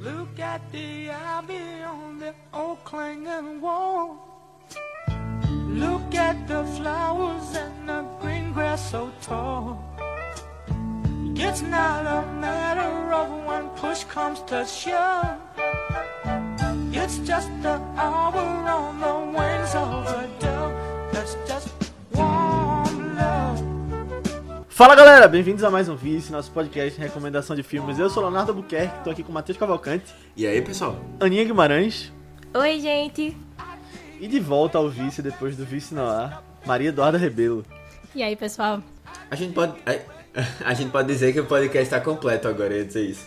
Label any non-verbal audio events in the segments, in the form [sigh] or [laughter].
Look at the ivy on the old clanging wall. Look at the flowers and the green grass so tall. It's not a matter of when push comes to shove. It's just the hour on the wings of a dove. That's Fala galera, bem-vindos a mais um Vice, nosso podcast de recomendação de filmes. Eu sou Leonardo Buquerque, tô aqui com o Matheus Cavalcante, E aí, pessoal? Aninha Guimarães Oi, gente. e de volta ao Vice depois do Vice no ar, Maria Eduarda Rebelo. E aí, pessoal? A gente pode. A, [laughs] a gente pode dizer que o podcast está completo agora, eu ia dizer isso.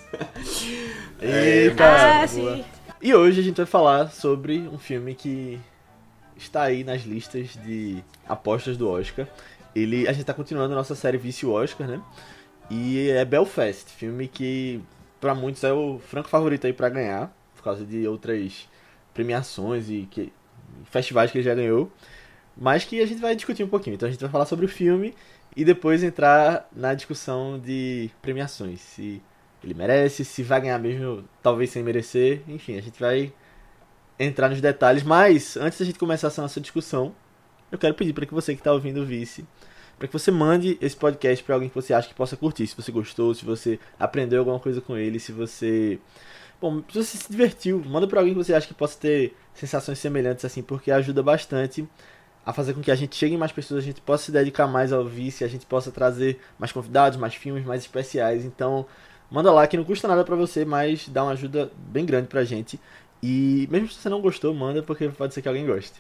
[laughs] Eita! ah, boa. sim. E hoje a gente vai falar sobre um filme que está aí nas listas de apostas do Oscar. Ele, a gente tá continuando a nossa série Vice Oscar, né? E é Belfast, filme que pra muitos é o franco favorito aí pra ganhar, por causa de outras premiações e que, festivais que ele já ganhou, mas que a gente vai discutir um pouquinho. Então a gente vai falar sobre o filme e depois entrar na discussão de premiações, se ele merece, se vai ganhar mesmo, talvez sem merecer, enfim, a gente vai entrar nos detalhes, mas antes da gente começar essa nossa discussão, eu quero pedir para que você que está ouvindo o Vice, para que você mande esse podcast para alguém que você acha que possa curtir, se você gostou, se você aprendeu alguma coisa com ele, se você Bom, se você se divertiu, manda para alguém que você acha que possa ter sensações semelhantes assim, porque ajuda bastante a fazer com que a gente chegue em mais pessoas, a gente possa se dedicar mais ao vice, a gente possa trazer mais convidados, mais filmes, mais especiais. Então, manda lá que não custa nada pra você, mas dá uma ajuda bem grande pra gente. E mesmo se você não gostou, manda porque pode ser que alguém goste.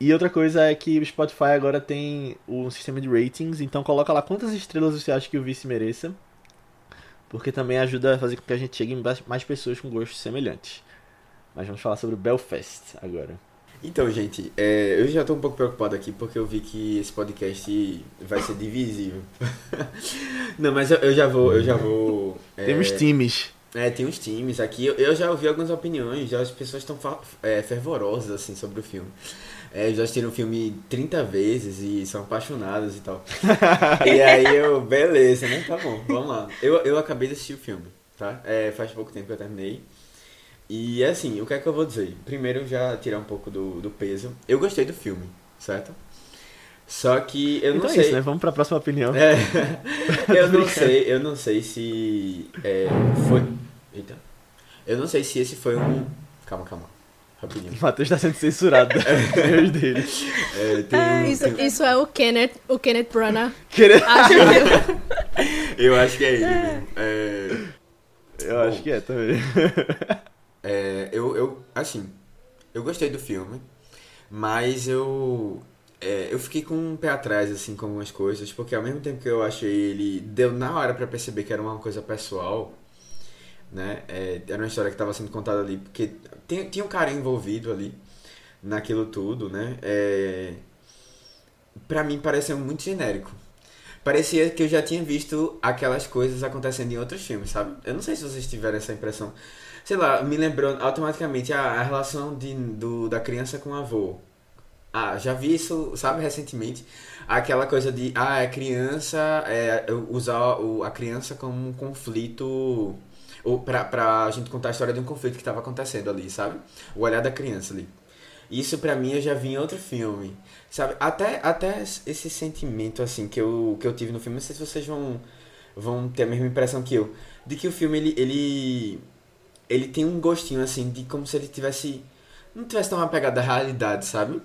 E outra coisa é que o Spotify agora tem um sistema de ratings, então coloca lá quantas estrelas você acha que o vice mereça. Porque também ajuda a fazer com que a gente chegue em mais- pessoas com gostos semelhantes. Mas vamos falar sobre o Belfast agora. Então, gente, é, eu já tô um pouco preocupado aqui porque eu vi que esse podcast vai ser divisível. [laughs] Não, mas eu, eu já vou, eu já vou. é, Temos times. É, tem uns times aqui. Eu, já ouvi algumas opiniões, já as pessoas estão é, fervorosas assim sobre o filme. É, já assistiram o filme 30 vezes e são apaixonadas e tal. [laughs] e aí eu, beleza, né? Tá bom, vamos lá. Eu, eu acabei de assistir o filme, tá? É, faz pouco tempo que eu terminei. E assim, o que é que eu vou dizer? Primeiro, já tirar um pouco do, do peso. Eu gostei do filme, certo? Só que eu então não é sei. isso, né? Vamos pra próxima opinião. É, [laughs] eu não sei, eu não sei se é, foi. Eita. Eu não sei se esse foi um. Calma, calma. Rapidinho. O Matheus tá sendo censurado [laughs] dele. É, tem Ah, isso, tem- isso é o Kenneth, o Kenneth Branagh. Querer... agindo. [laughs] Eu acho que é ele mesmo. É, Eu Bom. acho que é também. é, eu, eu, assim, eu gostei do filme, mas eu. é, eu fiquei com um pé atrás, assim, com algumas coisas, porque ao mesmo tempo que eu achei ele. Deu na hora pra perceber que era uma coisa pessoal, né? É, era uma história que estava sendo contada ali, porque tinha, tinha um cara envolvido ali naquilo tudo, né? É, pra mim pareceu muito genérico. Parecia que eu já tinha visto aquelas coisas acontecendo em outros filmes, sabe? Eu não sei se vocês tiveram essa impressão. Sei lá, me lembrou automaticamente a, a relação de, do, da criança com o avô. Ah, já vi isso, sabe, recentemente. Aquela coisa de, ah, a criança, é, usar o, a criança como um conflito, pra, pra gente contar a história de um conflito que estava acontecendo ali, sabe? O olhar da criança ali. Isso pra mim eu já vi em outro filme, sabe? Até, até esse sentimento, assim, que eu, que eu tive no filme, não sei se vocês vão, vão ter a mesma impressão que eu, de que o filme, ele, ele, ele tem um gostinho, assim, de como se ele tivesse, não tivesse tão apegado à realidade, sabe?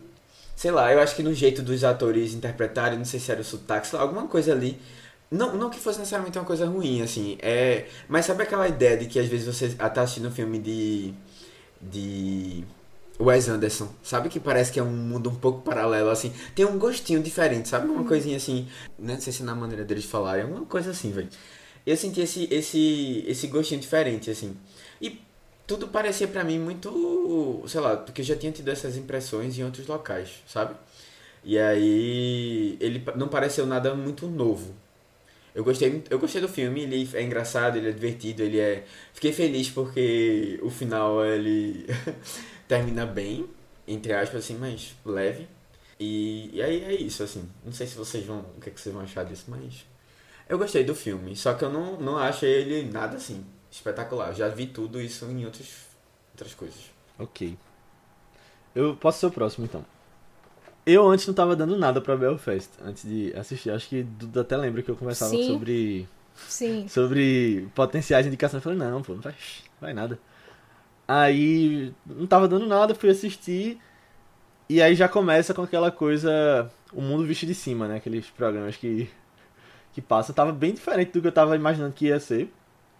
Sei lá, eu acho que no jeito dos atores interpretarem, não sei se era o sotaque, sei lá, alguma coisa ali. Não, não que fosse necessariamente uma coisa ruim, assim, é... Mas sabe aquela ideia de que às vezes você tá assistindo um filme de... De... Wes Anderson, sabe que parece que é um mundo um pouco paralelo, assim. Tem um gostinho diferente, sabe? Uma coisinha assim, não sei se na maneira deles falarem, é uma coisa assim, velho. Eu senti esse, esse, esse gostinho diferente, assim. E tudo parecia pra mim muito, sei lá, porque eu já tinha tido essas impressões em outros locais, sabe? E aí ele não pareceu nada muito novo. Eu gostei, eu gostei do filme, ele é engraçado, ele é divertido, ele é. Fiquei feliz porque o final ele [laughs] termina bem, entre aspas, assim, mas leve. E, e aí é isso, assim. Não sei se vocês vão. O que, é que vocês vão achar disso, mas. Eu gostei do filme, só que eu não, não acho ele nada assim espetacular. Já vi tudo isso em outras, outras coisas. Ok. Eu posso ser o próximo então. Eu antes não tava dando nada pra Belfast, antes de assistir. Acho que Duda até lembra que eu conversava Sim. sobre Sim. sobre potenciais de indicação. Eu falei, não, pô, não vai, vai nada. Aí não tava dando nada, fui assistir. E aí já começa com aquela coisa. O mundo visto de cima, né? Aqueles programas que. que passam. Tava bem diferente do que eu tava imaginando que ia ser.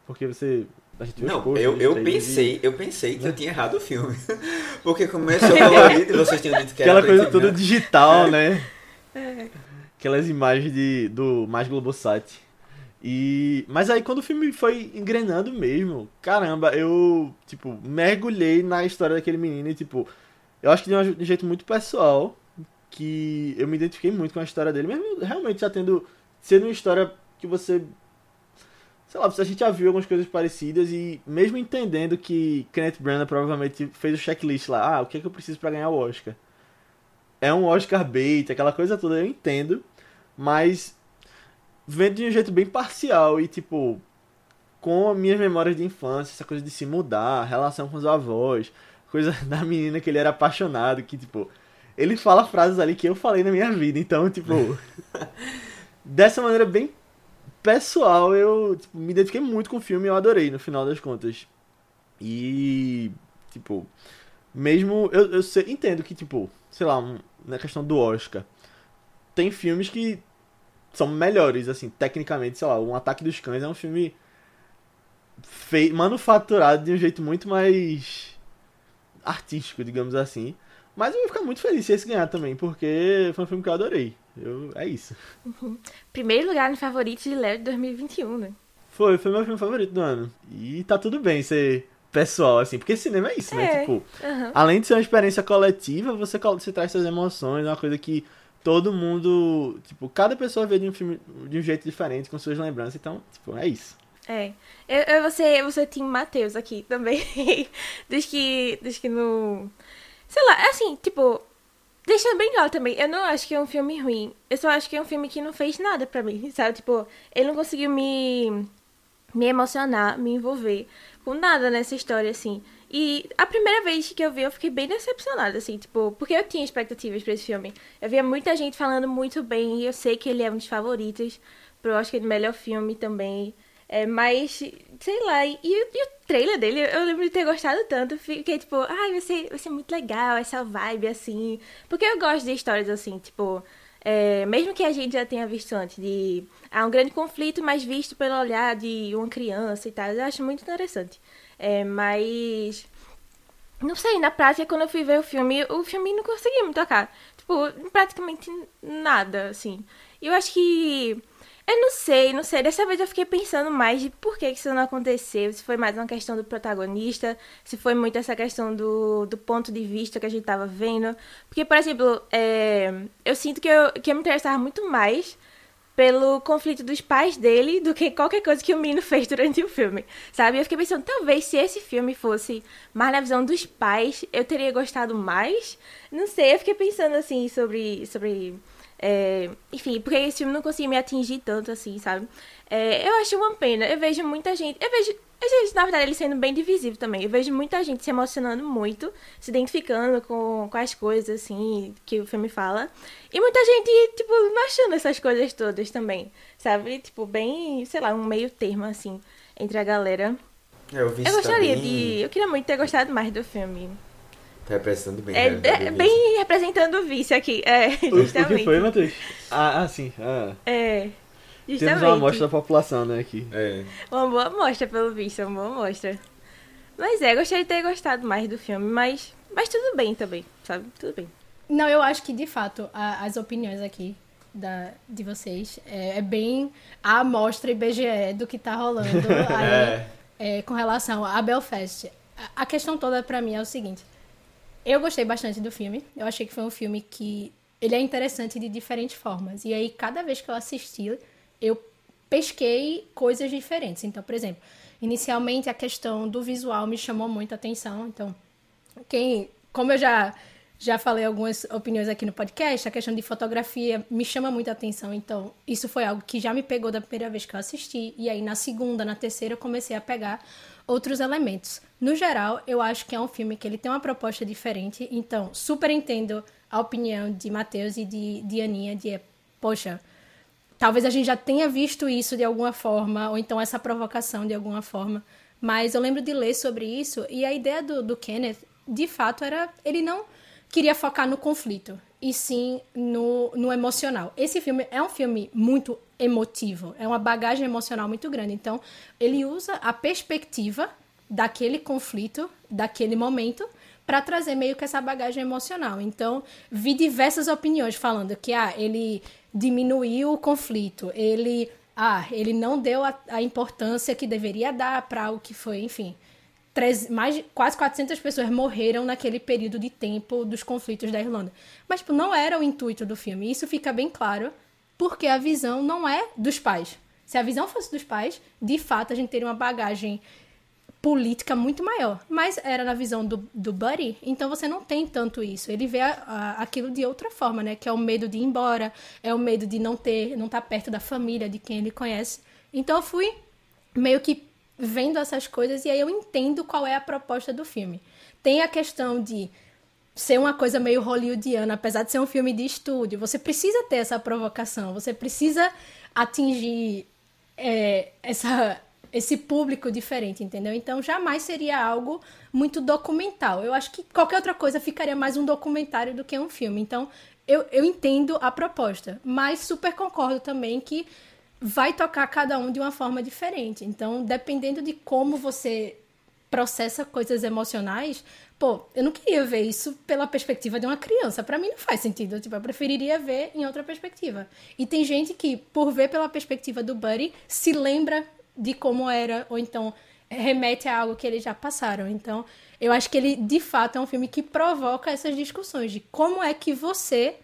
Porque você. Não, eu, eu pensei, eu pensei que eu tinha errado o filme. [laughs] Porque começou colorido e vocês tinham dito que era Aquela coisa toda digital, né? Aquelas imagens de, do Mais Globosat. E... Mas aí quando o filme foi engrenando mesmo, caramba, eu, tipo, mergulhei na história daquele menino e, tipo, eu acho que de um jeito muito pessoal, que eu me identifiquei muito com a história dele, mesmo realmente já tendo, sendo uma história que você, sei lá, a gente já viu algumas coisas parecidas e mesmo entendendo que Kenneth Branagh provavelmente fez o checklist lá, ah, o que é que eu preciso pra ganhar o Oscar? É um Oscar bait, aquela coisa toda, eu entendo, mas vendo de um jeito bem parcial e, tipo, com as minhas memórias de infância, essa coisa de se mudar, relação com os avós, coisa [laughs] da menina que ele era apaixonado, que, tipo, ele fala frases ali que eu falei na minha vida, então, tipo, [laughs] dessa maneira bem pessoal, eu tipo, me identifiquei muito com o filme e eu adorei, no final das contas. E, tipo, mesmo, eu, eu sei- entendo que, tipo, sei lá, um- na questão do Oscar, tem filmes que são melhores, assim, tecnicamente, sei lá, Um Ataque dos Cães é um filme fei manufaturado de um jeito muito mais artístico, digamos assim. Mas eu vou ficar muito feliz se esse ganhar também, porque foi um filme que eu adorei. Eu, é isso. Primeiro lugar no favorito de Léo de 2021, né? Foi, foi meu filme favorito do ano. E tá tudo bem ser pessoal, assim, porque cinema é isso, né? É. Tipo, Aham. além de ser uma experiência coletiva, você, você traz suas emoções, é uma coisa que todo mundo, tipo, cada pessoa vê de um filme de um jeito diferente, com suas lembranças, então, tipo, é isso. É. Eu, eu vou ser, eu vou ser Tim Matheus aqui também. [laughs] dos que. Dos que não. Sei lá, assim, tipo. Deixando bem claro também, eu não acho que é um filme ruim. Eu só acho que é um filme que não fez nada pra mim, sabe? Tipo, ele não conseguiu me. me emocionar, me envolver com nada nessa história, assim. E a primeira vez que eu vi, eu fiquei bem decepcionada, assim, tipo, porque eu tinha expectativas pra esse filme. Eu via muita gente falando muito bem, e eu sei que ele é um dos favoritos pro Oscar de melhor filme também. É, mas, sei lá, e, e o trailer dele, eu lembro de ter gostado tanto. Fiquei tipo, ai, vai ser, vai ser muito legal essa vibe assim. Porque eu gosto de histórias assim, tipo, é, mesmo que a gente já tenha visto antes, de há um grande conflito, mas visto pelo olhar de uma criança e tal, eu acho muito interessante. É, mas. Não sei, na prática, quando eu fui ver o filme, o filme não conseguia me tocar. Tipo, praticamente nada, assim. Eu acho que. Eu não sei, não sei. Dessa vez eu fiquei pensando mais de por que isso não aconteceu. Se foi mais uma questão do protagonista, se foi muito essa questão do, do ponto de vista que a gente tava vendo. Porque, por exemplo, é, eu sinto que eu, que eu me interessava muito mais pelo conflito dos pais dele do que qualquer coisa que o menino [laughs] fez durante o filme, sabe? Eu fiquei pensando, talvez se esse filme fosse mais na visão dos pais, eu teria gostado mais. Não sei, eu fiquei pensando assim sobre. sobre é, enfim, porque esse filme não conseguia me atingir tanto assim, sabe? É, eu acho uma pena. Eu vejo muita gente. Eu vejo. Eu vejo, na verdade, ele sendo bem divisível também. Eu vejo muita gente se emocionando muito, se identificando com, com as coisas, assim, que o filme fala. E muita gente, tipo, não achando essas coisas todas também, sabe? Tipo, bem, sei lá, um meio termo, assim, entre a galera. É, eu vi Eu gostaria também, de. Eu queria muito ter gostado mais do filme. Tá representando bem. É, né, é bem representando o vício aqui. É, O, o que justamente. foi, Matheus? Ah, ah, sim. Ah. É. Temos Justamente. uma amostra da população, né, aqui. É. Uma boa amostra, pelo visto, uma boa amostra. Mas é, gostaria de ter gostado mais do filme, mas, mas tudo bem também, sabe? Tudo bem. Não, eu acho que de fato a- as opiniões aqui da, de vocês é, é bem a amostra IBGE do que tá rolando [laughs] aí, é, com relação a Belfast. A, a questão toda pra mim é o seguinte: eu gostei bastante do filme. Eu achei que foi um filme que ele é interessante de diferentes formas. E aí cada vez que eu assisti, eu pesquei coisas diferentes. Então, por exemplo, inicialmente a questão do visual me chamou muito a atenção. Então, quem, como eu já já falei algumas opiniões aqui no podcast, a questão de fotografia me chama muita atenção. Então, isso foi algo que já me pegou da primeira vez que eu assisti. E aí, na segunda, na terceira, eu comecei a pegar outros elementos. No geral, eu acho que é um filme que ele tem uma proposta diferente. Então, super entendo a opinião de Matheus e de, de Aninha de, poxa, talvez a gente já tenha visto isso de alguma forma, ou então essa provocação de alguma forma. Mas eu lembro de ler sobre isso e a ideia do, do Kenneth, de fato, era. Ele não queria focar no conflito, e sim no, no emocional. Esse filme é um filme muito emotivo, é uma bagagem emocional muito grande. Então, ele usa a perspectiva daquele conflito, daquele momento, para trazer meio que essa bagagem emocional. Então, vi diversas opiniões falando que ah, ele diminuiu o conflito, ele ah, ele não deu a, a importância que deveria dar para o que foi, enfim. Três, mais quase 400 pessoas morreram naquele período de tempo dos conflitos da Irlanda. Mas tipo, não era o intuito do filme. Isso fica bem claro, porque a visão não é dos pais. Se a visão fosse dos pais, de fato a gente teria uma bagagem política muito maior. Mas era na visão do, do Buddy, então você não tem tanto isso. Ele vê a, a, aquilo de outra forma, né? Que é o medo de ir embora, é o medo de não ter, não estar tá perto da família, de quem ele conhece. Então eu fui meio que vendo essas coisas e aí eu entendo qual é a proposta do filme. Tem a questão de ser uma coisa meio hollywoodiana, apesar de ser um filme de estúdio. Você precisa ter essa provocação, você precisa atingir é, essa esse público diferente, entendeu? Então jamais seria algo muito documental. Eu acho que qualquer outra coisa ficaria mais um documentário do que um filme. Então eu, eu entendo a proposta, mas super concordo também que vai tocar cada um de uma forma diferente. Então, dependendo de como você processa coisas emocionais, pô, eu não queria ver isso pela perspectiva de uma criança. Para mim não faz sentido. Tipo, eu preferiria ver em outra perspectiva. E tem gente que, por ver pela perspectiva do Buddy, se lembra de como era, ou então remete a algo que eles já passaram. Então, eu acho que ele, de fato, é um filme que provoca essas discussões de como é que você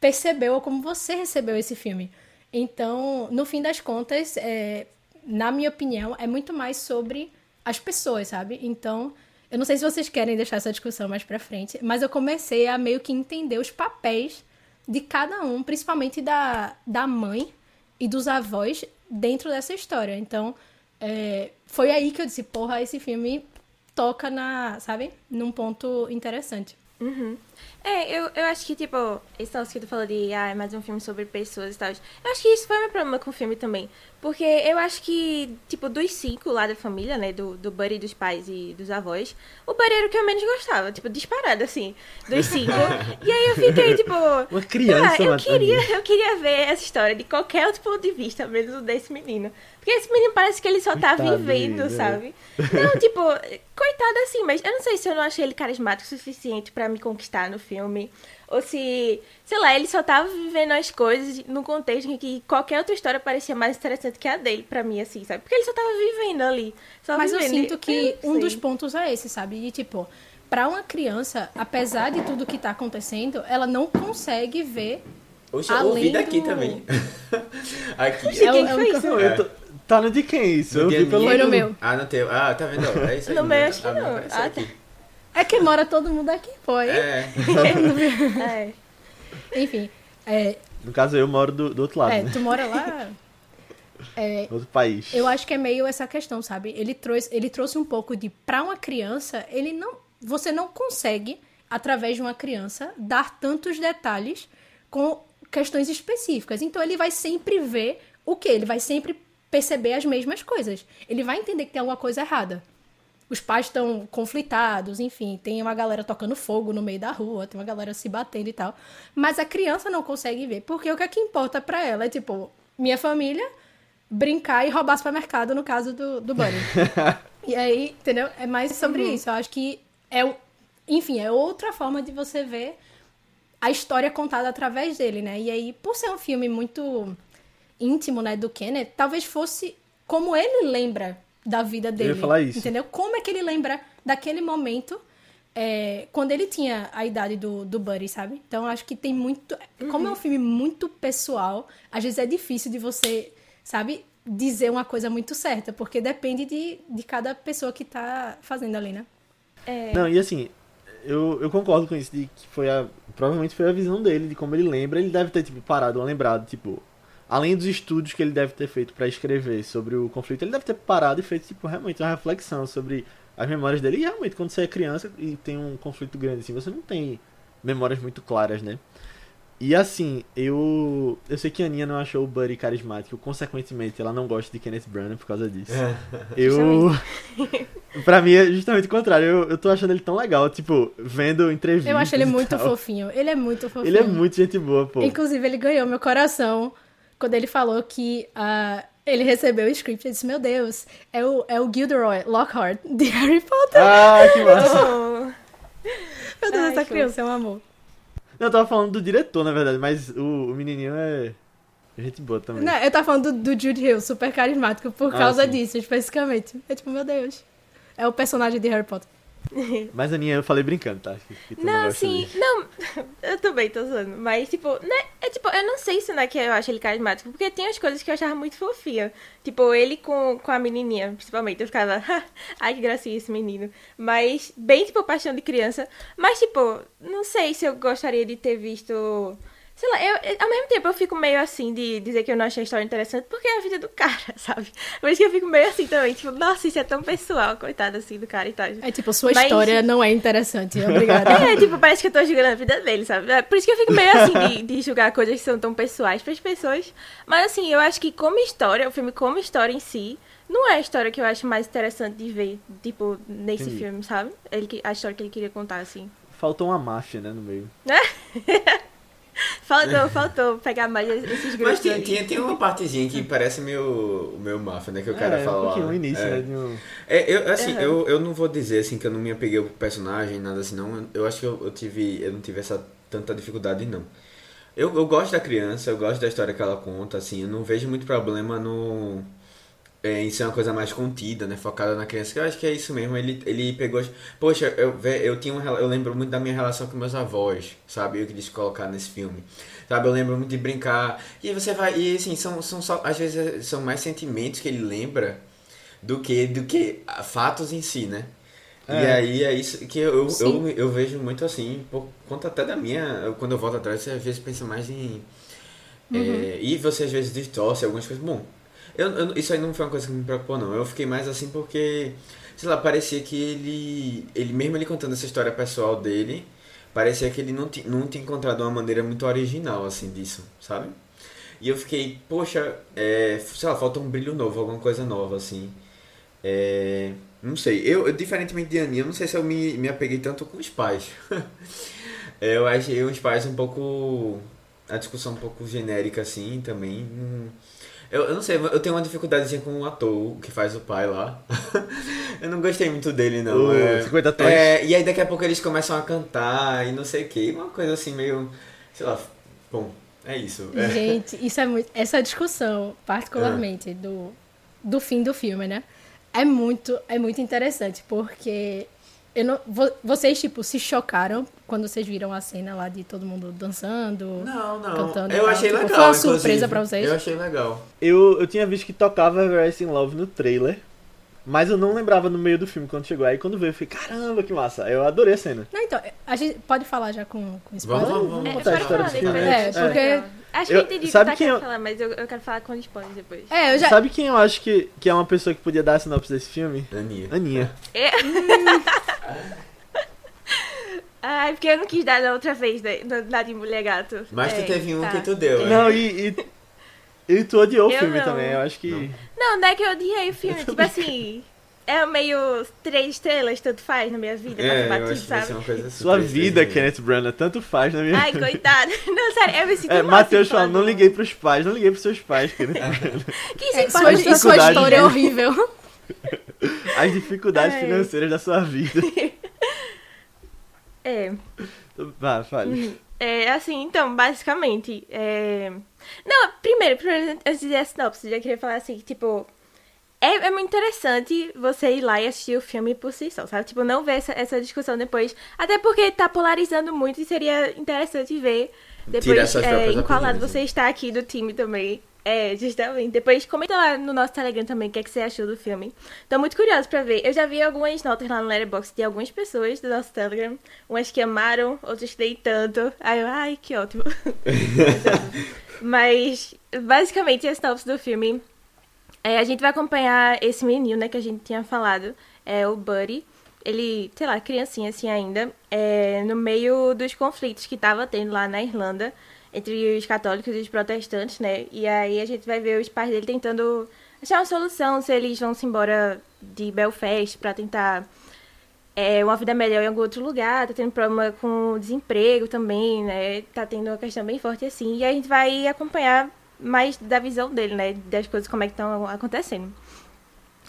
percebeu ou como você recebeu esse filme. Então, no fim das contas, é, na minha opinião, é muito mais sobre as pessoas, sabe? Então, eu não sei se vocês querem deixar essa discussão mais pra frente, mas eu comecei a meio que entender os papéis de cada um, principalmente da, da mãe e dos avós dentro dessa história. Então, é, foi aí que eu disse, porra, esse filme toca na, sabe, num ponto interessante. Uhum. É, eu, eu acho que, tipo, esse tal que tu falou de, ah, é mais um filme sobre pessoas e tal. Eu acho que isso foi meu problema com o filme também. Porque eu acho que, tipo, dos cinco lá da família, né, do, do Buddy, dos pais e dos avós, o Buddy era o que eu menos gostava, tipo, disparado, assim, dos cinco. e aí eu fiquei, tipo... [laughs] Uma criança, ah, eu queria, eu queria ver essa história de qualquer outro ponto de vista, menos o desse menino. Porque esse menino parece que ele só tá Coitado vivendo, dele, sabe? Não, tipo, coitado assim, mas eu não sei se eu não achei ele carismático o suficiente para me conquistar no filme. Ou se, sei lá, ele só tava vivendo as coisas no contexto em que qualquer outra história parecia mais interessante que a dele, para mim, assim, sabe? Porque ele só tava vivendo ali. Mas vivendo. eu sinto que eu um dos pontos é esse, sabe? De tipo, para uma criança, apesar de tudo que tá acontecendo, ela não consegue ver. Oxe, eu ouvi daqui do... também. [laughs] aqui. Oxe, quem é, foi isso? Eu tô... Tá no de quem isso? eu vi pelo Foi no meu. Ah, no teu. Ah, tá vendo? É isso aí. No meu acho que não. Ah, tá. É que mora todo mundo aqui, foi. É. [laughs] é. Enfim. É... No caso, eu moro do, do outro lado. É, né? tu mora lá. [laughs] É, outro país. Eu acho que é meio essa questão, sabe? Ele trouxe, ele trouxe um pouco de. Pra uma criança, ele não. Você não consegue, através de uma criança, dar tantos detalhes com questões específicas. Então ele vai sempre ver o que? Ele vai sempre perceber as mesmas coisas. Ele vai entender que tem alguma coisa errada. Os pais estão conflitados, enfim, tem uma galera tocando fogo no meio da rua, tem uma galera se batendo e tal. Mas a criança não consegue ver, porque o que é que importa para ela é tipo, minha família brincar e roubar supermercado, no caso do, do Bunny. [laughs] e aí, entendeu? É mais sobre uhum. isso. Eu acho que é, enfim, é outra forma de você ver a história contada através dele, né? E aí, por ser um filme muito íntimo, né, do Kenneth, talvez fosse como ele lembra da vida dele. Eu ia falar isso. Entendeu? Como é que ele lembra daquele momento é, quando ele tinha a idade do, do Buddy, sabe? Então acho que tem muito. Uhum. Como é um filme muito pessoal, às vezes é difícil de você, sabe, dizer uma coisa muito certa, porque depende de, de cada pessoa que tá fazendo ali, né? É... Não, e assim, eu, eu concordo com isso, de que foi a. Provavelmente foi a visão dele, de como ele lembra. Ele deve ter, tipo, parado, lembrado, tipo. Além dos estudos que ele deve ter feito para escrever sobre o conflito, ele deve ter parado e feito, tipo, realmente uma reflexão sobre as memórias dele. E realmente, quando você é criança e tem um conflito grande assim, você não tem memórias muito claras, né? E assim, eu eu sei que a Aninha não achou o Buddy carismático, consequentemente ela não gosta de Kenneth Branagh por causa disso. eu [laughs] Pra mim é justamente o contrário, eu, eu tô achando ele tão legal, tipo, vendo entrevistas. Eu acho ele e muito tal. fofinho. Ele é muito fofinho. Ele é muito gente boa, pô. Inclusive, ele ganhou meu coração quando ele falou que ah, ele recebeu o script. Ele disse: Meu Deus, é o, é o Gilderoy Lockhart de [laughs] Harry Potter. Ah, que massa. Oh. Meu Deus, Ai, essa criança é um amor. Não, eu tava falando do diretor, na verdade, mas o, o menininho é gente boa também. Não, eu tava falando do, do Jude Hill, super carismático, por Ah, causa sim. disso, especificamente. É tipo, meu Deus. É o personagem de Harry Potter. [laughs] Mas a Aninha eu falei brincando, tá? Que, que não, Não, dele. [laughs] não, eu também tô zoando, mas, tipo, né, é tipo, eu não sei se não é que eu acho ele carismático, porque tem as coisas que eu achava muito fofinha, tipo, ele com, com a menininha, principalmente, eu ficava, [laughs] ai, que gracinha esse menino, mas, bem, tipo, paixão de criança, mas, tipo, não sei se eu gostaria de ter visto... Sei lá, eu, ao mesmo tempo eu fico meio assim de dizer que eu não achei a história interessante, porque é a vida do cara, [laughs] sabe? Por isso que eu fico meio assim também, tipo, nossa, isso é tão pessoal, coitado assim do cara e tal. É tipo, sua Mas- história não é interessante. [laughs] Obrigada. É, tipo, parece que eu tô julgando a vida dele, sabe? É Por isso que eu fico meio assim de, de julgar coisas que são tão pessoais pras pessoas. Mas assim, eu acho que como história, o filme como história em si, não é a história que eu acho mais interessante de ver, tipo, nesse Entendi. filme, sabe? Ele, a história que ele queria contar, assim. Faltou uma máfia, né, no meio. [laughs] Faltou, faltou pegar mais esses grupos Mas tinha, tinha, tinha uma partezinha que parece meio, o meu Mafia, né? Que o cara é, fala um lá. o início, é. né, de um... É, eu, assim, Uhum. eu, eu não vou dizer assim que eu não me apeguei ao personagem, nada assim, não. Eu acho que eu, eu tive. Eu não tive essa tanta dificuldade, não. Eu, eu gosto da criança, eu gosto da história que ela conta, assim, eu não vejo muito problema no. É, em ser uma coisa mais contida, né? Focada na criança, que eu acho que é isso mesmo. Ele, ele pegou. Poxa, eu, eu tinha um, eu lembro muito da minha relação com meus avós, sabe? Eu quis colocar nesse filme. Sabe, eu lembro muito de brincar. E você vai. E assim, são, são só. Às vezes são mais sentimentos que ele lembra do que do que fatos em si, né? E É. aí é isso que eu, eu, eu, eu vejo muito assim, por conta até da minha. Quando eu volto atrás, você às vezes pensa mais em. é, e você às vezes distorce algumas coisas. Bom, eu, eu- isso aí não foi uma coisa que me preocupou, não. Eu fiquei mais assim porque, sei lá, parecia que ele. ele mesmo ele contando essa história pessoal dele, parecia que ele não, não tinha encontrado uma maneira muito original, assim, disso, sabe? E eu fiquei, poxa, é, sei lá, falta um brilho novo, alguma coisa nova, assim. É, não sei, eu, eu, diferentemente de Aninha, não sei se eu me, me apeguei tanto com os pais. [laughs] É, eu achei os pais um pouco. A discussão um pouco genérica, assim, também. Eu, eu não sei, eu tenho uma dificuldadezinha com o ator que faz o pai lá. [laughs] eu não gostei muito dele, não. O é, 50 tons. é, e aí daqui a pouco eles começam a cantar e não sei o que. Uma coisa assim meio. Sei lá. Bom, é isso. É. Gente, isso é muito. Essa discussão, particularmente, do, do fim do filme, né? É muito, é muito interessante, porque eu não, vo- vocês, tipo, se chocaram quando vocês viram a cena lá de todo mundo dançando. Não, não. Cantando eu achei Tipo, legal. foi uma inclusive. surpresa pra vocês? Eu achei legal. Eu, eu tinha visto que tocava Everest in Love no trailer, mas eu não lembrava no meio do filme quando chegou. Aí quando veio eu fiquei, caramba, que massa. Eu adorei a cena. Não, então, a gente pode falar já com, com spoiler? Vamos, vamos, É, contar a história do filme. É, porque- Acho Eu- que eu entendi o que sabe tá quem querendo eu- falar, mas eu, eu quero falar com spoiler depois. É, eu já. Sabe quem eu acho que, que é uma pessoa que podia dar a sinopse desse filme? Aninha. Aninha. [laughs] [laughs] Ai, porque eu não quis dar da outra vez, né, da, da de Mulher Gato. Mas É, tu teve um tá. que tu deu, né? Não, e, e, e tu odiou o filme não. também. Eu acho que. Não, não é que eu odiei o [laughs] filme, tipo assim... É meio três estrelas, tanto faz na minha vida, É, batido, sabe? uma coisa assim. Sua vida, três, Kenneth Branagh, tanto faz na minha Ai, coitado. [laughs] Não, sério, eu me sinto É, Matheus assim, falando, não liguei pros pais, não liguei pros seus pais, Kenneth. [laughs] Que se É, sua, sua história é né? horrível. As dificuldades Ai. financeiras da sua vida. É, Vá, fale. é, assim, então, basicamente, é... Não, primeiro, primeiro, antes de dizer a sinopse, eu já queria falar assim, que, tipo... É, é muito interessante você ir lá e assistir o filme por si só, sabe? Tipo, não ver essa, essa discussão depois. Até porque tá polarizando muito e seria interessante ver depois é, em qual lado você está aqui do time também. É, justamente. Depois comenta lá no nosso Telegram também o que, é que você achou do filme. Tô muito curiosa pra ver. Eu já vi algumas notas lá no Letterboxd de algumas pessoas do nosso Telegram. Umas que amaram, outras que nem tanto. Aí eu, ai, que ótimo. [laughs] Mas, basicamente, a sinopse do filme é, a gente vai acompanhar esse menino, né, que a gente tinha falado, é o Buddy. Ele, sei lá, criancinha assim ainda, é, no meio dos conflitos que tava tendo lá na Irlanda entre os católicos e os protestantes, né? E aí a gente vai ver os pais dele tentando achar uma solução se eles vão se embora de Belfast para tentar é, uma vida melhor em algum outro lugar, tá tendo problema com desemprego também, né? Tá tendo uma questão bem forte assim. E a gente vai acompanhar mais da visão dele, né? Das coisas como é que estão acontecendo.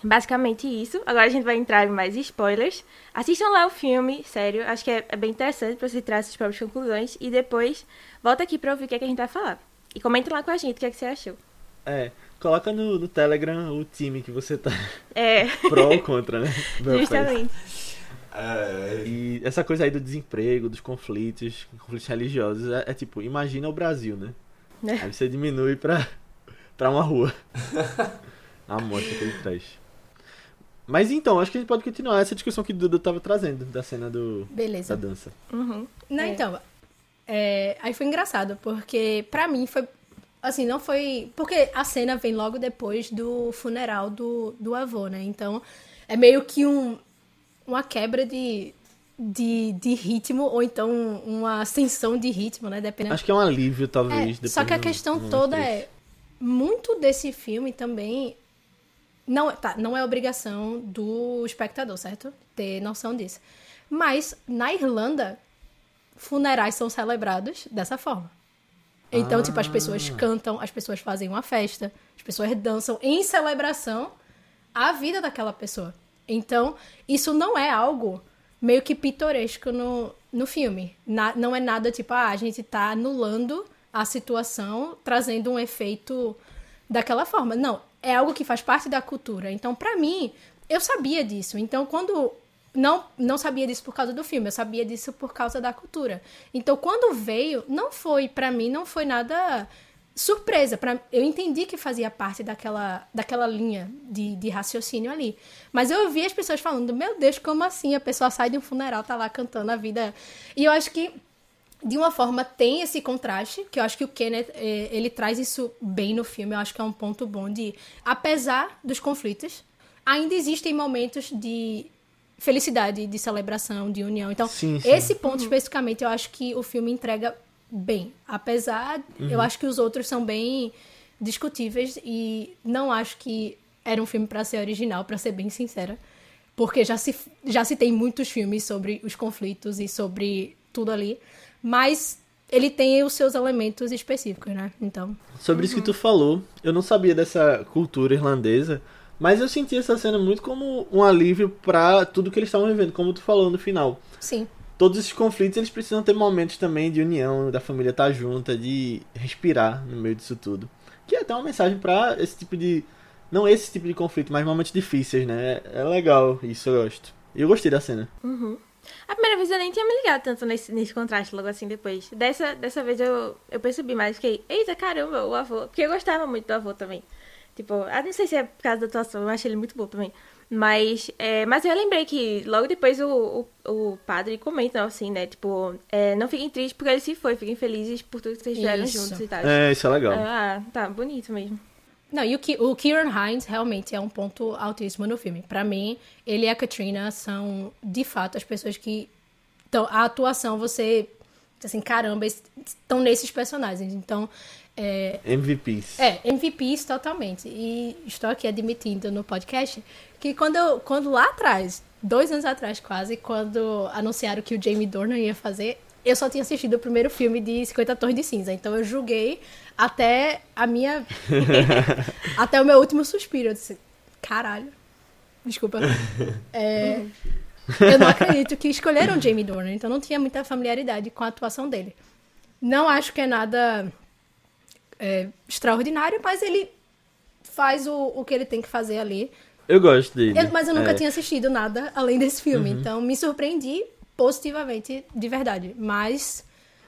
Basicamente isso. Agora a gente vai entrar em mais spoilers. Assistam lá o filme, sério. Acho que é, é bem interessante para você tirar suas próprias conclusões. E depois volta aqui para ouvir o que, é que a gente vai falar. E comenta lá com a gente o que, é que você achou. É, coloca no, no Telegram o time que você tá [laughs] é. [laughs] pró ou contra, né? [laughs] Justamente. É... E essa coisa aí do desemprego, dos conflitos, conflitos religiosos, é, é tipo, imagina o Brasil, né? É. Aí você diminui pra, pra uma rua. a morte que ele traz. Mas então, acho que a gente pode continuar essa discussão que o Duda tava trazendo, da cena do, Beleza. da dança. Uhum. Não, É. então, é, aí foi engraçado, porque pra mim foi, assim, não foi... Porque a cena vem logo depois do funeral do, do avô, né? Então, é meio que um, uma quebra de, de, de ritmo, ou então uma ascensão de ritmo, né? Dependendo Acho que é um alívio, É, talvez. depois só que a questão toda é muito desse filme também não tá, não é obrigação do espectador, certo? Ter noção disso. Mas na Irlanda funerais são celebrados dessa forma. Então, tipo, as pessoas cantam, as pessoas fazem uma festa, as pessoas dançam em celebração à vida daquela pessoa. Então, isso não é algo meio que pitoresco no, no filme. Na- não é nada tipo, ah, a gente tá anulando a situação, trazendo um efeito daquela forma. Não, é algo que faz parte da cultura. Então, pra mim, eu sabia disso. Então, quando não não sabia disso por causa do filme, eu sabia disso por causa da cultura. Então, quando veio, não foi pra mim, não foi nada surpresa. Pra, eu entendi que fazia parte daquela, daquela linha de, de raciocínio ali. Mas eu ouvi as pessoas falando, meu Deus, como assim? A pessoa sai de um funeral, tá lá cantando a vida. E eu acho que de uma forma tem esse contraste, que eu acho que o Kenneth, eh, ele traz isso bem no filme, eu acho que é um ponto bom de, apesar dos conflitos, ainda existem momentos de felicidade, de celebração, de união. Então, Sim, sim. esse ponto especificamente eu acho que o filme entrega bem, apesar, eu acho que os outros são bem discutíveis e não acho que era um filme pra ser original, pra ser bem sincera. Porque já se, já se tem muitos filmes sobre os conflitos e sobre tudo ali. Mas ele tem os seus elementos específicos, né? Então. Sobre isso que tu falou, eu não sabia dessa cultura irlandesa, mas eu senti essa cena muito como um alívio pra tudo que eles estavam vivendo, como tu falou no final. Sim. Todos esses conflitos, eles precisam ter momentos também de união, da família estar junta, de respirar no meio disso tudo. Que é até uma mensagem pra esse tipo de... Não esse tipo de conflito, mas momentos difíceis, né? É legal, isso eu gosto. E eu gostei da cena. A primeira vez eu nem tinha me ligado tanto nesse, nesse contraste logo assim depois. Dessa, dessa vez eu, eu percebi mais. Fiquei, eita caramba, o avô. Porque eu gostava muito do avô também. Tipo, ah, não sei se é por causa da atuação, eu achei ele muito bom também. Mas, é, mas eu lembrei que logo depois o, o, o padre comenta assim, né? Tipo, é, não fiquem tristes porque ele se foi, fiquem felizes por tudo que vocês fizeram juntos e tal. É, isso é legal. Ah, tá, bonito mesmo. Não, e o, Ki- o Kieran Hines realmente é um ponto altíssimo no filme. Pra mim, ele e a Katrina são, de fato, as pessoas que. Então, a atuação, você. Assim, caramba, estão nesses personagens. Então, é, MVPs. É, MVPs totalmente. E estou aqui admitindo no podcast que quando, eu, quando lá atrás, dois anos atrás quase, quando anunciaram que o Jamie Dornan ia fazer, eu só tinha assistido o primeiro filme de 50 Tons de Cinza. Então eu julguei até a minha. [laughs] até o meu último suspiro. Eu disse, caralho. Desculpa. É, eu não acredito que escolheram Jamie Dornan, então não tinha muita familiaridade com a atuação dele. Não acho que é nada é, extraordinário, mas ele faz o, o que ele tem que fazer ali. Eu gosto dele. Eu- mas eu nunca É. tinha assistido nada além desse filme, então me surpreendi positivamente, de verdade. Mas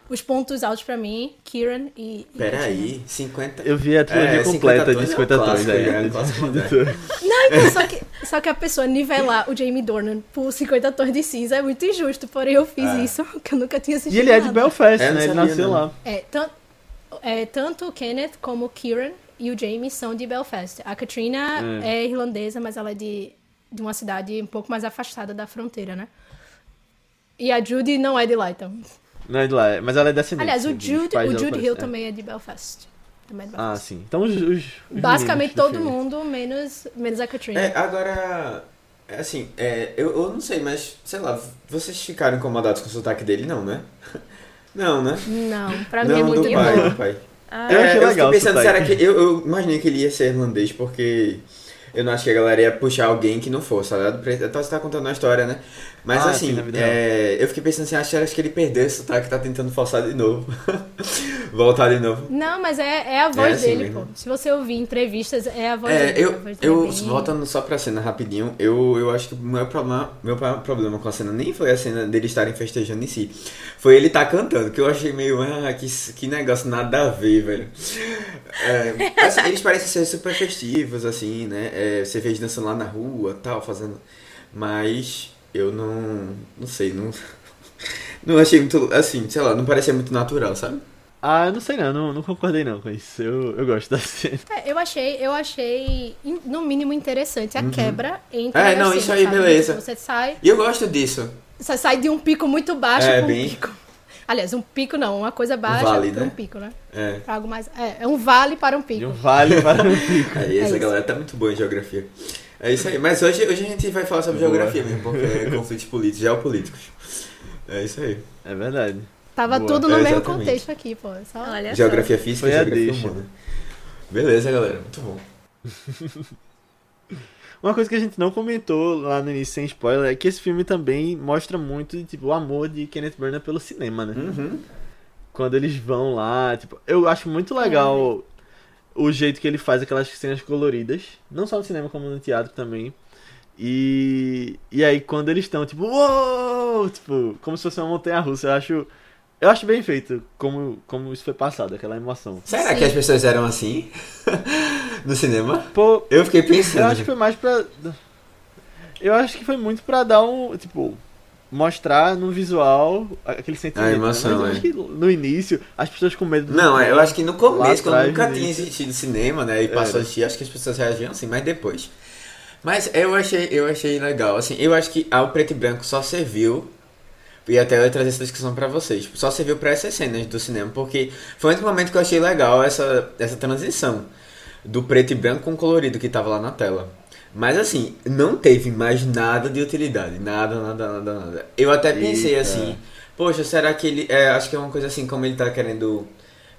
os pontos altos pra mim, Kieran e. Peraí, 50. Eu vi a trilogia É, 50 completa de tons é um 50 tons, é um clássico moderno. Não, então, só que, só que a pessoa nivelar o Jamie Dornan por 50 tons de cinza é muito injusto, porém eu fiz É. isso, [laughs] que eu nunca tinha assistido. E ele é de nada. Belfast, É, né? Ele nasceu não. lá. É, tan- é, tanto o Kenneth como o Kieran e o Jamie são de Belfast. A Katrina é, irlandesa, mas ela é de, de uma cidade um pouco mais afastada da fronteira, né? E a Judy não é de lá, então. Não é de lá, mas ela é descendente. Aliás, o Jude, o Jude Hill é. também é de Belfast. Também é de Ah, Belfast. sim. Então os, os- os Basicamente todo filme. mundo, menos, menos a Katrina. É, agora. Assim, é, eu, eu não sei, mas sei lá, vocês ficaram incomodados com o sotaque dele, não, né? [laughs] Não, né? Não, pra não, mim é muito do pai, do pai. Ah, Eu É, achei eu legal o fiquei pensando, será que. Eu, eu imaginei que ele ia ser irlandês, porque eu não acho que a galera ia puxar alguém que não fosse, tá ligado? Então você tá contando uma história, né? Mas Ah, assim, sim, na vida é, eu fiquei pensando assim, acho, acho que ele perdeu esse sotaque tá tentando forçar de novo. [laughs] Voltar de novo. Não, mas é, é a voz É assim dele, mesmo. pô. Se você ouvir entrevistas, é a voz É, dele. eu, voz eu é bem- voltando só pra cena rapidinho, eu, eu acho que o meu problema, meu problema com a cena nem foi a cena dele estarem festejando em si. Foi ele tá cantando, que eu achei meio, ah, que, que negócio nada a ver, velho. É, assim, eles parecem ser super festivos, assim, né? É, você vê eles dançando lá na rua tal, fazendo. Mas eu não. Não sei, não. [laughs] Não achei muito. Assim, sei lá, não parecia muito natural, sabe? Ah, eu não sei não, não, não concordei não com isso. Eu, eu gosto da [laughs] cena. É, eu achei, eu achei, no mínimo, interessante a quebra entre É, não, cenas, isso aí, sabe? beleza. Você sai, E eu gosto disso. você sai de um pico muito baixo É, pra um bem- pico. Aliás, um pico não, uma coisa baixa vale, pra né? um pico, né? É. Pra algo mais. É, é um vale para um De pico. um vale para um [laughs] pico. Aí, essa isso. galera tá muito boa em geografia. É isso aí. Mas hoje, hoje a gente vai falar sobre Boa. geografia mesmo, porque é conflitos políticos, geopolíticos. É isso aí. É verdade. Tava Boa. tudo no É, mesmo contexto aqui, pô. Só... olha Geografia física Foi e geografia deixa. humana. Beleza, galera. Muito bom. [laughs] Uma coisa que a gente não comentou lá no início sem spoiler é que esse filme também mostra muito tipo, o amor de Kenneth Branagh pelo cinema, né? Uhum. Quando eles vão lá, tipo, eu acho muito legal o jeito que ele faz aquelas cenas coloridas, não só no cinema como no teatro também. E e aí quando eles estão tipo, uou, tipo, como se fosse uma montanha russa, eu acho eu acho bem feito como como isso foi passado, aquela emoção. Será Sim. que as pessoas eram assim? [laughs] no cinema? Pô, Eu fiquei Eu pensando. acho que foi mais pra. Eu acho que foi muito pra dar um. Tipo, mostrar no visual aquele sentimento. A emoção, né? Mas eu é. no início, as pessoas com medo do. Não, é, eu acho que no começo, quando nunca tinha existido cinema, né? E passou a assistir, acho que as pessoas reagiam assim, mas depois. Mas eu achei, eu achei legal. Assim, eu acho que a o preto e branco só serviu. E até eu ia trazer essa discussão pra vocês. tipo, Só serviu pra essas cenas do cinema, porque foi o único momento que eu achei legal essa, essa transição do preto e branco com colorido que tava lá na tela. Mas assim, não teve mais nada de utilidade. Nada, nada, nada, nada. Eu até pensei Eita. assim, poxa, será que ele. É, acho que é uma coisa assim, como ele tá querendo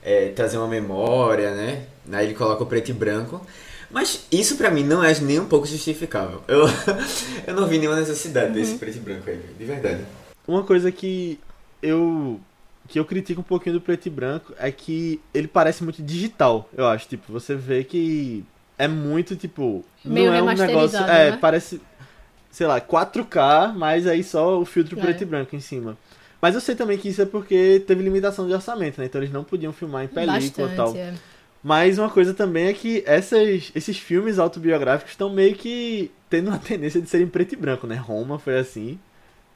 é, trazer uma memória, né? Aí ele coloca o preto e branco. Mas isso pra mim não é nem um pouco justificável. Eu, [laughs] eu não vi nenhuma necessidade desse preto e branco aí, de verdade. Uma coisa que eu. que eu critico um pouquinho do preto e branco é que ele parece muito digital, eu acho. Tipo, você vê que é muito, tipo. Meio não é um negócio. É, né? parece. Sei lá, 4K, mas aí só o filtro É. preto e branco em cima. Mas eu sei também que isso é porque teve limitação de orçamento, né? Então eles não podiam filmar em película e tal. É. Mas uma coisa também é que essas, esses filmes autobiográficos estão meio que tendo uma tendência de serem preto e branco, né? Roma foi assim.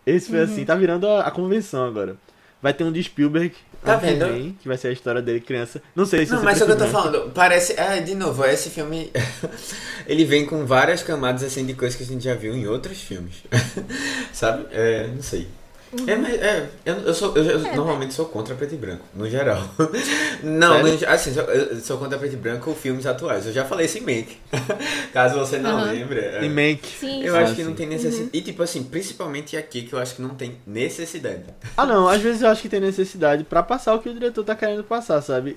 Esse foi Uhum. assim, tá virando a, a convenção agora. Vai ter um de Spielberg, Tá vendo? vem, que vai ser a história dele criança. Não sei se Não, mas é o que eu tô falando. Parece. É, de novo, esse filme. [laughs] ele vem com várias camadas assim de coisas que a gente já viu em outros filmes. [laughs] Sabe? É, não sei. É, mas, é, eu, eu sou, eu, eu normalmente sou contra preto e branco, no geral. [laughs] Não, no- assim, sou- eu sou contra preto e branco filmes atuais. Eu já falei isso em Mank. [laughs] Caso você não Aham. lembre. é. E Mank. Sim, Eu Ah, acho que sim. não tem necessidade. E tipo assim, principalmente aqui que eu acho que não tem necessidade. Ah não, às vezes eu acho que tem necessidade pra passar o que o diretor tá querendo passar, sabe?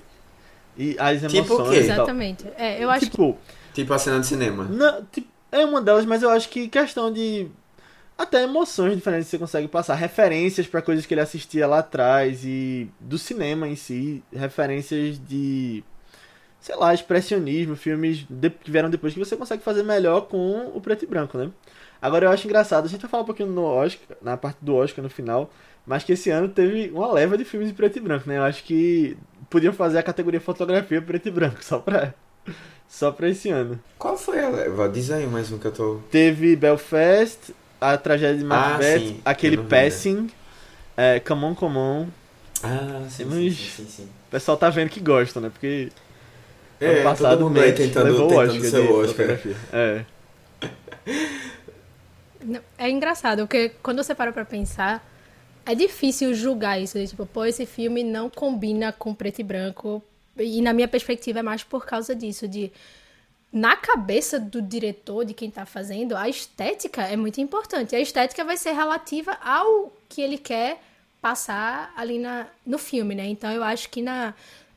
E as Tipo o emoções quê? e tal. Exatamente. É, eu acho que Tipo, Tipo a cena de cinema. Não, tipo, é uma delas, mas eu acho que questão de. Até emoções diferentes você consegue passar. Referências pra coisas que ele assistia lá atrás e do cinema em si. Referências de. Sei lá, expressionismo, filmes de- que vieram depois que você consegue fazer melhor com o preto e branco, né? Agora eu acho engraçado, a gente vai falar um pouquinho no Oscar, na parte do Oscar no final, mas que esse ano teve uma leva de filmes em preto e branco, né? Eu acho que podiam fazer a categoria fotografia preto e branco, só pra, só pra esse ano. Qual foi a leva? Diz aí mais um que eu tô. Teve Belfast, a tragédia de Macbeth, Ah, sim, aquele né? Passing, é, Come On, Come On. Ah, sim, sim, Temos- sim, sim, sim. O pessoal tá vendo que gosta, né? Porque É, ano passado todo mundo aí tentando, levou o tentando Oscar ser Oscar. É. É engraçado, porque quando você para pra pensar, é difícil julgar isso. de, Tipo, pô, esse filme não combina com preto e branco. E na minha perspectiva é mais por causa disso, de... Na cabeça do diretor, de quem tá fazendo, a estética é muito importante. A estética vai ser relativa ao que ele quer passar ali na, no filme, né? Então eu acho que na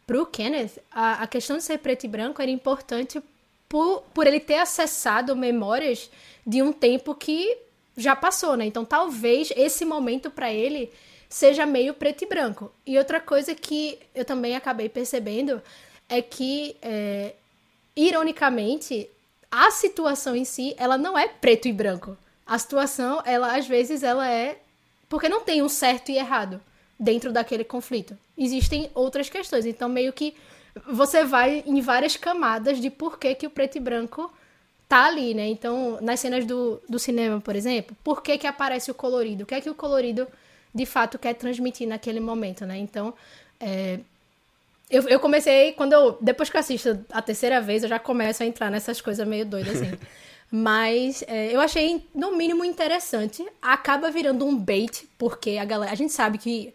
pro Kenneth, a, a questão de ser preto e branco era importante por, por ele ter acessado memórias de um tempo que já passou, né? Então talvez esse momento pra ele seja meio preto e branco. E outra coisa que eu também acabei percebendo é que, é, ironicamente, a situação em si, ela não é preto e branco. A situação, ela às vezes ela é porque não tem um certo e errado dentro daquele conflito. Existem outras questões, então meio que você vai em várias camadas de por que, que o preto e branco tá ali, né? Então, nas cenas do, do cinema, por exemplo, por que, que aparece o colorido? O que é que o colorido de fato quer transmitir naquele momento, né? Então, é, eu, eu comecei, quando eu. Depois que eu assisto a terceira vez, eu já começo a entrar nessas coisas meio doidas, assim. [laughs] Mas é, eu achei, no mínimo, interessante. Acaba virando um bait, porque a galera. A gente sabe que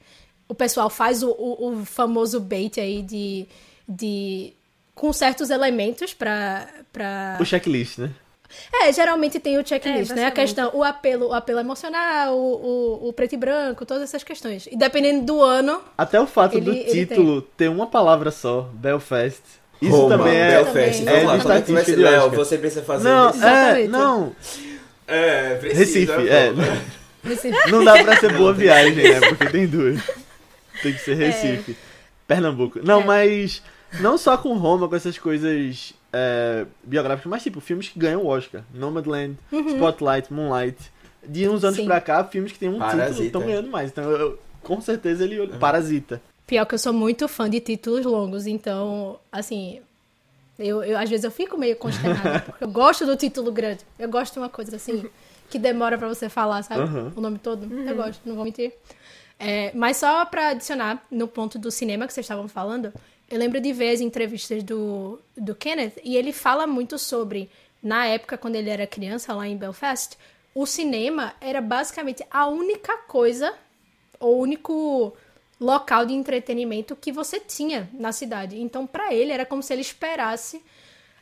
o pessoal faz o, o, o famoso bait aí de. de com certos elementos pra. pra... O checklist, né? É, geralmente tem o checklist, É, né? A questão, o apelo, o apelo emocional, o, o, o preto e branco, todas essas questões. E dependendo do ano, Até o fato Ele- do título ter uma palavra só, Belfast. Isso Roma, também é. Belfast. Também. Vamos lá, É é Léo, você precisa fazer Não, isso. é, Exatamente. não. É, precisa. Recife, é. esse- Não dá pra ser boa viagem, né? Porque tem duas. Tem que ser Recife. Pernambuco. Não, É. mas. Não só com Roma, com essas coisas é, biográficas, mas tipo, filmes que ganham o Oscar. Nomadland, Spotlight, Moonlight. De uns anos Sim. pra cá, filmes que tem um título Parasita. estão ganhando mais. Então, eu- eu- com certeza ele. Parasita. Pior que eu sou muito fã de títulos longos, então, assim, eu, eu às vezes eu fico meio consternada, [laughs] porque eu gosto do título grande. Eu gosto de uma coisa assim, que demora pra você falar, sabe? Aham. O nome todo. Eu gosto, não vou mentir. É, mas só pra adicionar no ponto do cinema que vocês estavam falando, eu lembro de ver as entrevistas do, do Kenneth e ele fala muito sobre, na época quando ele era criança lá em Belfast, o cinema era basicamente a única coisa, o único local de entretenimento que você tinha na cidade. Então, pra ele era como se ele esperasse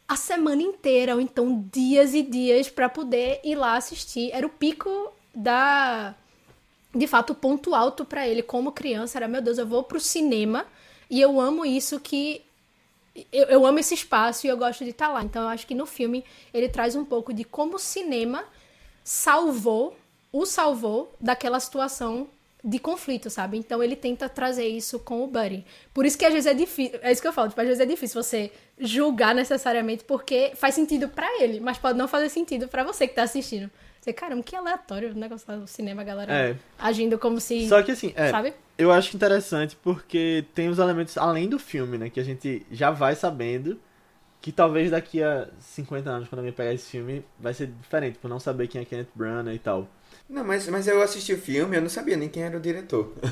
a semana inteira ou então dias e dias pra poder ir lá assistir. Era o pico da de fato, o ponto alto pra ele como criança era, meu Deus, eu vou pro cinema e eu amo isso que eu, eu amo esse espaço e eu gosto de estar lá. Então eu acho que no filme ele traz um pouco de como o cinema salvou, o salvou daquela situação de conflito, sabe? Então ele tenta trazer isso com o Buddy. Por isso que às vezes é difícil, é isso que eu falo, tipo, às vezes é difícil você julgar necessariamente porque faz sentido pra ele, mas pode não fazer sentido pra você que tá assistindo. Você, caramba, que aleatório o negócio lá do cinema, a galera É. agindo como se, Só que assim, é, sabe? eu acho interessante porque tem os elementos além do filme, né? Que a gente já vai sabendo que talvez daqui a 50 anos, quando alguém pegar esse filme, vai ser diferente, por não saber quem é Kenneth Branagh e tal. Não, mas, mas eu assisti o filme, eu não sabia nem quem era o diretor. [laughs]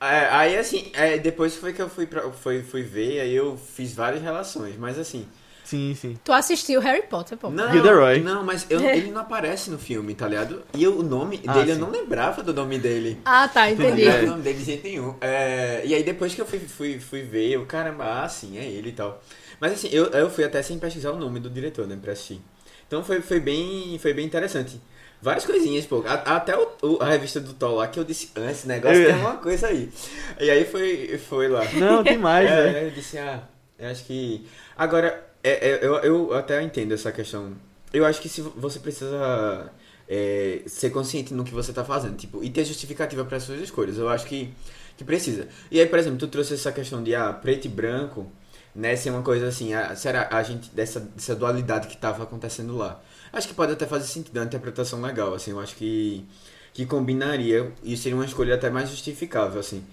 É, aí assim, é, depois foi que eu fui, pra, fui, fui ver, aí eu fiz várias relações, mas assim. Sim, sim. Tu assistiu Harry Potter, pô. Não, Gilderoy. não, mas eu- [laughs] ele não aparece no filme, tá ligado? E eu- o nome Ah, dele, eu sim. não lembrava do nome dele. Ah, tá, Não entendi. lembrava o nome dele de jeito nenhum. É, e aí depois que eu fui, fui, fui ver, eu, caramba, ah, sim, é ele e tal. Mas assim, eu, eu fui até sem pesquisar o nome do diretor, né, pra assistir. Então foi, foi, bem, foi bem interessante. Várias coisinhas, pô. A- até o, o- a revista do Thor lá que eu disse, ah, esse negócio Eu- tem uma coisa aí. E aí foi, foi lá. Não, tem mais, né? É, eu disse, ah, eu acho que. Agora, é, é, eu, eu até entendo essa questão. Eu acho que se você precisa é, ser consciente no que você tá fazendo, tipo, e ter justificativa para suas escolhas. Eu acho que, que precisa. E aí, por exemplo, tu trouxe essa questão de ah, preto e branco né, ser uma coisa assim, a, será a gente dessa, dessa dualidade que estava acontecendo lá. Acho que pode até fazer sentido, é uma interpretação legal, assim, eu acho que que combinaria e seria uma escolha até mais justificável, assim.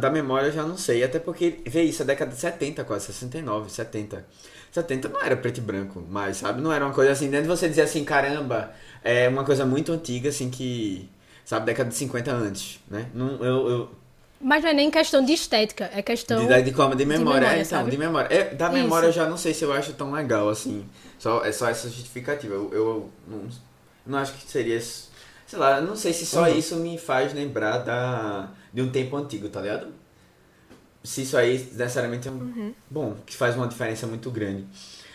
Da memória eu já não sei, até porque, vê isso, a década de 70 quase, 69, 70. 70 não era preto e branco, mas, sabe, não era uma coisa assim, dentro de você dizer assim, caramba, é uma coisa muito antiga, assim, que, sabe, década de 50 antes, né? Não, eu, eu mas não é nem questão de estética, é questão. De, de como? De memória, memória, é, então, sabe? de memória. É, da Isso. memória eu já não sei se eu acho tão legal, assim. Só, é só essa justificativa. Eu, eu não, não acho que seria. Sei lá, eu não sei se só Uhum. isso me faz lembrar da, de um tempo antigo, tá ligado? Se isso aí necessariamente é um. Bom, que faz uma diferença muito grande.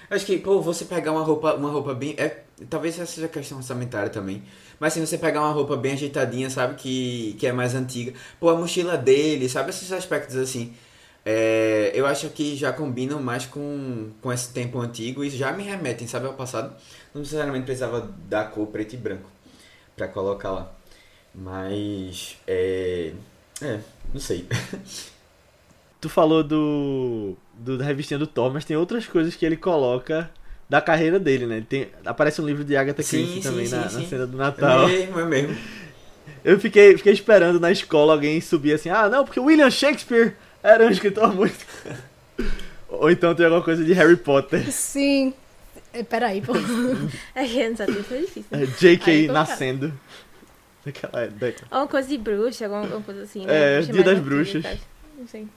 Acho que, pô, você pegar uma roupa, uma roupa bem. É, talvez essa seja questão orçamentária também. Mas se você pegar uma roupa bem ajeitadinha, sabe, que, que é mais antiga. Pô, a mochila dele, sabe, esses aspectos assim. É, eu acho que já combinam mais com, com esse tempo antigo e já me remetem, sabe, ao passado. Não necessariamente precisava da cor preto e branco pra colocar lá. Mas. É. É, não sei. [laughs] Tu falou do, do da revistinha do Thor, mas tem outras coisas que ele coloca da carreira dele, né? Ele tem, aparece um livro de Agatha Christie também sim, na, na sim. cena do É Natal. mesmo, é mesmo. Eu fiquei, fiquei esperando na escola alguém subir assim, ah, não, porque William Shakespeare era um escritor muito. [laughs] Ou então tem alguma coisa de Harry Potter. Sim. É, Peraí, pô. [laughs] É que anos atrás foi difícil. É, J.K. Aí, nascendo. Naquela década. Ou uma coisa de bruxa, alguma, alguma coisa assim. É, Bruxa Dia das Bruxas. Não sei.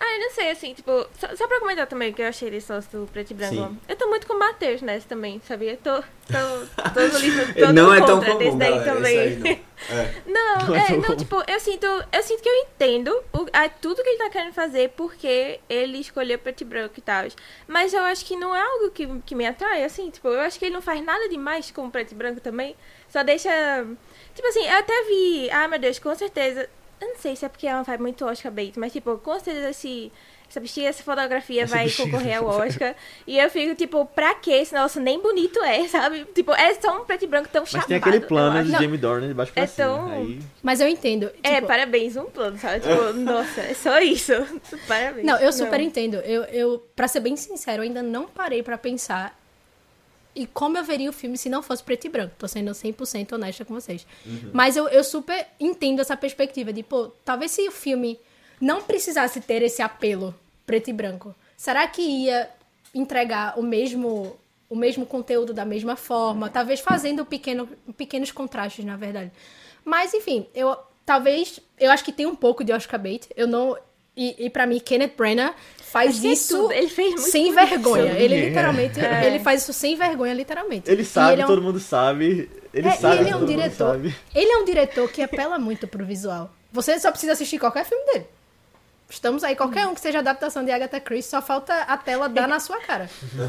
Ah, eu não sei, assim, tipo, só, só pra comentar também que eu achei esse sócio do preto e branco. Sim. Eu tô muito com o Matheus nessa também, sabia? Tô, tô, tô no livro [laughs] Ele todo não é tão comum, desse daí galera, também. não. É. [laughs] Não, Não é é, não, tipo, eu sinto, eu sinto que eu entendo o, a, tudo que ele tá querendo fazer porque ele escolheu preto e branco e tal. Mas eu acho que não é algo que, que me atrai, assim, tipo, eu acho que ele não faz nada demais com o preto e branco também. Só deixa. Tipo assim, eu até vi. Ah, meu Deus, com certeza. Eu não sei se é porque é uma vibe muito Oscar bait, mas tipo, com certeza esse. Essa bexiga, essa fotografia Essa vai bexiga. concorrer ao Oscar. e eu fico, tipo, pra quê? Esse negócio nem bonito é, [laughs] sabe? Tipo, é só um preto e branco tão Mas chapado. tem aquele plano acho. de Jamie Dornan de baixo pra É cima. tão- Aí, Mas eu entendo. É, tipo, parabéns, um plano, sabe? Tipo, [laughs] nossa, é só isso. [laughs] Parabéns. Não, eu super entendo. Eu, eu, pra ser bem sincero, eu ainda não parei pra pensar e como eu veria o filme se não fosse preto e branco. Tô sendo 100% honesta com vocês. Mas eu, eu super entendo essa perspectiva de, pô, talvez se o filme não precisasse ter esse apelo preto e branco, será que ia entregar o mesmo o mesmo conteúdo da mesma forma, talvez fazendo pequeno, pequenos contrastes, na verdade. Mas enfim, eu talvez eu acho que tem um pouco de Oscar bait. Eu não e, e para mim Kenneth Branagh faz é isso. Ele fez muito sem isso. vergonha. Ele É. literalmente, É. ele faz isso sem vergonha, literalmente. ele sabe, ele é um- todo mundo sabe. Ele é, sabe, ele é um todo mundo diretor. sabe. Ele é um diretor que apela muito pro visual. Você só precisa assistir qualquer filme dele. Estamos aí, qualquer um que seja adaptação de Agatha Christie, só falta a tela dar na sua cara.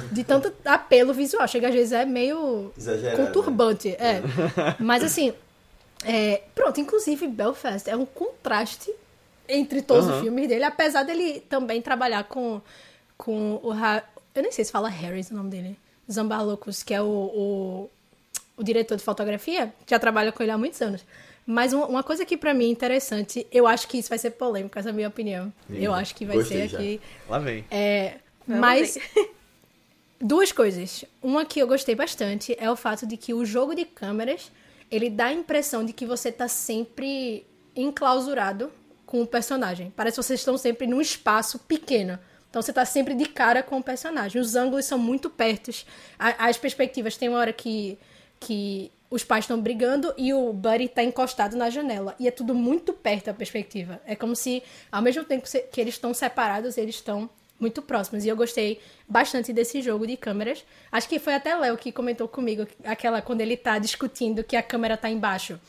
De tanto apelo visual. Chega às vezes é meio Exagerado, conturbante. É. [laughs] Mas assim, é, pronto, inclusive Belfast é um contraste entre todos os Aham. filmes dele, apesar dele também trabalhar com, com o. Ha- Eu nem sei se fala Harris o nome dele. Zambalocos, que é o, o, o diretor de fotografia, já trabalha com ele há muitos anos. Mas um- uma coisa que pra mim é interessante, eu acho que isso vai ser polêmico, essa é a minha opinião. Eu acho que vai ser já. aqui. Lá vem. É, mas [laughs] duas coisas. Uma que eu gostei bastante é o fato de que o jogo de câmeras, ele dá a impressão de que você tá sempre enclausurado com o personagem. Parece que vocês estão sempre num espaço pequeno. Então você tá sempre de cara com o personagem. Os ângulos são muito pertos. As perspectivas, tem uma hora que, que os pais estão brigando e o Buddy tá encostado na janela. E é tudo muito perto a perspectiva. É como se, ao mesmo tempo que eles estão separados, eles estão muito próximos. E eu gostei bastante desse jogo de câmeras. Acho que foi até Léo que comentou comigo aquela quando ele tá discutindo que a câmera tá embaixo.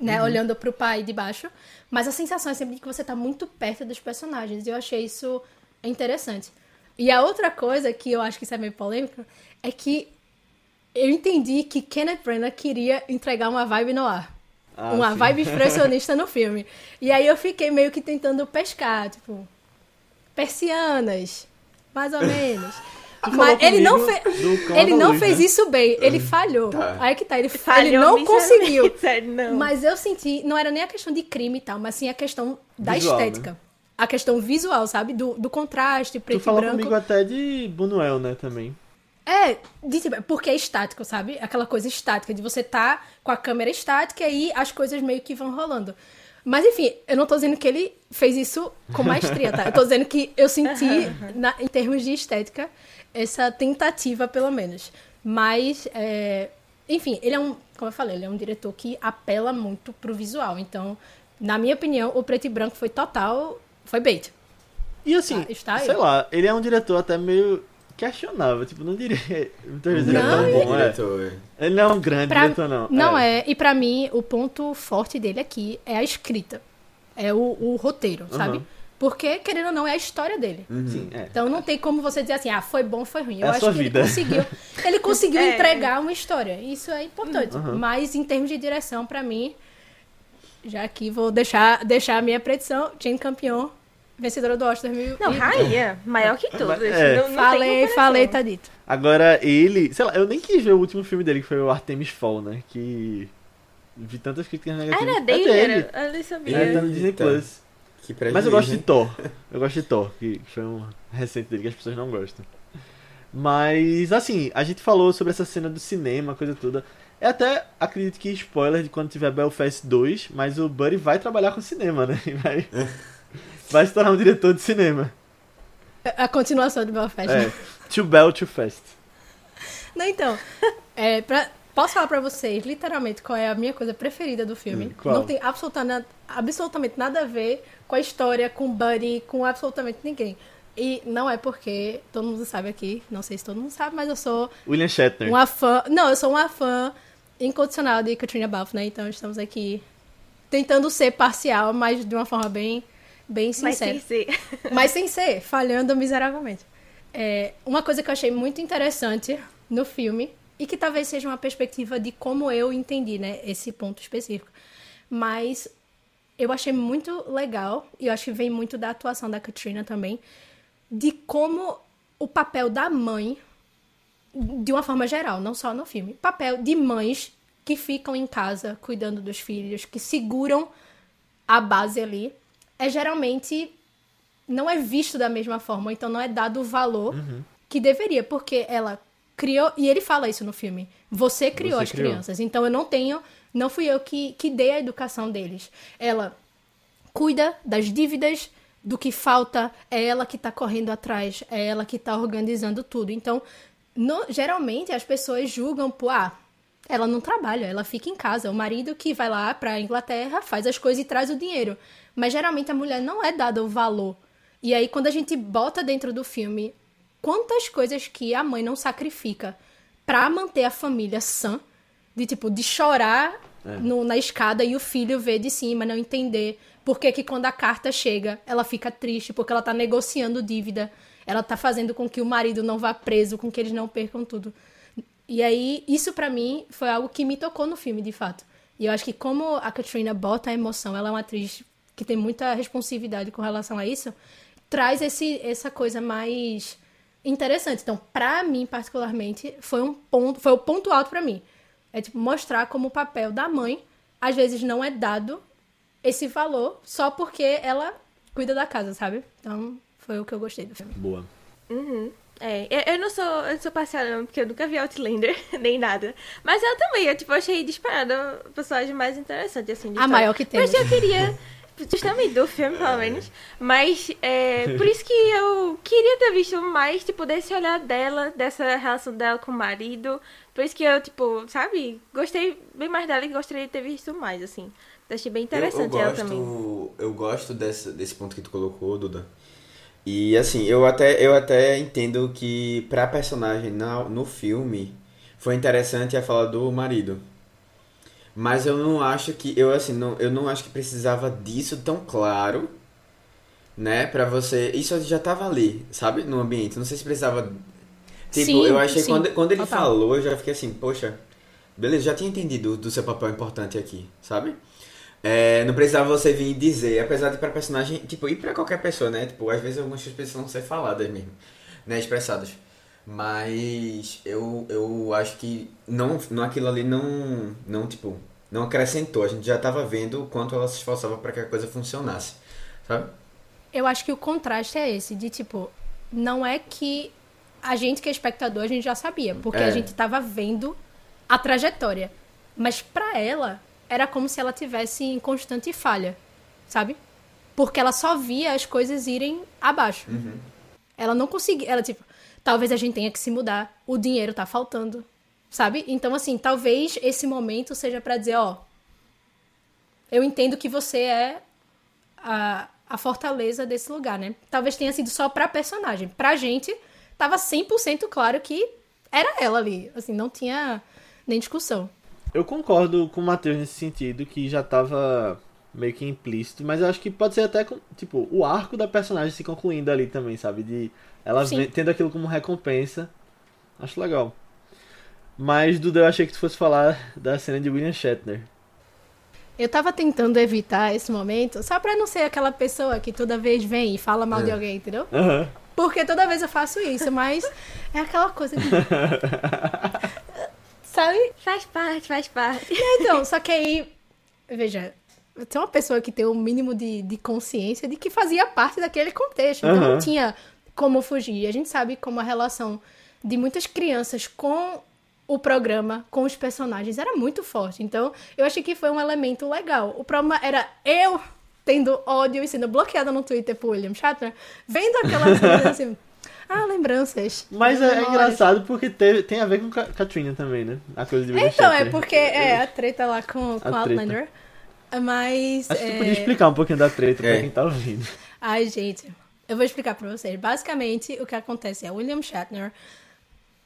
Né, olhando pro pai de baixo. Mas a sensação é sempre de que você tá muito perto dos personagens. E eu achei isso interessante. E a outra coisa que eu acho que isso é meio polêmico é que eu entendi que Kenneth Branagh queria entregar uma vibe no ar. Ah, uma sim. vibe expressionista no [laughs] filme. E aí eu fiquei meio que tentando pescar, tipo, persianas, mais ou [laughs] menos. Mas ele não, Cão ele não Luz, fez né? isso bem, ele falhou. Tá. Aí que tá, ele, ele Falhou não miseravelmente, conseguiu. [laughs] Não. Mas eu senti, não era nem a questão de crime e tal, mas sim a questão da Visual, estética. a questão visual, sabe? Do, do contraste, preto tu falou e branco. comigo até de Bunuel, né, também. É, de, tipo, porque é estático, sabe? Aquela coisa estática, de você tá com a câmera estática e aí as coisas meio que vão rolando. Mas enfim, eu não tô dizendo que ele fez isso com maestria, tá? Eu tô dizendo que eu senti, [laughs] na- em termos de estética, essa tentativa, pelo menos. Mas, é, enfim, ele é um, como eu falei, ele é um diretor que apela muito pro visual. Então, na minha opinião, o preto e branco foi total, foi bait. E assim, Tá, está aí. sei lá, ele é um diretor até meio questionável, tipo, não diria [laughs] muitas vezes ele é Não, tão bom, é. diretor. Ele não é um grande Pra- diretor, não. Não é. E pra mim, o ponto forte dele aqui é a escrita. É o, o roteiro, sabe? Porque, querendo ou não, é a história dele. Sim, é. Então não tem como você dizer assim, ah, foi bom, foi ruim. Eu É a acho sua que vida. ele conseguiu. Ele conseguiu [laughs] É. entregar uma história. Isso é importante. Aham. Mas em termos de direção, pra mim, já aqui vou deixar, deixar a minha predição, Jane Campion, vencedora do Oscar 2000. Não, rainha. Maior que todos. É. Não, não Falei, falei, tá dito. Agora, ele. Sei lá, eu nem quis ver o último filme dele, que foi o Artemis Fall, né? Que. Vi tantas críticas negativas. era dele? É dele. Era, eu nem sabia. É, tá no Disney. Plus. Mas eu gosto de? Thor. Eu gosto de Thor, que foi um recente dele que as pessoas não gostam. Mas, assim, a gente falou sobre essa cena do cinema, coisa toda. É até, acredito que spoiler de quando tiver Belfast 2, mas o Buddy vai trabalhar com cinema, né? [laughs] Vai, vai se tornar um diretor de cinema. A continuação do Belfast. É, Too Bell, Too Fast. Não, então, é, pra- posso falar pra vocês, literalmente, qual é a minha coisa preferida do filme? Hum, qual? Não tem absolutamente, absolutamente nada a ver com a história, com o Buddy, com absolutamente ninguém. E não é porque, todo mundo sabe aqui, não sei se todo mundo sabe, mas eu sou William Shatner. uma fã... Não, eu sou uma fã incondicional de Katrina Balfe, né? Então estamos aqui tentando ser parcial, mas de uma forma bem, bem Mas sincera. sem ser. [laughs] Mas sem ser, falhando miseravelmente. É, uma coisa que eu achei muito interessante no filme, e que talvez seja uma perspectiva de como eu entendi, né, esse ponto específico. Mas eu achei muito legal, e eu acho que vem muito da atuação da Katrina também, de como o papel da mãe, de uma forma geral, não só no filme, papel de mães que ficam em casa cuidando dos filhos, que seguram a base ali, é geralmente não é visto da mesma forma, então não é dado o valor que deveria, porque ela criou, e ele fala isso no filme, você criou Você as criou. crianças, então eu não tenho, não fui eu que, que dei a educação deles. Ela cuida das dívidas, do que falta, é ela que tá correndo atrás, é ela que tá organizando tudo. Então, no- geralmente as pessoas julgam por, ah, ela não trabalha, ela fica em casa. O marido que vai lá pra Inglaterra faz as coisas e traz o dinheiro. Mas geralmente a mulher não é dada o valor. E aí, quando a gente bota dentro do filme quantas coisas que a mãe não sacrifica pra manter a família sã, de tipo, de chorar no- na escada e o filho ver de cima, não entender por que, que quando a carta chega, ela fica triste, porque ela tá negociando dívida, ela tá fazendo com que o marido não vá preso, com que eles não percam tudo. E aí, isso pra mim foi algo que me tocou no filme, de fato. E eu acho que como a Katrina bota a emoção, ela é uma atriz que tem muita responsividade com relação a isso, traz esse, essa coisa mais interessante. Então, pra mim, particularmente, foi um ponto, foi o ponto alto pra mim. É tipo mostrar como o papel da mãe às vezes não é dado esse valor só porque ela cuida da casa, sabe? Então, foi o que eu gostei do filme. Boa. É, eu, não sou, eu não sou parcial não, porque eu nunca vi Outlander, [laughs] nem nada. Mas eu também, eu tipo, achei disparada o personagem mais interessante, assim, de A história. maior que temos. Mas eu queria, [laughs] justamente do filme, pelo menos, mas é, por isso que eu queria ter visto mais, tipo, desse olhar dela, dessa relação dela com o marido. Por isso que eu, tipo, sabe, gostei bem mais dela e gostaria de ter visto mais, assim. Achei bem interessante eu, eu ela gosto, também. Eu gosto desse, desse ponto que tu colocou, Duda. E assim, eu até, eu até entendo que pra personagem na, no filme foi interessante a fala do marido. Mas eu não acho que. Eu assim, não, eu não acho que precisava disso tão claro. Né, pra você. Isso já tava ali, sabe? No ambiente. Não sei se precisava. Tipo, Sim, eu achei sim, quando, quando ele falou, eu já fiquei assim, poxa, beleza, já tinha entendido do seu papel importante aqui, sabe? É, não precisava você vir dizer, apesar de pra personagem, tipo, e pra qualquer pessoa, né? Tipo, às vezes algumas coisas precisam ser faladas mesmo, né? Expressadas. Mas eu, eu acho que não, não aquilo ali não, não, tipo, não acrescentou. A gente já tava vendo o quanto ela se esforçava pra que a coisa funcionasse, sabe? eu acho que o contraste é esse, de tipo, não é que a gente que é espectador, a gente já sabia, porque É. a gente tava vendo a trajetória. Mas pra ela, era como se ela tivesse em constante falha, sabe? Porque ela só via as coisas irem abaixo. Ela não conseguia, ela tipo, talvez a gente tenha que se mudar, o dinheiro tá faltando, sabe? Então assim, talvez esse momento seja pra dizer, ó, eu entendo que você é a, a fortaleza desse lugar, né? Talvez tenha sido só pra personagem. Pra gente, tava 100% claro que era ela ali. Assim, não tinha nem discussão. Eu concordo com o Matheus nesse sentido, que já tava meio que implícito, mas eu acho que pode ser até, tipo, o arco da personagem se concluindo ali também, sabe? De ela Sim. ve- tendo aquilo como recompensa. Acho legal. Mas, Duda, eu achei que tu fosse falar da cena de William Shatner. Eu tava tentando evitar esse momento, só pra não ser aquela pessoa que toda vez vem e fala mal de É. alguém, entendeu? Aham. Porque toda vez eu faço isso, mas [laughs] é aquela coisa de. [laughs] Sabe? Faz parte, faz parte. Então, só que aí. Veja, tem uma pessoa que tem o mínimo de, de consciência de que fazia parte daquele contexto. Então Aham. não tinha como fugir. E a gente sabe como a relação de muitas crianças com o programa, com os personagens, era muito forte. Então, eu achei que foi um elemento legal. O problema era eu tendo ódio e sendo bloqueada no Twitter por William Shatner, vendo aquelas [laughs] coisas assim. Ah, lembranças. Mas é, é engraçado porque teve- tem a ver com Ka- Katrina também, né? A coisa de William Então, é Shatner. porque é a treta lá com, com A treta. Outlander. Mas. Acho que tu é, podia explicar um pouquinho da treta pra É. quem tá ouvindo. Ai, gente, eu vou explicar pra vocês. Basicamente, o que acontece é William Shatner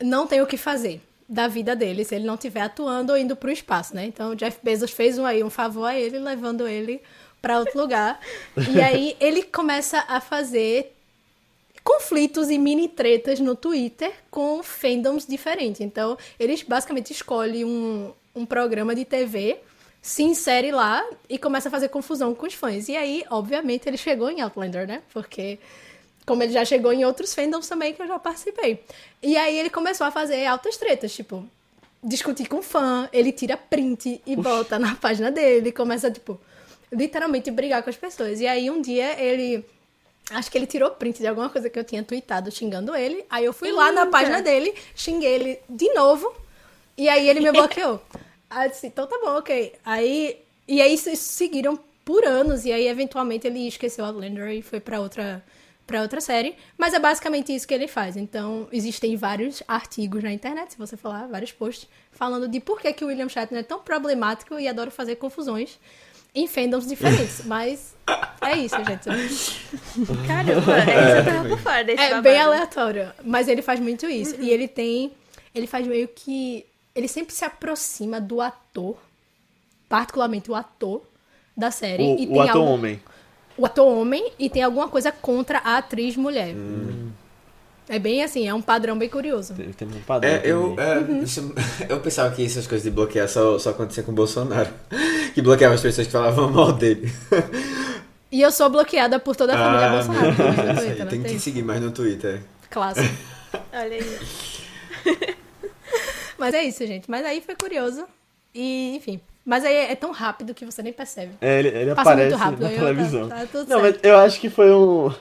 não tem o que fazer da vida dele se ele não estiver atuando ou indo pro espaço, né? Então, o Jeff Bezos fez um aí um favor a ele, levando ele pra outro lugar. E [laughs] aí ele começa a fazer conflitos e mini tretas no Twitter com fandoms diferentes. Então, eles basicamente escolhem um, um programa de TV, se insere lá e começa a fazer confusão com os fãs. E aí, obviamente, ele chegou em Outlander, né? Porque, como ele já chegou em outros fandoms também que eu já participei. E aí ele começou a fazer altas tretas, tipo, discutir com fã, ele tira print e bota na página dele, começa, tipo, literalmente brigar com as pessoas. E aí um dia ele. Acho que ele tirou print de alguma coisa que eu tinha tweetado xingando ele. Aí eu fui lá na Eita. página dele, xinguei ele de novo. E aí ele me bloqueou. [laughs] aí eu disse, então tá bom, ok. Aí. E aí isso, isso seguiram por anos. E aí, eventualmente, ele esqueceu Outlander e foi pra outra. Pra outra série, mas é basicamente isso que ele faz. Então, existem vários artigos na internet, se você lá, vários posts, falando de por que, que o William Shatner é tão problemático e adora fazer confusões em fandoms diferentes. [laughs] mas é isso, gente. [laughs] Caramba, é, eu tava por fora desse É babado. bem aleatório, mas ele faz muito isso. E ele tem. Ele faz meio que. Ele sempre se aproxima do ator, particularmente o ator da série. e O, o tem ator algum- homem. O ator homem e tem alguma coisa contra a atriz mulher. É bem assim, é um padrão bem curioso. Tem, tem um padrão. É, eu, é, isso- [laughs] eu pensava que essas coisas de bloquear só, só acontecia com o Bolsonaro. [laughs] Que bloqueava as pessoas que falavam mal dele. E eu sou bloqueada por toda a família Ah, Bolsonaro. Twitter, tem? que seguir mais no Twitter. Clássico. [laughs] Olha aí. Mas é isso, gente. Mas aí foi curioso. E, enfim. Mas aí é tão rápido que você nem percebe. É, ele, ele Passa aparece muito rápido, na eu- televisão. tá- tá tudo não, certo. mas eu acho que foi um.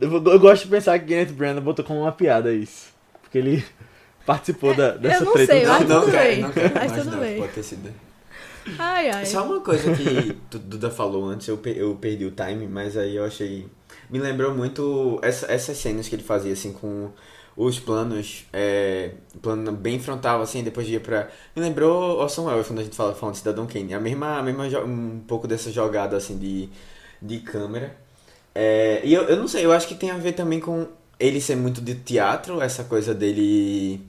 Eu, eu gosto de pensar que Kenneth Branagh botou como uma piada isso. Porque ele [laughs] participou da, dessa É, não treta. sei, eu não, tudo quero, bem. não quero Mas tudo bem. pode ter sido. Ai, ai. Só uma coisa que tu- Duda falou antes, eu, pe- eu perdi o time, mas aí eu achei. Me lembrou muito essa- essas cenas que ele fazia, assim, com os planos, é, plano bem frontal, assim, depois ia pra. Me lembrou Orson Welles quando a gente fala falando de Cidadão Kane. A mesma, a mesma um pouco dessa jogada, assim, de, de câmera. É, e eu, eu não sei, eu acho que tem a ver também com ele ser muito de teatro, essa coisa dele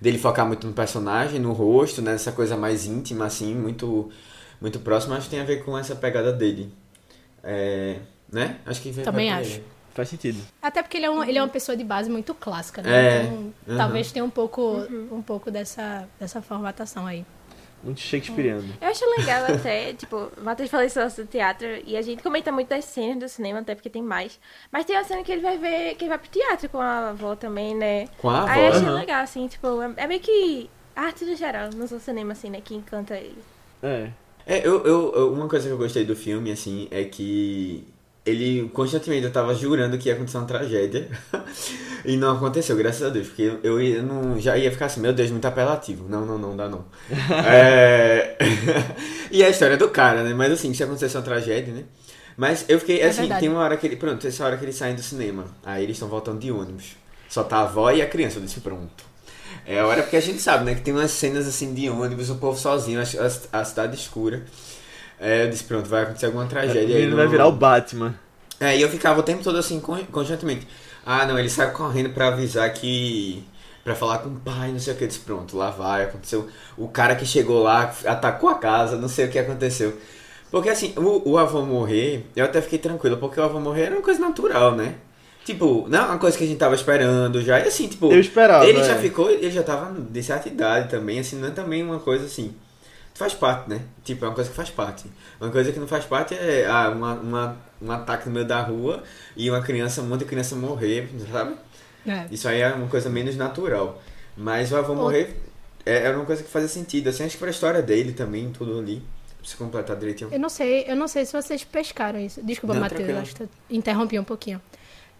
dele focar muito no personagem, no rosto, né? Essa coisa mais íntima, assim, muito, muito próxima, acho que tem a ver com essa pegada dele. É, né? Acho que vem Também acho. aí. Faz sentido. Até porque ele é, um, ele é uma pessoa de base muito clássica, né? É. Então, Uhum. talvez tenha um pouco, um pouco dessa, dessa formatação aí. Muito shakespeareano. Eu acho legal até, [laughs] tipo, o Matheus falou isso do teatro e a gente comenta muito das cenas do cinema, até porque tem mais. Mas tem uma cena que ele vai ver, que ele vai pro teatro com a avó também, né? Com a avó. Aí eu achei legal, assim, tipo, é, é meio que arte no geral, não só cinema, assim, né, que encanta ele. É. É, eu, eu, eu- uma coisa que eu gostei do filme, assim, é que ele constantemente eu tava jurando que ia acontecer uma tragédia. [laughs] e não aconteceu, graças a Deus. Porque eu, eu não, já ia ficar assim, meu Deus, muito apelativo. Não, não, não, dá não. [laughs] é... [laughs] e a história do cara, né? Mas assim, se acontecesse uma tragédia, né? Mas eu fiquei, assim, verdade. tem uma hora que ele. Pronto, essa hora que eles saem do cinema. Aí eles estão voltando de ônibus. Só tá a avó e a criança. Eu disse, pronto. É a hora porque a gente sabe, né? Que tem umas cenas assim de ônibus, o povo sozinho, a, a, a cidade escura. É, eu disse, pronto, vai acontecer alguma tragédia. Ele vai virar o Batman. É, e eu ficava o tempo todo assim, constantemente. Ah, não, ele sai correndo para avisar que. Pra falar com o pai, não sei o que. Eu disse, pronto, lá vai, aconteceu. O cara que chegou lá atacou a casa, não sei o que aconteceu. Porque assim, o, o avô morrer, eu até fiquei tranquilo, porque o avô morrer era uma coisa natural, né? Tipo, não é uma coisa que a gente tava esperando já. E assim, tipo. Eu esperava. Ele já é. ficou, ele já tava de certa idade também, assim, não é também uma coisa assim faz parte, né? Tipo, é uma coisa que faz parte. Uma coisa que não faz parte é ah, uma, uma, um ataque no meio da rua e uma criança, um monte de criança morrer, sabe? É. Isso aí é uma coisa menos natural. Mas o avô morrer é, é uma coisa que fazia sentido. Assim, acho que pra história dele também, tudo ali. Pra se completar direitinho. Eu não sei, eu não sei se vocês pescaram isso. Desculpa, Matheus, acho que interrompi um pouquinho.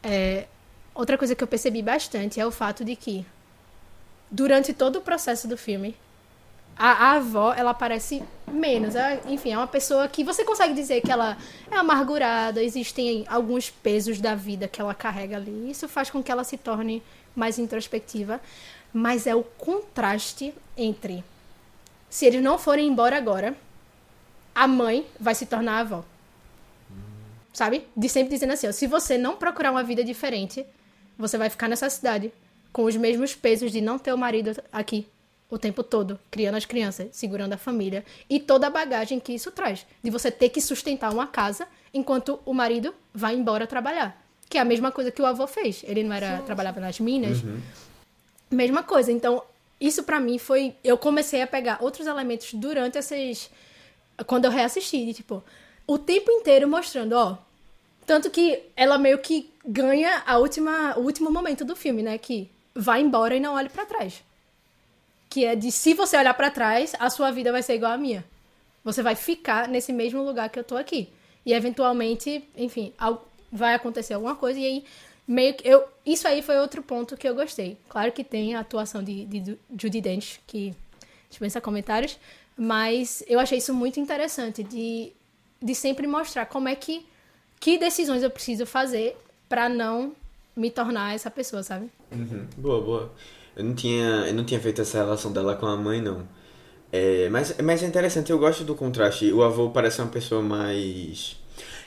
É, outra coisa que eu percebi bastante é o fato de que durante todo o processo do filme, a, a, avó, ela parece menos. Ela, enfim, é uma pessoa que você consegue dizer que ela é amargurada, existem alguns pesos da vida que ela carrega ali. Isso faz com que ela se torne mais introspectiva. Mas é o contraste entre se eles não forem embora agora, a mãe vai se tornar a avó. Sabe? De sempre dizendo assim, ó, se você não procurar uma vida diferente, você vai ficar nessa cidade com os mesmos pesos de não ter o marido aqui o tempo todo, criando as crianças, segurando a família e toda a bagagem que isso traz, de você ter que sustentar uma casa enquanto o marido vai embora trabalhar, que é a mesma coisa que o avô fez. Ele não era Sim. trabalhava nas minas, uhum. mesma coisa. Então isso para mim foi, eu comecei a pegar outros elementos durante esses, quando eu reassisti, tipo o tempo inteiro mostrando, ó, tanto que ela meio que ganha a última, o último momento do filme, né, que vai embora e não olhe para trás que é de se você olhar para trás, a sua vida vai ser igual à minha. Você vai ficar nesse mesmo lugar que eu tô aqui. E eventualmente, enfim, vai acontecer alguma coisa e aí meio que eu isso aí foi outro ponto que eu gostei. Claro que tem a atuação de, de Judy Dench que dispensa comentários, mas eu achei isso muito interessante de de sempre mostrar como é que que decisões eu preciso fazer para não me tornar essa pessoa, sabe? Uhum. Boa, boa. Eu não tinha, eu não tinha feito essa relação dela com a mãe, não. É, mas, mas é interessante, eu gosto do contraste. O avô parece uma pessoa mais.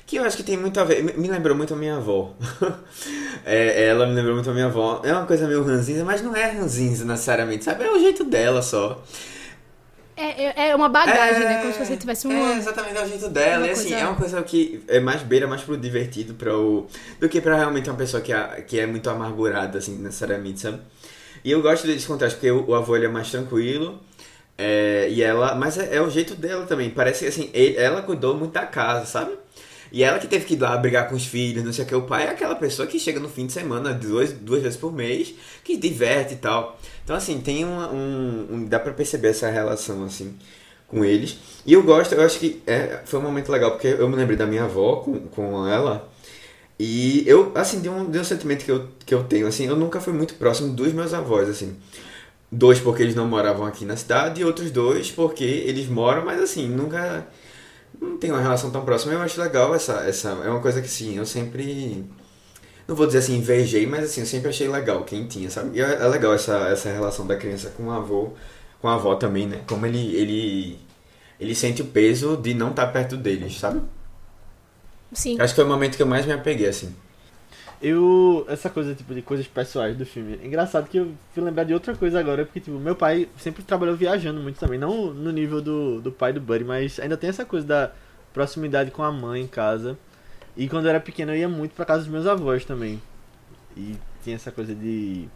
Que eu acho que tem muito a ver. Me lembrou muito a minha avó. [laughs] é, ela me lembrou muito a minha avó. É uma coisa meio ranzinza, mas não é ranzinza necessariamente, sabe? É o jeito dela só. É, é, é uma bagagem, é, né? Como se você tivesse um. É, exatamente, é o jeito dela. E assim, coisa... é uma coisa que é mais beira mais pro divertido pra o, do que pra realmente uma pessoa que é, que é muito amargurada, assim, necessariamente, sabe? E eu gosto desse contraste, porque o, o avô ele é mais tranquilo. É, e ela. Mas é, é, o jeito dela também. Parece que assim, ele, ela cuidou muito da casa, sabe? E ela que teve que ir lá brigar com os filhos, não sei o que. O pai é aquela pessoa que chega no fim de semana, duas, duas vezes por mês, que diverte e tal. Então, assim, tem um. um, dá pra perceber essa relação, assim, com eles. E eu gosto, eu acho que é, foi um momento legal, porque eu me lembrei da minha avó com, com ela. E eu, assim, de um, de um sentimento que eu, que eu tenho, assim, eu nunca fui muito próximo dos meus avós, assim. Dois porque eles não moravam aqui na cidade e outros dois porque eles moram, mas assim, nunca não tem uma relação tão próxima. Eu acho legal essa essa é uma coisa que sim, eu sempre não vou dizer assim invejei, mas assim, eu sempre achei legal quem tinha, sabe? E é, é legal essa essa relação da criança com o avô, com a avó também, né? Como ele ele ele sente o peso de não estar perto deles, sabe? Sim. Acho que foi o momento que eu mais me apeguei, assim. Eu. Essa coisa, tipo, de coisas pessoais do filme. É engraçado que eu fui lembrar de outra coisa agora, porque, tipo, meu pai sempre trabalhou viajando muito também. Não no nível do, do pai do Buddy, mas ainda tem essa coisa da proximidade com a mãe em casa. E quando eu era pequeno eu ia muito pra casa dos meus avós também. E tinha essa coisa de.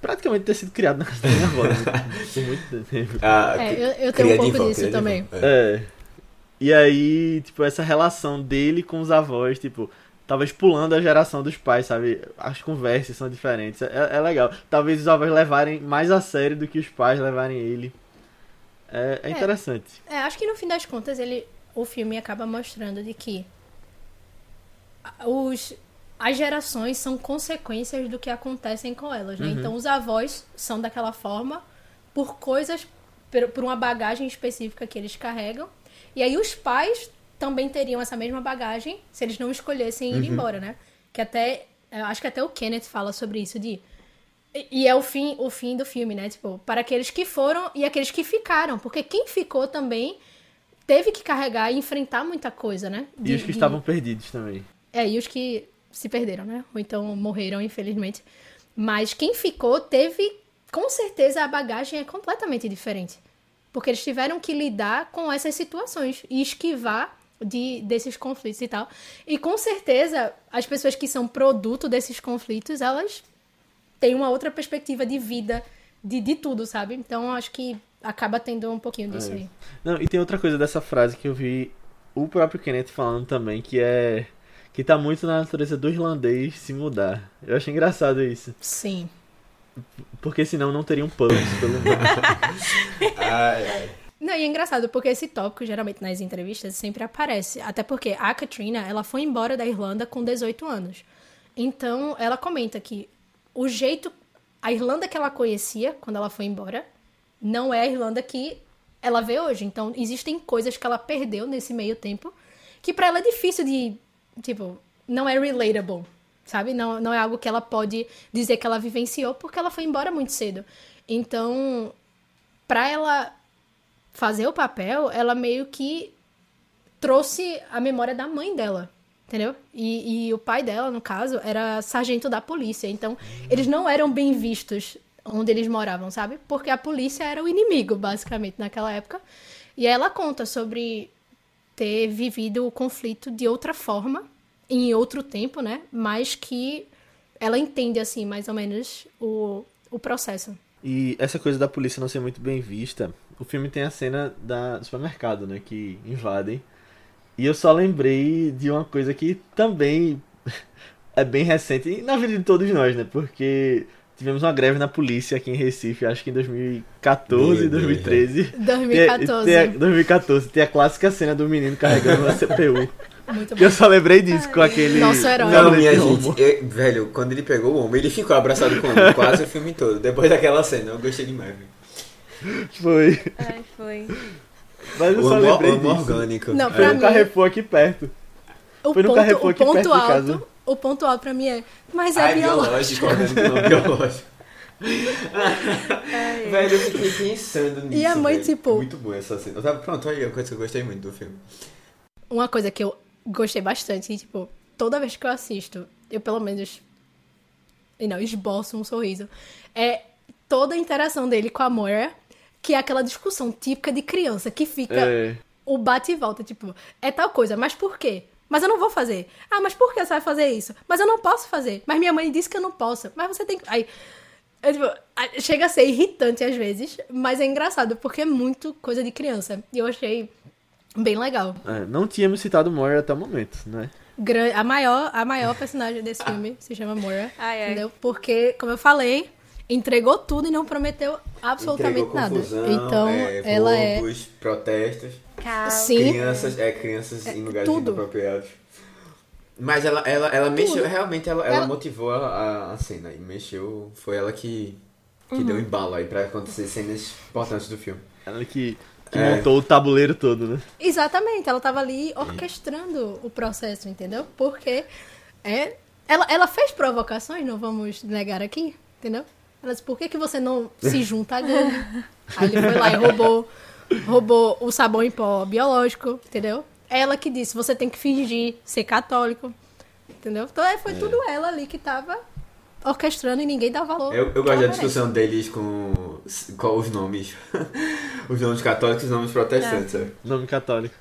Praticamente ter sido criado na casa da minha avó né? [laughs] por muito tempo. Ah, é, eu, eu tenho um pouco disso também. É. E aí, tipo, essa relação dele com os avós, tipo, talvez pulando a geração dos pais, sabe? As conversas são diferentes. É, é legal. Talvez os avós levarem mais a sério do que os pais levarem ele. É, é, é interessante. É, acho que no fim das contas ele, o filme acaba mostrando de que os, as gerações são consequências do que acontecem com elas, né? Então os avós são daquela forma por coisas, por, por uma bagagem específica que eles carregam. E aí os pais também teriam essa mesma bagagem se eles não escolhessem ir embora, né? Que até, eu acho que até o Kenneth fala sobre isso de e- e é o fim, o fim do filme, né? Tipo, para aqueles que foram e aqueles que ficaram, porque quem ficou também teve que carregar e enfrentar muita coisa, né? E De- os que de- estavam perdidos também. é, e os que se perderam, né? Ou então morreram, infelizmente. Mas quem ficou teve, com certeza, a bagagem é completamente diferente. Porque eles tiveram que lidar com essas situações e esquivar de, desses conflitos e tal. E com certeza, as pessoas que são produto desses conflitos, elas têm uma outra perspectiva de vida, de, de tudo, sabe? Então, acho que acaba tendo um pouquinho disso É. aí. Não, e tem outra coisa dessa frase que eu vi o próprio Kenneth falando também, que é. Que tá muito na natureza do irlandês se mudar. Eu achei engraçado isso. Sim. Porque senão não teriam pubs pelo mundo. [laughs] Ai, ai. Não, e é engraçado, porque esse tópico, geralmente nas entrevistas, sempre aparece. Até porque a Katrina, ela foi embora da Irlanda com 18 anos. Então, ela comenta que o jeito... A Irlanda que ela conhecia, quando ela foi embora, não é a Irlanda que ela vê hoje. Então, existem coisas que ela perdeu nesse meio tempo, que pra ela é difícil de... Tipo, não é relatable, sabe? Não, não é algo que ela pode dizer que ela vivenciou, porque ela foi embora muito cedo. Então, pra ela fazer o papel, ela meio que trouxe a memória da mãe dela, entendeu? E, e o pai dela, no caso, era sargento da polícia. Então, eles não eram bem vistos onde eles moravam, sabe? Porque a polícia era o inimigo, basicamente, naquela época. E aí ela conta sobre ter vivido o conflito de outra forma, em outro tempo, né? Mas que ela entende, assim, mais ou menos o, o processo. E essa coisa da polícia não ser muito bem vista, o filme tem a cena da, do supermercado, né? Que invadem. E eu só lembrei de uma coisa que também [laughs] é bem recente, e na vida de todos nós, né? Porque tivemos uma greve na polícia aqui em Recife, acho que em 2014, Meu Deus, 2013. 2014. [laughs] Tem, tem a, 2014, tem a clássica cena do menino carregando uma CPU. [laughs] Muito eu só lembrei disso com aquele. Nosso herói. Não, minha gente, eu- velho, quando ele pegou o homem, ele ficou abraçado com o homem quase o filme todo. Depois daquela cena, eu gostei demais. velho. Foi. Ai, foi. Mas eu O só amor, lembrei disso. orgânico. Não, Foi pra no mim- Carrefour aqui perto. O Foi no ponto, Carrefour aqui perto de alto, casa. o ponto alto pra mim é, mas é é biológico. biológico, não, biológico. Ai, Velho, eu fiquei pensando nisso. E a mãe, velho. tipo- Muito boa essa cena. Pronto, aí é uma coisa que eu gostei muito do filme. Uma coisa que eu gostei bastante, e, tipo, toda vez que eu assisto, eu pelo menos e não, esboço um sorriso, é toda a interação dele com a Moira, que é aquela discussão típica de criança que fica É. o bate e volta, tipo, é tal coisa, mas por quê? Mas eu não vou fazer. Ah, mas por que você vai fazer isso? Mas eu não posso fazer. Mas minha mãe disse que eu não posso. Mas você tem que. Aí. eu, tipo, a- chega a ser irritante às vezes, mas é engraçado, porque é muito coisa de criança. E eu achei bem legal. É, não tínhamos citado Moira até o momento, né? A maior, a maior personagem desse filme [laughs] se chama Moira. Ai, ai. Entendeu? Porque, como eu falei, entregou tudo e não prometeu absolutamente Entregou nada. confusão, Então, é, ela é. roubos, protestos. Calma. Sim. Crianças, é, crianças em lugares tudo. inapropriados. Mas ela, ela, ela mexeu, realmente, ela, ela Ela- motivou a, a cena. E mexeu, foi ela que, que Uhum. deu embalo aí pra acontecer cenas importantes do filme. Ela que, que É. montou o tabuleiro todo, né? Exatamente, ela tava ali orquestrando o processo, entendeu? Porque é, ela, ela fez provocações, não vamos negar aqui, entendeu? Ela disse, por que, que você não se [laughs] junta à gangue? Aí ele foi lá e roubou, roubou o sabão em pó biológico, entendeu? Ela que disse, você tem que fingir ser católico, entendeu? Então é, foi tudo ela ali que tava orquestrando e ninguém dá valor. Eu, eu gosto da discussão deles com, com os nomes. [laughs] os nomes católicos e os nomes protestantes. sabe? Nome católico.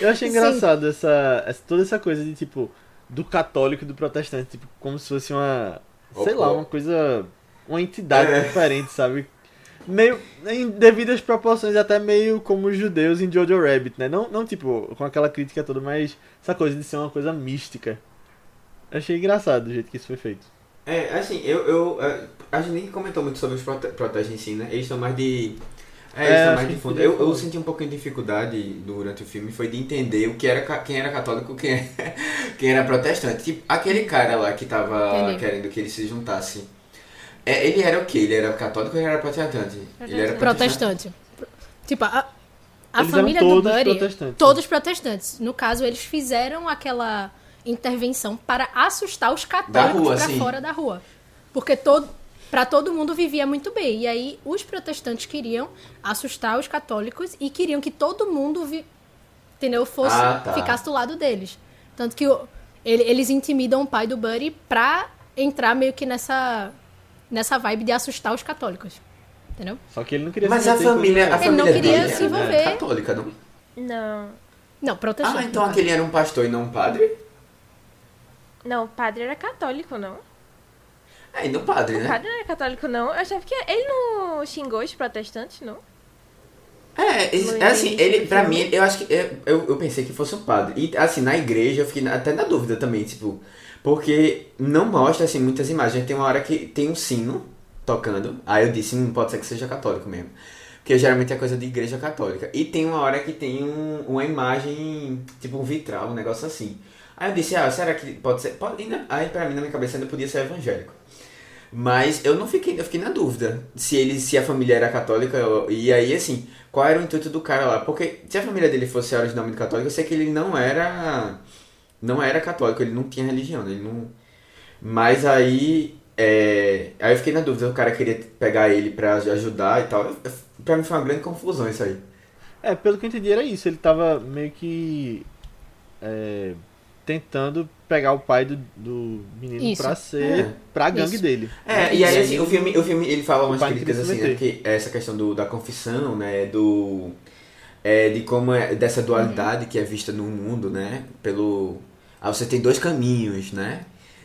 Eu achei engraçado essa, essa- toda essa coisa de tipo do católico e do protestante, tipo, como se fosse uma, sei Opa. lá, uma coisa, uma entidade É. diferente, sabe? Meio em devidas proporções até meio como os judeus em Jojo Rabbit, né? Não, não tipo com aquela crítica toda, mas essa coisa de ser uma coisa mística. Eu achei engraçado o jeito que isso foi feito. É, assim, eu, eu é, a gente nem comentou muito sobre os prote protestos em si, né? Eles estão mais de. É, eles É, mais de fundo. Eu, eu senti um pouquinho de dificuldade durante o filme, foi de entender o que era, quem era católico, quem, é- quem [laughs] Quem era protestante. Tipo, aquele cara lá que tava Entendi. querendo que ele se juntasse. É, ele era o quê? Ele era católico ou ele era protestante? Ele era Protestante. Tipo, a, a Eles família do Buddy, protestantes. todos protestantes. No caso, eles fizeram aquela intervenção para assustar os católicos para fora da rua. Porque todo para todo mundo vivia muito bem. E aí os protestantes queriam assustar os católicos e queriam que todo mundo vi, entendeu, fosse Ah, tá. ficasse do lado deles. Tanto que o- ele- eles intimidam o pai do Buddy pra entrar meio que nessa nessa vibe de assustar os católicos. Entendeu? Só que ele não queria Mas se a família, a coisa- Ele não família queria dele se envolver. católica, não? Não. Não, protestante. Ah, então aquele era um pastor e não um padre? Não, o padre era católico, não. É, e não padre, O né? padre não era católico, não. Eu achava que ele não xingou os protestantes, não. É, esse- No é assim, ele, pra mim, eu acho que. Eu, eu, pensei que fosse um padre. E assim, na igreja eu fiquei até na dúvida também, tipo. Porque não mostra assim muitas imagens. Tem uma hora que tem um sino tocando. Aí eu disse, hum, pode ser que seja católico mesmo. Porque geralmente é coisa de igreja católica. E tem uma hora que tem um- uma imagem, tipo um vitral, um negócio assim. Aí eu disse, ah, será que pode ser? Pode, ainda- aí pra mim na minha cabeça ainda podia ser evangélico. Mas eu não fiquei, eu fiquei na dúvida se ele, se a família era católica e aí assim, qual era o intuito do cara lá? Porque se a família dele fosse originalmente católica, eu sei que ele não era não era católico, ele não tinha religião, ele não Mas aí é, aí eu fiquei na dúvida, o cara queria pegar ele pra ajudar e tal. Pra mim foi uma grande confusão isso aí. É, pelo que eu entendi era isso. Ele tava meio que é, tentando pegar o pai do, do menino Isso. pra ser É. pra gangue Isso. dele. É, e aí assim, o filme, o filme ele fala umas críticas assim, né, que essa questão do, da confissão, né, do é, de como é dessa dualidade que é vista no mundo, né, pelo ah, você tem dois caminhos, né?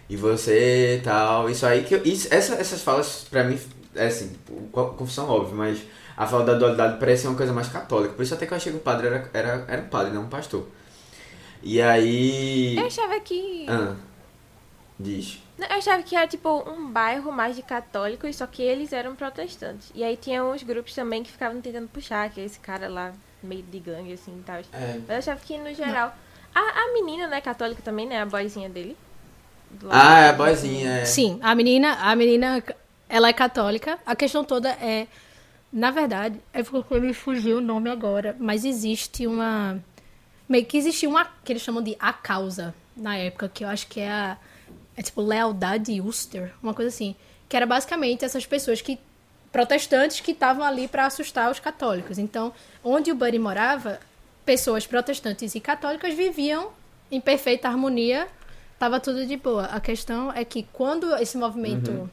E você tal, isso aí que eu- isso, essa, essas falas pra mim é assim, co- confissão óbvio, mas a fala da dualidade parece uma coisa mais católica, por isso até que eu achei que o padre era era, era um padre, não um pastor. E aí Eu achava que. ah, diz. Eu achava que era tipo um bairro mais de católicos, só que eles eram protestantes. E aí tinha uns grupos também que ficavam tentando puxar, que é esse cara lá, meio de gangue, assim e tal. É. Mas eu achava que no geral. A, a menina, né, católica também, né? A boizinha dele. Ah, é a boizinha, é. Sim, a menina, a menina, ela é católica. A questão toda é, na verdade, é porque me fugiu o nome agora, mas existe uma meio que existia uma que eles chamam de a causa na época, que eu acho que é a é tipo lealdade Ulster, uma coisa assim, que era basicamente essas pessoas que protestantes que estavam ali para assustar os católicos. Então, onde o Buddy morava, pessoas protestantes e católicas viviam em perfeita harmonia, tava tudo de boa. A questão é que quando esse movimento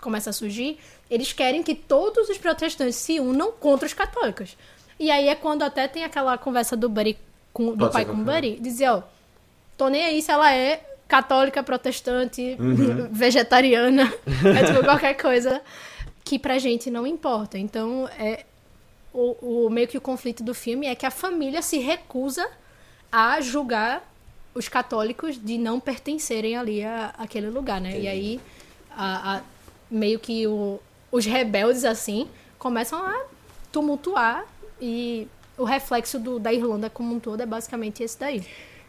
começa a surgir, eles querem que todos os protestantes se unam contra os católicos. E aí é quando até tem aquela conversa do Buddy com, do Pode pai com o. Buddy, dizer, ó, tô nem aí se ela é católica, protestante, Uhum. [laughs] vegetariana, é tipo qualquer coisa que pra gente não importa. Então, é o, o meio que o conflito do filme é que a família se recusa a julgar os católicos de não pertencerem ali a, àquele lugar, né? E aí, a- a- meio que o- os rebeldes, assim, começam a tumultuar e o reflexo do- da Irlanda como um todo é basicamente esse daí.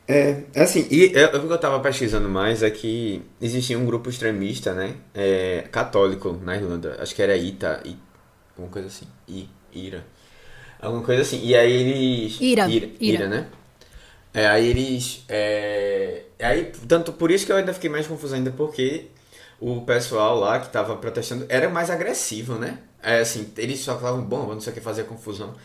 É, assim, e eu, o que eu tava pesquisando mais é que existia um grupo extremista, né? É, católico na Irlanda. Acho que era Ita, I, alguma coisa assim. I, Ira. Alguma coisa assim. E aí eles. Ira, Ira, Ira. Ira, né? É, aí eles. É, aí, tanto por isso que eu ainda fiquei mais confuso ainda, porque o pessoal lá que tava protestando era mais agressivo, né? É assim, eles só falavam bomba, não sei o que, fazer confusão.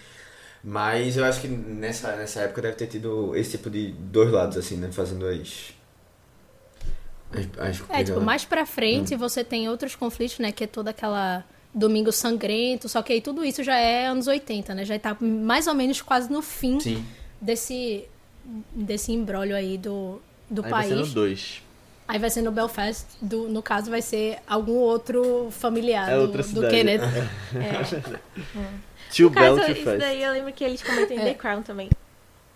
Mas eu acho que nessa, nessa época deve ter tido esse tipo de dois lados, assim, né? Fazendo as. as, as É, tipo, mais pra Hum. frente você tem outros conflitos, né? Que é toda aquela Domingo Sangrento, só que aí tudo isso já é anos 80, né? Já tá mais ou menos quase no fim Sim. desse, desse embrólio aí do, do Aí vai ser no país. 2. Aí vai ser no Belfast, do, no caso vai ser algum outro familiar É do, outra do. Kenneth. [laughs] Tio No caso, Bell to isso Fest. daí eu lembro que eles comentam em É. The Crown também.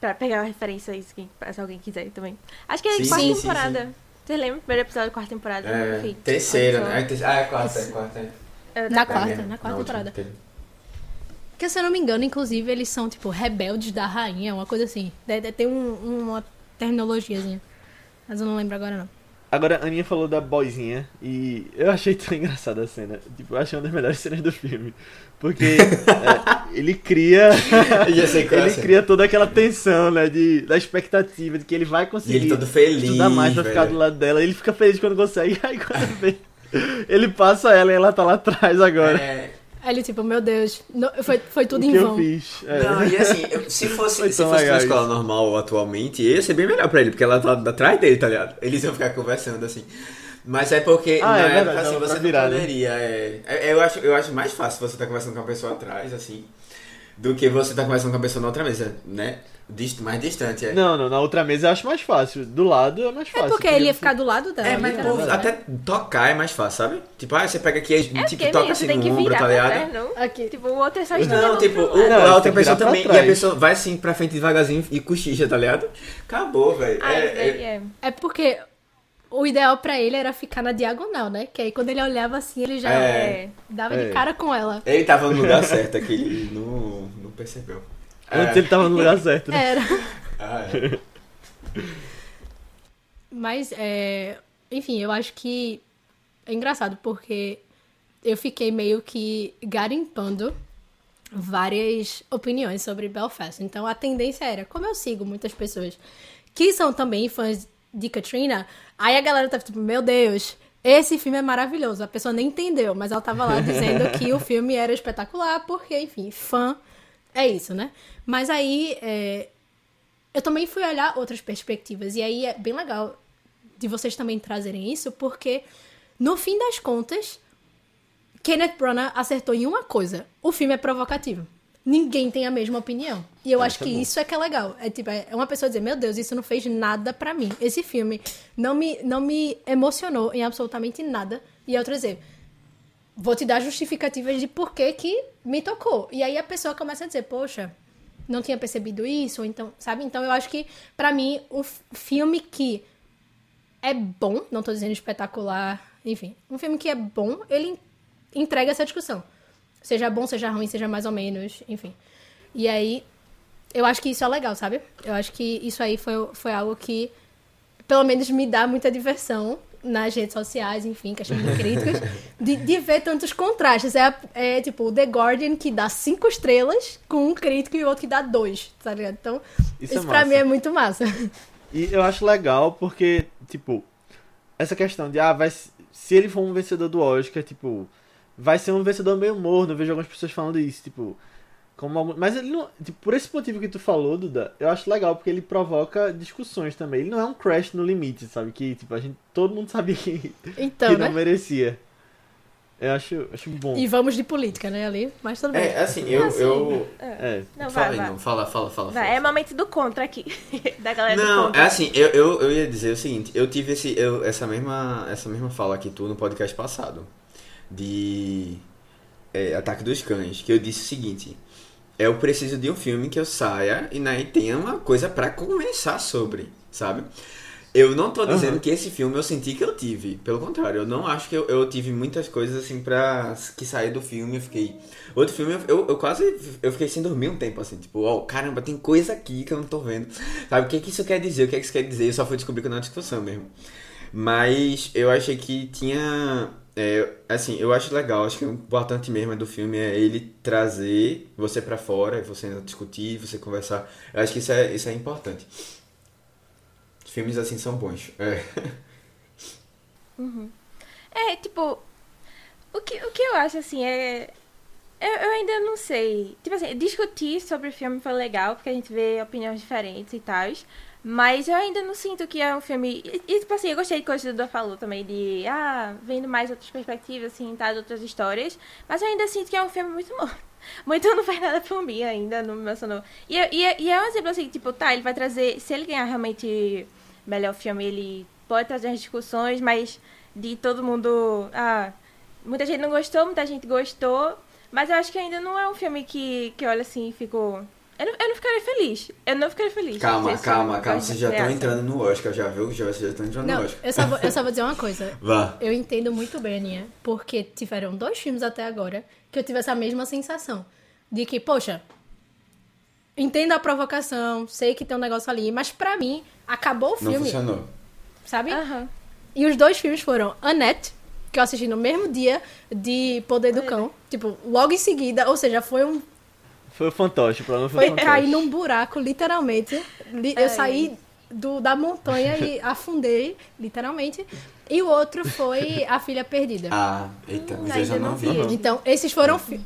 Pra pegar uma referência a isso, quem- se alguém quiser também. Acho que é Sim, quarta sim, sim, temporada. Você lembra o primeiro episódio da quarta temporada? É, Enfim, terceira, só. né? É, terceira- Ah, é quarta, é quarta. É. É, Na quarta, É, na quarta última temporada. Porque se eu não me engano, inclusive, eles são, tipo, rebeldes da rainha, uma coisa assim. Ter um- uma terminologiazinha. Mas eu não lembro agora, não. Agora, a Aninha falou da boizinha e eu achei tão engraçada a cena. Tipo, eu achei uma das melhores cenas do filme. Porque [laughs] é, ele cria. [laughs] Ele cria toda aquela tensão, né? De, da expectativa de que ele vai E conseguir. ele todo feliz. estudar mais pra ficar velho. do lado dela. Ele fica feliz quando consegue. [laughs] Aí quando vê, ele passa ela e ela tá lá atrás agora. É, Aí ele, tipo, meu Deus, não- foi, foi tudo o em que eu vão. fiz? É. Não, e assim, eu- se fosse, se fosse legal na escola normal atualmente, ia ser bem melhor pra ele, porque ela tá atrás dele, tá ligado? Eles iam ficar conversando assim. Mas é porque Ah, na é época verdade, assim, você virar, não né? poderia. É, é- eu, acho, eu acho mais fácil você tá conversando com uma pessoa atrás, assim, do que você tá conversando com uma pessoa na outra mesa, né? Dist, mais distante, é. Não, não, na outra mesa eu acho mais fácil. Do lado é mais fácil. É porque ele ia ficar do lado dela. É, mas pô, né? até tocar é mais fácil, sabe? Tipo, ah, você pega aqui e É tipo, toca assim você tem no que ombro, virar tá ligado? não. Aqui. Tipo, o outro é só Não, tipo, o. Não, a outra pessoa também, e a pessoa vai assim pra frente devagarzinho e cochicha, tá ligado? Acabou, velho. É- é- é. É porque o ideal pra ele era ficar na diagonal, né? Que aí quando ele olhava assim, ele já É. dava É. de cara com ela. Ele tava no lugar certo aqui, ele não, não percebeu. Antes ele tava no lugar certo, né? Era. Ah, é. [laughs] Mas, é... enfim, eu acho que é engraçado porque eu fiquei meio que garimpando várias opiniões sobre Belfast. Então a tendência era, como eu sigo muitas pessoas que são também fãs de Katrina, aí a galera tava tipo, meu Deus, esse filme é maravilhoso. A pessoa nem entendeu, mas ela tava lá dizendo que o filme era espetacular, porque, enfim, fã é isso, né? Mas aí é, eu também fui olhar outras perspectivas. E aí é bem legal de vocês também trazerem isso, porque no fim das contas, Kenneth Branagh acertou em uma coisa: o filme é provocativo. Ninguém tem a mesma opinião. E eu Ah, acho que é bom. isso é que é legal. É tipo, é uma pessoa dizer, meu Deus, isso não fez nada pra mim. Esse filme não me, não me emocionou em absolutamente nada. E outra dizer, vou te dar justificativas de por que que me tocou. E aí a pessoa começa a dizer, poxa, não tinha percebido isso, ou então, sabe? Então eu acho que, pra mim, f- filme que é bom, não tô dizendo espetacular, enfim, um filme que é bom, ele entrega essa discussão. Seja bom, seja ruim, seja mais ou menos, enfim. E aí, eu acho que isso é legal, sabe? Eu acho que isso aí foi, foi algo que, pelo menos, me dá muita diversão nas redes sociais, enfim, questão de críticas, de, de ver tantos contrastes. É, é tipo o The Guardian que dá cinco estrelas com um crítico e o outro que dá dois, tá ligado? Então, Isso isso, é pra mim é muito massa. E eu acho legal porque, tipo, essa questão de, ah, vai, se ele for um vencedor do Oscar, tipo, vai ser um vencedor meio morno. Eu vejo algumas pessoas falando isso, tipo, como algum... Mas ele não. Tipo, por esse motivo que tu falou, Duda, eu acho legal porque ele provoca discussões também. Ele não é um crash no limite, sabe? Que, tipo, a gente. Todo mundo [laughs] sabia que, Então, que né? não merecia. Eu acho, acho bom. E vamos de política, né, ali, mas tudo bem. É, assim, eu. Assim, eu... É. Não, fala vai, aí, vai. não. Fala, fala, fala. Vai, fala. é momento do contra aqui. [laughs] da galera do Não, contra. é assim, eu, eu, eu ia dizer o seguinte, eu tive esse, eu, essa, mesma, essa mesma fala que tu no podcast passado, de é, Ataque dos Cães, que eu disse o seguinte, eu preciso de um filme que eu saia e né, tenha uma coisa pra conversar sobre, sabe? Eu não tô dizendo Aham. que esse filme eu senti que eu tive, pelo contrário, eu não acho que eu, eu tive muitas coisas assim pra que sair do filme, eu fiquei... Outro filme, eu, eu, eu quase, eu fiquei sem dormir um tempo assim, tipo, ó, caramba, tem coisa aqui que eu não tô vendo. Sabe, o que que isso quer dizer, o que é que isso quer dizer, eu só fui descobrir na discussão mesmo. Mas eu achei que tinha. É, assim, eu acho legal, acho que o importante mesmo do filme é ele trazer você pra fora, você discutir, você conversar. Eu acho que isso é, isso é importante. Filmes assim são bons. É. [laughs] É, tipo, o que, o que eu acho, assim, é... Eu, eu ainda não sei. Tipo assim, discutir sobre o filme foi legal, porque a gente vê opiniões diferentes e tal. Mas eu ainda não sinto que é um filme... E, tipo assim, eu gostei de coisa que o Duda falou também, de... Ah, vendo mais outras perspectivas, assim, tá, de outras histórias. Mas eu ainda sinto que é um filme muito bom. [laughs] Muito não faz nada por mim ainda, não me emocionou. E, e, e é um exemplo assim, tipo, tá, ele vai trazer... Se ele ganhar realmente melhor filme, ele pode trazer as discussões, mas de todo mundo. Ah, muita gente não gostou, muita gente gostou. Mas eu acho que ainda não é um filme que, que olha assim ficou. Eu não, eu não ficaria feliz. Eu não ficaria feliz. Calma, calma, calma. fosse Vocês já estão estrear, entrando no Oscar, já viu? Já, vocês já estão entrando Não, no Oscar. eu só, vou, eu só vou dizer uma coisa. [laughs] Vá. Eu entendo muito bem, Aninha, porque tiveram dois filmes até agora que eu tive essa mesma sensação. De que, poxa, entendo a provocação, sei que tem um negócio ali, mas pra mim, acabou o Não filme. funcionou. sabe? Aham. E os dois filmes foram Annette, que eu assisti no mesmo dia de Poder do Cão. Tipo, logo em seguida, ou seja, foi um. Foi o fantoche, o problema foi, Foi o fantoche. cair num buraco, literalmente. Li- Eu Ai. saí do, da montanha e afundei, literalmente. E o outro foi [laughs] A Filha Perdida. Ah, eita, mas eu já não não vi. vi. Então, esses foram. fi-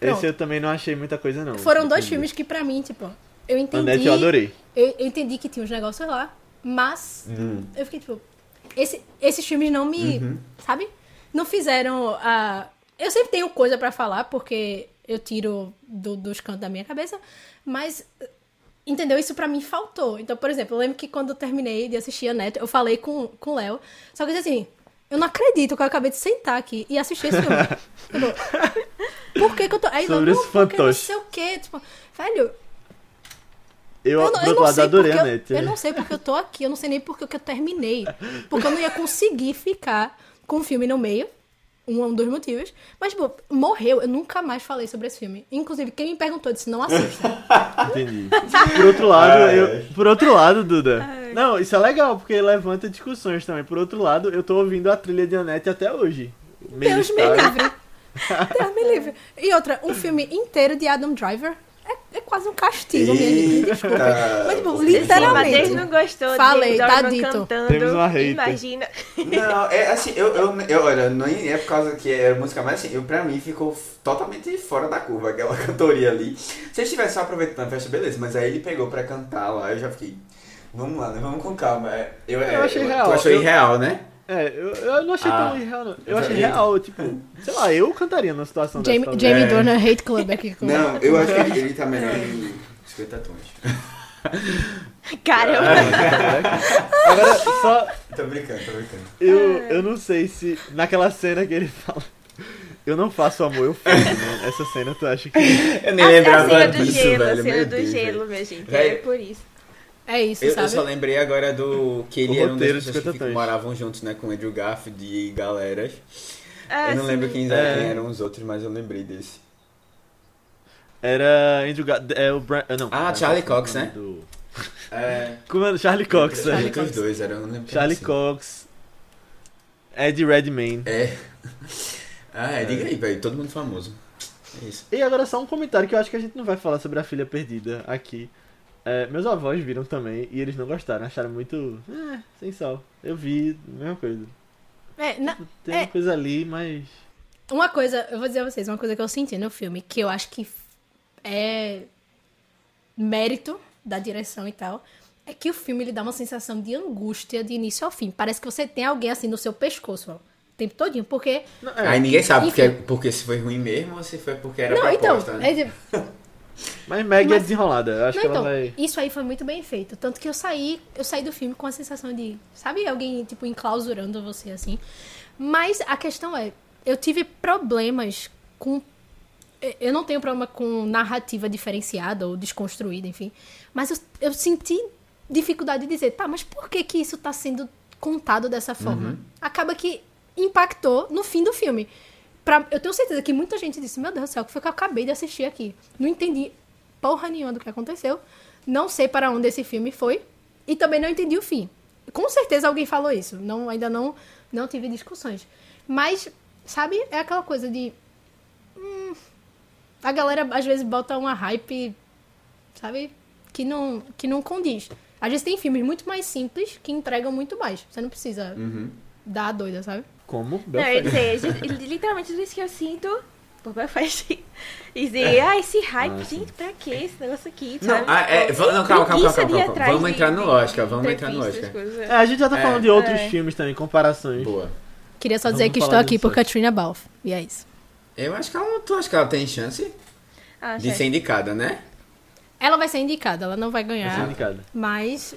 Esse eu também não achei muita coisa, não. Foram dois Entendi. filmes que, pra mim, tipo, eu entendi. Annette eu adorei. Eu, eu entendi que tinha uns negócios lá, mas Hum. eu fiquei tipo. Esse, esses filmes não me. Uhum. Sabe? Não fizeram a. Eu sempre tenho coisa pra falar, porque eu tiro do- dos cantos da minha cabeça, mas. Entendeu? Isso pra mim faltou. Então, por exemplo, eu lembro que quando eu terminei de assistir a Neto, eu falei com, com o Léo. Só que eu disse assim, eu não acredito que eu acabei de sentar aqui e assistir esse filme. [laughs] Tipo, por que, que eu tô. Aí Sobre não, esse porque não fantoche. sei o quê. Tipo, velho, Eu, eu, não- eu não sei adorei porque a eu, eu não sei porque eu tô aqui, eu não sei nem porque que eu terminei. Porque eu não ia conseguir ficar com o filme no meio. Um, um dos motivos. Mas, tipo, morreu. Eu nunca mais falei sobre esse filme. Inclusive, quem me perguntou disse, não assista. [laughs] Entendi. [laughs] Por outro lado, Ai, eu, ai. por outro lado, Duda. Não, isso é legal, porque levanta discussões também. Por outro lado, eu tô ouvindo a trilha de Annette até hoje. Meio Deus me livre. Deus me livre. E outra, um filme inteiro de Adam Driver é, é quase um castigo, minha gente. Desculpa. Mas, Você literalmente. Matheus não gostou Falei, tá dito. cantando. Temos uma hater. Imagina. Não, é assim, eu, eu, eu olha, nem é por causa que é música, mas assim, eu, pra mim ficou totalmente fora da curva aquela [laughs] cantoria ali. Se eles estivessem só aproveitando a festa, beleza, mas aí ele pegou pra cantar lá, eu já fiquei. Vamos lá, né? Vamos com calma. É, Eu, Eu achei real. Tu achou Eu- irreal, né? É, eu, eu não achei Ah. tão irreal, não. Eu achei já- real, tipo, sei lá, eu cantaria numa situação Jamie, dessa. Jamie É. Dornan Hate Club aqui. Com... [laughs] Não, eu acho que ele, ele tá melhor em 50 tons. [laughs] Caramba. Agora, só, tô brincando, tô brincando. eu, eu não sei se naquela cena que ele fala. Eu não faço amor, eu faço, né? Essa cena tu acha que. Eu nem A, a lembrava cena do disso, gelo, velho. a cena meu do Deus, gelo, velho. minha gente. Velho. É por isso. É isso, Eu, eu sabe? só lembrei agora do que ele O era um pessoas que 50 tons. moravam juntos, né, com o Andrew Garfield e galeras. Ah, eu não sim. lembro quem, É. quem eram os outros, mas eu lembrei desse. Era Andrew Ga- é o Bra... ah, não. Ah, Brian Charlie Cox, Cox, né? do- [laughs] É. [laughs] Como é? Charlie Cox, Charlie né? com os dois, era, eu não lembro Charlie era, Cox. Ed Redmayne. É. [laughs] Ah, é, diga aí, velho, todo mundo famoso. É isso. E agora só um comentário que eu acho que a gente não vai falar sobre a filha perdida aqui. É, meus avós viram também e eles não gostaram, acharam muito. É, sem sal. Eu vi, mesma coisa. É, na- Tem É. uma coisa ali, mas. Uma coisa, eu vou dizer a vocês, uma coisa que eu senti no filme, que eu acho que é mérito da direção e tal, é que o filme ele dá uma sensação de angústia de início ao fim. Parece que você tem alguém assim no seu pescoço, ó, o tempo todinho, porque... Não, é, Aí ninguém sabe Enfim. porque, porque se foi ruim mesmo ou se foi porque era não, então, né? é [laughs] mas Meg é desenrolada. Eu acho não, que então, ela vai. isso aí foi muito bem feito. Tanto que eu saí, eu saí do filme com a sensação de, sabe, alguém, tipo, enclausurando você, assim. Mas a questão é, eu tive problemas com. Eu não tenho problema com narrativa diferenciada ou desconstruída, enfim. Mas eu, eu senti dificuldade de dizer, tá, mas por que que isso tá sendo contado dessa forma? Acaba que impactou no fim do filme. Pra, eu tenho certeza que muita gente disse, meu Deus do céu, o que foi que eu acabei de assistir aqui? Não entendi porra nenhuma do que aconteceu. Não sei para onde esse filme foi. E também não entendi o fim. Com certeza alguém falou isso. Não, ainda não, não tive discussões. Mas, sabe, é aquela coisa de. hum, a galera às vezes bota uma hype, sabe, que não, que não condiz. Às vezes tem filmes muito mais simples que entregam muito mais. Você não precisa Uhum. Dar a doida, sabe? Como? Não, eu dizer, literalmente tudo isso que eu sinto por Belfast. E dizer, ah, esse hype, Ah, sim. gente, pra que esse negócio aqui? Não, sabe? ah, é, Tipo, va- não, calma, calma, calma, calma, atrás vamos entrar no Oscar, vamos entrar no coisas. É, a gente já tá É. falando de outros É. filmes também, comparações. Boa. Queria só Vamos dizer que estou aqui por. Katrina Balfe. E é isso. Eu acho que ela, tu acha que ela tem chance Ah, de ser indicada, né? Ela vai ser indicada, ela não vai Vai ser ganhar. indicada. Mas.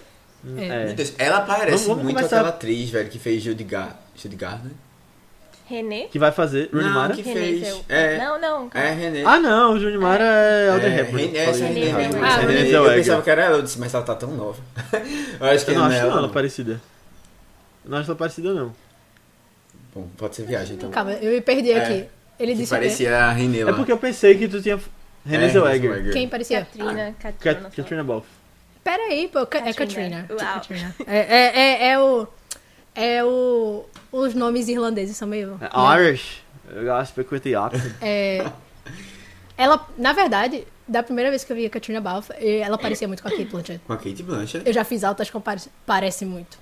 É. É. Meu Deus, ela parece Vamos- vamos muito começar- aquela atriz, velho, que fez Judy Gar... Judy Garner? René? Que vai fazer Rooney Não, Mara. que René, fez. seu- É, Não, não. calma. é René. Ah, não, o Júnior Mara é Audrey é, Hepburn. René, essa é René mesmo. Ah, é Renée René. Eu pensava que era ela, eu disse, mas ela tá tão nova. [laughs] eu acho que Eu não acho é não ela. ela parecida. Eu não acho ela parecida, não. Bom, pode ser viagem então. Calma, eu me perdi É, aqui. Ele disse parecia a René lá. É porque eu pensei que tu tinha... Renée É, Zellweger. Quem parecia? Katrina, Cat- Katrina. Katrina Balfe. Pera aí, pô. Ca- É Katrina. Katrina. Uau. Katrina. É, é, é, é o... É o. Os nomes irlandeses são meio. É Irish. Eu gosto de speak with the accent. É, ela, na verdade, da primeira vez que eu vi a Katrina Balfe, eh, ela parecia muito com a Kate Blanchett. Com a Kate Blanchett. Eu já fiz altas comparações. Parece muito.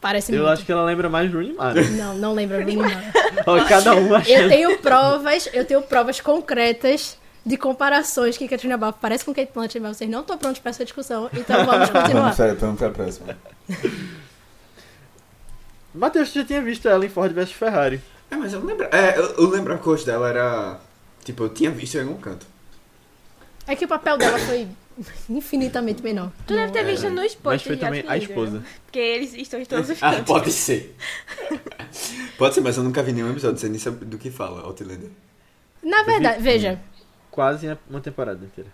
Parece Eu muito. acho que ela lembra mais Rooney Mara. Não, não lembro nenhuma. Ó, [laughs] Cada um Eu achando. tenho provas, eu tenho provas concretas de comparações que Katrina Balfe parece com Kate Blanchett, mas vocês não estão prontos para essa discussão, então vamos [laughs] continuar. Vamos para, vamos para a próxima. [laughs] Matheus, você já tinha visto ela em Ford vs Ferrari. É, mas eu não lembro. É, eu, eu lembro que o rosto dela era. Tipo, eu tinha visto em algum canto. É que o papel dela foi infinitamente menor. Tu deve ter visto nos Mas posts foi de também a Outlander, esposa. né? Porque eles estão em todos os Ah, cantos. pode ser. [laughs] pode ser, mas eu nunca vi nenhum episódio, sei nem sabe do que fala, Outlander. Na verdade, veja, Quase uma temporada inteira.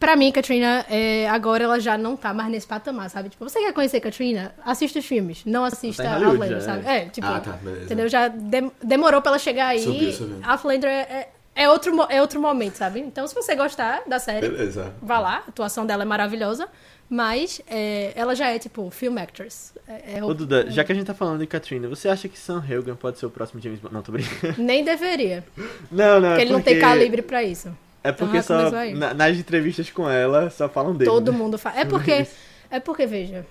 pra mim, Katrina, é, agora ela já não tá mais nesse patamar, sabe? Tipo, você quer conhecer Katrina? Assista os filmes, não assista Tá Hollywood Outlander, já, sabe? é. É, tipo, Ah, tá, beleza. entendeu? Já dem- demorou pra ela chegar aí. Subiu, subiu. Outlander é, é, é outro, é outro momento, sabe? Então, se você gostar da série, Beleza. vá lá, a atuação dela é maravilhosa, mas é, ela já é, tipo, film actress. É, é Ô Duda, já que a gente tá falando de Katrina, você acha que Sam Helgan pode ser o próximo James Bond? Não, tô brincando. Nem deveria, [laughs] Não, não, porque é ele não tem calibre pra isso. É porque Então, só na- nas entrevistas com ela só falam dele. Todo né? mundo fala. É porque, é porque, veja,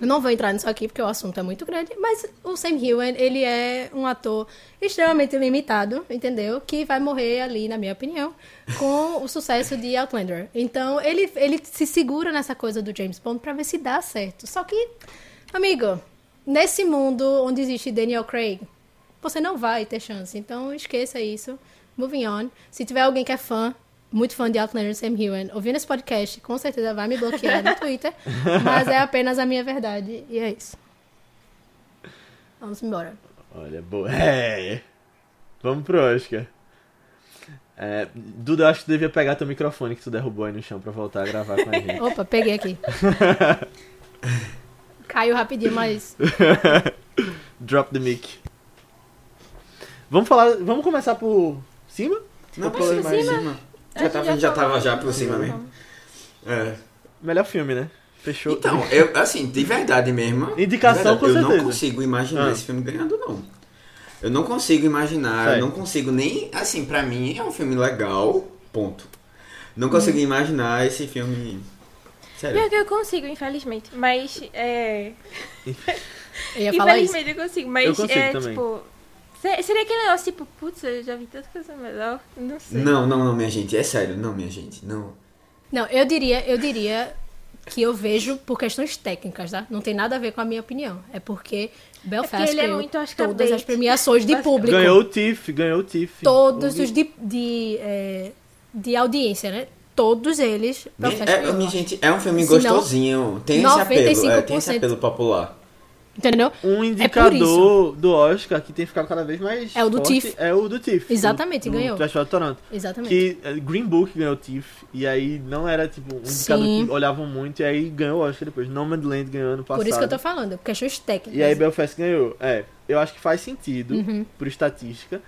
eu não vou entrar nisso aqui porque o assunto é muito grande, mas o Sam Hewen, ele é um ator extremamente limitado, entendeu? Que vai morrer ali, na minha opinião, com o sucesso de Outlander. Então, ele, ele se segura nessa coisa do James Bond pra ver se dá certo. Só que, amigo, nesse mundo onde existe Daniel Craig, você não vai ter chance. Então, esqueça isso. Moving on. Se tiver alguém que é fã, muito fã de Outlander Sam Hewen, ouvindo esse podcast, com certeza vai me bloquear no Twitter. [laughs] Mas é apenas a minha verdade. E é isso. Vamos embora. Olha, boa. [laughs] É. Vamos pro Oscar. É, Duda, eu acho que tu devia pegar teu microfone que tu derrubou aí no chão pra voltar a gravar com a [laughs] gente. Opa, peguei aqui. Caiu rapidinho, mas. [laughs] Drop the mic. Vamos falar. Vamos começar por cima? Não, por mais cima? cima. A Já gente tava, já já tava já por cima mesmo. É. Melhor filme, né? Fechou. Então, eu, assim, de verdade mesmo. Indicação, de verdade, com Eu certeza. não consigo imaginar Ah. esse filme ganhando, não. Eu não consigo imaginar, Certo. eu não consigo nem. Assim, pra mim é um filme legal, ponto. Não Hum. consigo imaginar esse filme. Sério. Pior que eu consigo, infelizmente. Mas, é... Eu ia falar isso. Infelizmente eu consigo, mas Eu consigo é, também. tipo... se- Seria aquele negócio, tipo, putz, eu já vi tanta coisa melhor. Não sei. Não, não, não, minha gente. É sério, não, minha gente. Não. Não, eu diria, eu diria que eu vejo por questões técnicas, tá? Não tem nada a ver com a minha opinião. É porque Belfast ele é ganhou muito Oscar todas as premiações de público. Ganhou o TIFF, ganhou o TIFF. todos os de, de, é, de audiência, né? Todos eles. É, minha gente, é um filme Se não, gostosinho. Tem esse apelo, é, tem esse 95%. apelo popular. Entendeu? Um É indicador do Oscar que tem ficado cada vez mais É o do forte TIFF. É o do TIFF. Exatamente, do, do ganhou. Festival de Toronto. Exatamente. Que eh, Green Book ganhou o TIFF, e aí não era tipo um indicador Sim. que olhavam muito, e aí ganhou o Oscar depois. Nomadland ganhou ano passado. Por isso que eu tô falando, questões técnicas. E aí Belfast ganhou. É, eu acho que faz sentido, Uhum. por estatística.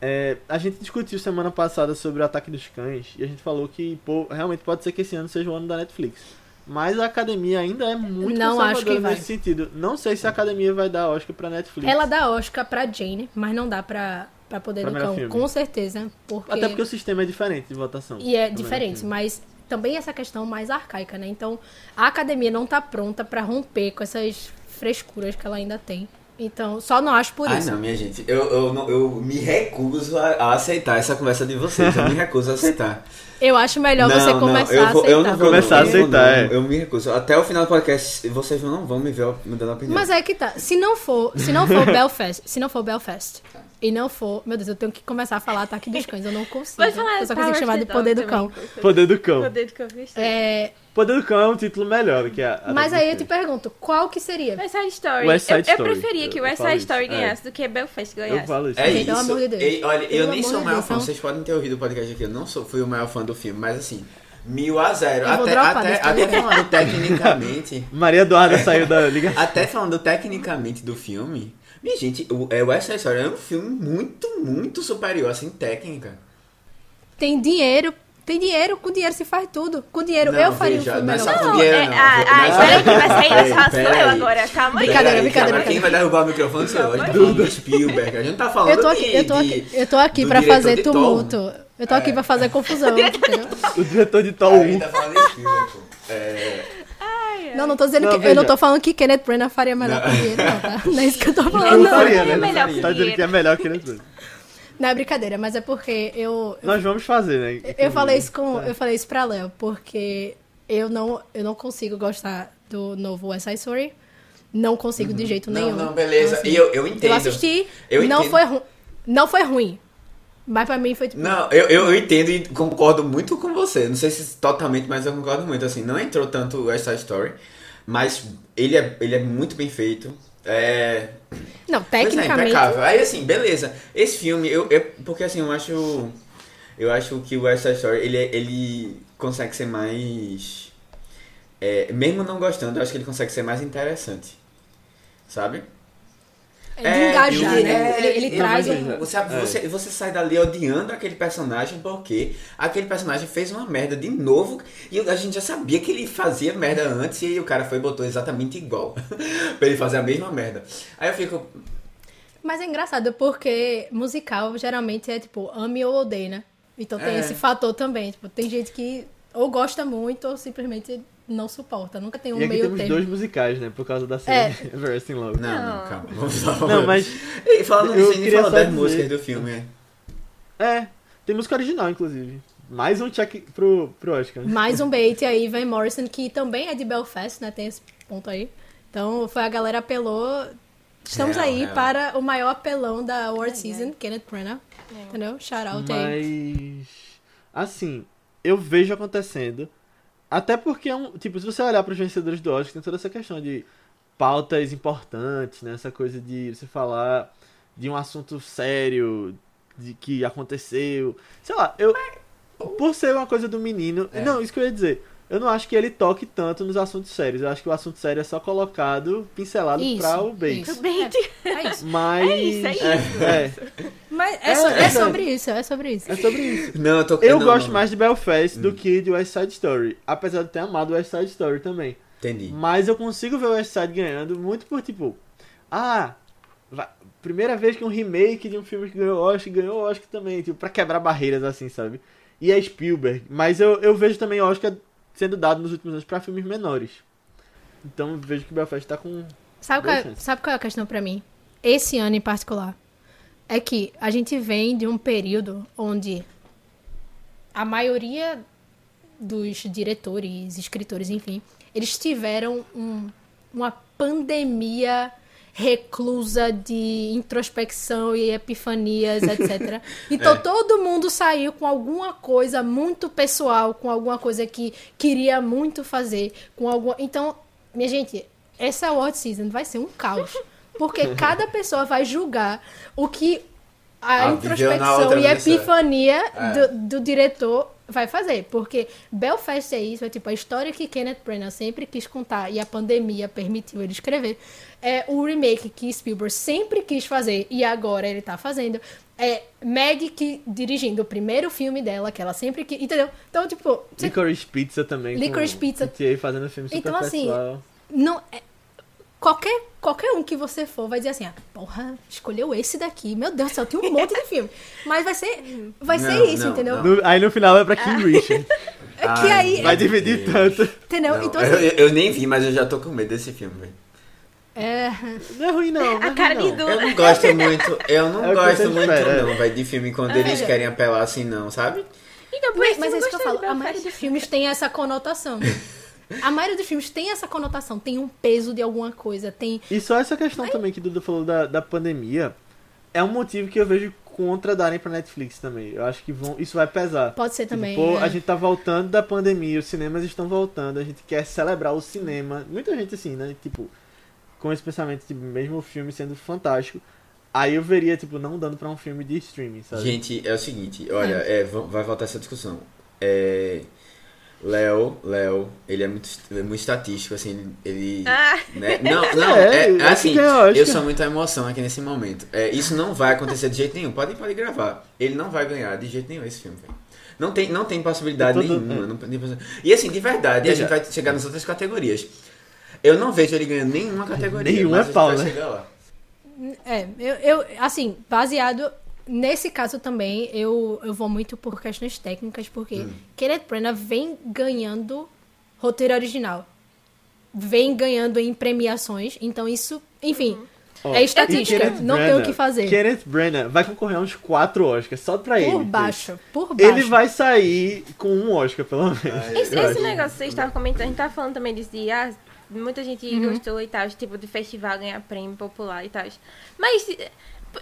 É, a gente discutiu semana passada sobre o Ataque dos Cães, e a gente falou que pô, realmente pode ser que esse ano seja o ano da Netflix. Mas a academia ainda é muito Não acho que vai. nesse sentido. Não sei se a academia vai dar Oscar pra Netflix. Ela dá Oscar pra Jane, mas não dá pra, pra Poder Pra do Cão, filme. com certeza. Porque... Até porque o sistema é diferente de votação. E é diferente, mas também essa questão mais arcaica, né? Então, a academia não tá pronta pra romper com essas frescuras que ela ainda tem. Então, só não acho por Ah, isso. não, minha gente. Eu, eu, não- eu me recuso a, a aceitar essa conversa de vocês. Eu me [laughs] recuso a aceitar. Eu acho melhor você começar eu a vou, aceitar. eu não vou Começar não, a eu não aceitar, não. é. Eu me recuso. Até o final do podcast, vocês não vão me ver me dando opinião. Mas é que tá. Se não for, se não for Belfast, se não for Belfast e não for, meu Deus, eu tenho que começar a falar Ataque dos Cães, eu não consigo. Pode falar eu só consigo chamar de Poder do Cão. Poder do Cão. Poder do Cão. É, Poder do Cão é um título melhor do que a. a mas aí eu te pergunto, qual que seria? West Side Story. West Side eu, Story. eu preferia que Eu West Side isso, Story é. ganhasse do que Belfast ganhasse. Eu falo isso. É Gente, isso. pelo amor de Deus. Ei, olha, eu Pelo nem amor sou o maior Deus, fã. Vocês podem ter ouvido o podcast aqui. Eu não sou, fui o maior fã do filme, mas assim, mil a zero. Eu vou Até, dropar até, até falando tecnicamente. [laughs] Maria Eduarda saiu da [laughs] ligação. Até falando tecnicamente do filme, minha gente, o é, West Side Story é um filme muito, muito superior, assim, técnica. Tem dinheiro Tem dinheiro, com dinheiro se faz tudo. Com dinheiro Não, eu faria veja, um filme não é melhor. Não, dinheiro, é, não. ah, Não ah, é só- espera que vai sair, sou pera eu aí. agora, calma aí. Brincadeira, brincadeira, Quem vai derrubar o microfone sou eu. Do Spielberg. A gente tá falando Eu tô aqui, de- eu tô de- aqui, eu tô aqui pra fazer tumulto. Eu tô aqui É. pra fazer confusão. [laughs] O diretor de A 1. gente tá falando de Spielberg, pô. É... Não, não tô dizendo Não, que. veja. Eu não tô falando que Kenneth Branagh faria melhor com dinheiro, não, tá? Não é isso que eu tô [laughs] Eu falando. não Não, faria, não é né? melhor com Tá dizendo que é melhor que ele não é brincadeira, mas é porque eu. Nós vamos fazer, né? Eu falei isso com. Eu falei isso pra Léo, porque eu não, eu não consigo gostar do novo West Side Story. Não consigo de jeito Não, nenhum. não, beleza. Então, assim, E eu, eu entendo. Eu assisti, Eu não foi ruim. Não foi ruim. Mas pra mim foi tipo. Não, eu, eu, eu entendo e concordo muito com você. Não sei se totalmente, mas eu concordo muito. Assim, não entrou tanto o West Side Story, mas ele é, ele é muito bem feito. É, Não, é, tecnicamente. impecável. Aí assim, beleza. Esse filme, eu, eu- porque assim, eu acho. Eu acho que o West Side Story, ele, é- ele consegue ser mais. é, mesmo não gostando, eu acho que ele consegue ser mais interessante. Sabe? É de engajar, ele- né? é, Ele, ele ele- traz mas um. Você, É. você, você sai dali odiando aquele personagem porque aquele personagem fez uma merda de novo e a gente já sabia que ele fazia merda antes e aí o cara foi e botou exatamente igual [laughs] pra ele fazer a mesma merda. Aí eu fico, Mas é engraçado porque musical geralmente é tipo ame ou odeie, né? Então tem É. esse fator também. Tipo, tem gente que ou gosta muito ou simplesmente não suporta. Nunca tem um E aqui meio temos termo. dois musicais, né? Por causa da série [laughs] in Love. Não, não, Não. calma. Vamos lá. Não, mas. E falando Eu nisso, a gente queria só das dizer- músicas do filme. é. É, tem música original, inclusive. Mais um check pro, pro Oscar. né? Mais um [laughs] bait aí, Van Morrison, que também é de Belfast, né? Tem esse ponto aí. Então foi a galera apelou. Estamos Real, aí real. para o maior apelão da Award Season, Kenneth Branagh. Entendeu? Shout out aí. Mas. Assim, eu vejo acontecendo. Até porque, é um, tipo, se você olhar para os vencedores do Oscar, tem toda essa questão de pautas importantes, né? Essa coisa de você falar de um assunto sério, de que aconteceu. Sei lá, eu. Por ser uma coisa do menino. É. Não, isso que eu ia dizer. Eu não acho que ele toque tanto nos assuntos sérios. Eu acho que o assunto sério é só colocado, pincelado Isso, para o bait. isso. Bait. É isso. Mas. É isso, é isso. É, Mas é, É, so- é é sobre isso, é sobre isso. é sobre isso. Não, eu tô Eu não, gosto não. mais de Belfast do Hum. que de West Side Story. Apesar de ter amado West Side Story também. Entendi. Mas eu consigo ver o West Side ganhando muito por tipo. Ah, primeira vez que um remake de um filme que ganhou Oscar ganhou Oscar também, tipo, pra quebrar barreiras assim, sabe? E é Spielberg. Mas eu, eu vejo também Oscar sendo dado nos últimos anos pra filmes menores. Então vejo que Belfast tá com. Sabe qual, é, sabe qual é a questão pra mim? Esse ano em particular. É que a gente vem de um período onde a maioria dos diretores, escritores, enfim, eles tiveram um- uma pandemia reclusa de introspecção e epifanias, [laughs] etc. Então É. todo mundo saiu com alguma coisa muito pessoal, com alguma coisa que queria muito fazer, com alguma. Então, minha gente, essa award season vai ser um caos, [laughs] porque [laughs] cada pessoa vai julgar o que a viveu na introspecção e dimensão. epifania É. do, do diretor vai fazer, porque Belfast é isso, é tipo a história que Kenneth Branagh sempre quis contar e a pandemia permitiu ele escrever. É o remake que Spielberg sempre quis fazer e agora ele tá fazendo. É Meg que dirigindo o primeiro filme dela, que ela sempre quis, entendeu? Então, tipo, você Licorice Pizza também. Licorice Pizza. TA fazendo filme super Então, assim, pessoal. não é- qualquer qualquer um que você for vai dizer assim, ah, porra, escolheu esse daqui. Meu Deus do céu, tem um monte de filme. Mas vai ser vai ser Não, isso, não, entendeu? não. No- aí no final vai pra King Richard. [laughs] É que Ai, aí, Vai dividir tanto. entendeu? Não, então eu, assim, eu- eu nem vi, mas eu já tô com medo desse filme, velho. é, Não é ruim, não. não é A cara de. Eu não gosto muito, eu não É gosto muito espera, é. não, velho, de filme quando É. eles querem apelar assim não, sabe? Então, mas, mas é eu isso que eu falo, de a maioria dos filmes tem essa conotação. [laughs] A maioria dos filmes tem essa conotação, tem um peso de alguma coisa, tem E só essa questão também que Duda falou da, da pandemia é um motivo que eu vejo contra darem pra Netflix também. Eu acho que vão, isso vai pesar. pode ser também. Tipo, pô, é. a gente tá voltando da pandemia, os cinemas estão voltando, a gente quer celebrar o cinema. Muita gente assim, né? Tipo, com esse pensamento de mesmo o filme sendo fantástico. Aí eu veria, tipo, não dando pra um filme de streaming, sabe? Gente, é o seguinte, olha, é, va- vai voltar essa discussão. É, Léo, Léo, ele é muito, ele é muito estatístico, assim, ele... [laughs] Ah. né? Não, não, É, é, eu acho assim, eu sou muita emoção aqui nesse momento. É, isso não vai acontecer de jeito nenhum, pode, pode gravar. Ele não vai ganhar de jeito nenhum esse filme, velho. Não tem, não tem possibilidade tô- nenhuma. não tem possi- E assim, de verdade, a gente vai chegar nas outras categorias. Eu não vejo ele ganhando nenhuma categoria. Nenhuma mas é a gente pau, vai né? chegar lá. É, eu, eu, assim, baseado nesse caso também, eu, eu vou muito por questões técnicas, porque Hum. Kenneth Branagh vem ganhando roteiro original. Vem ganhando em premiações, então isso, enfim, Ó, é estatística, Kenneth não tem o Branagh- que fazer. Kenneth Branagh vai concorrer a uns 4 Oscars só pra ele. Por baixo, por baixo. Ele vai sair com um Oscar, pelo menos. Esse, eu esse acho. negócio que vocês estavam comentando, a gente tava falando também disso de, ah, muita gente Uhum. gostou e tal, tipo, de festival ganhar prêmio popular e tal. Mas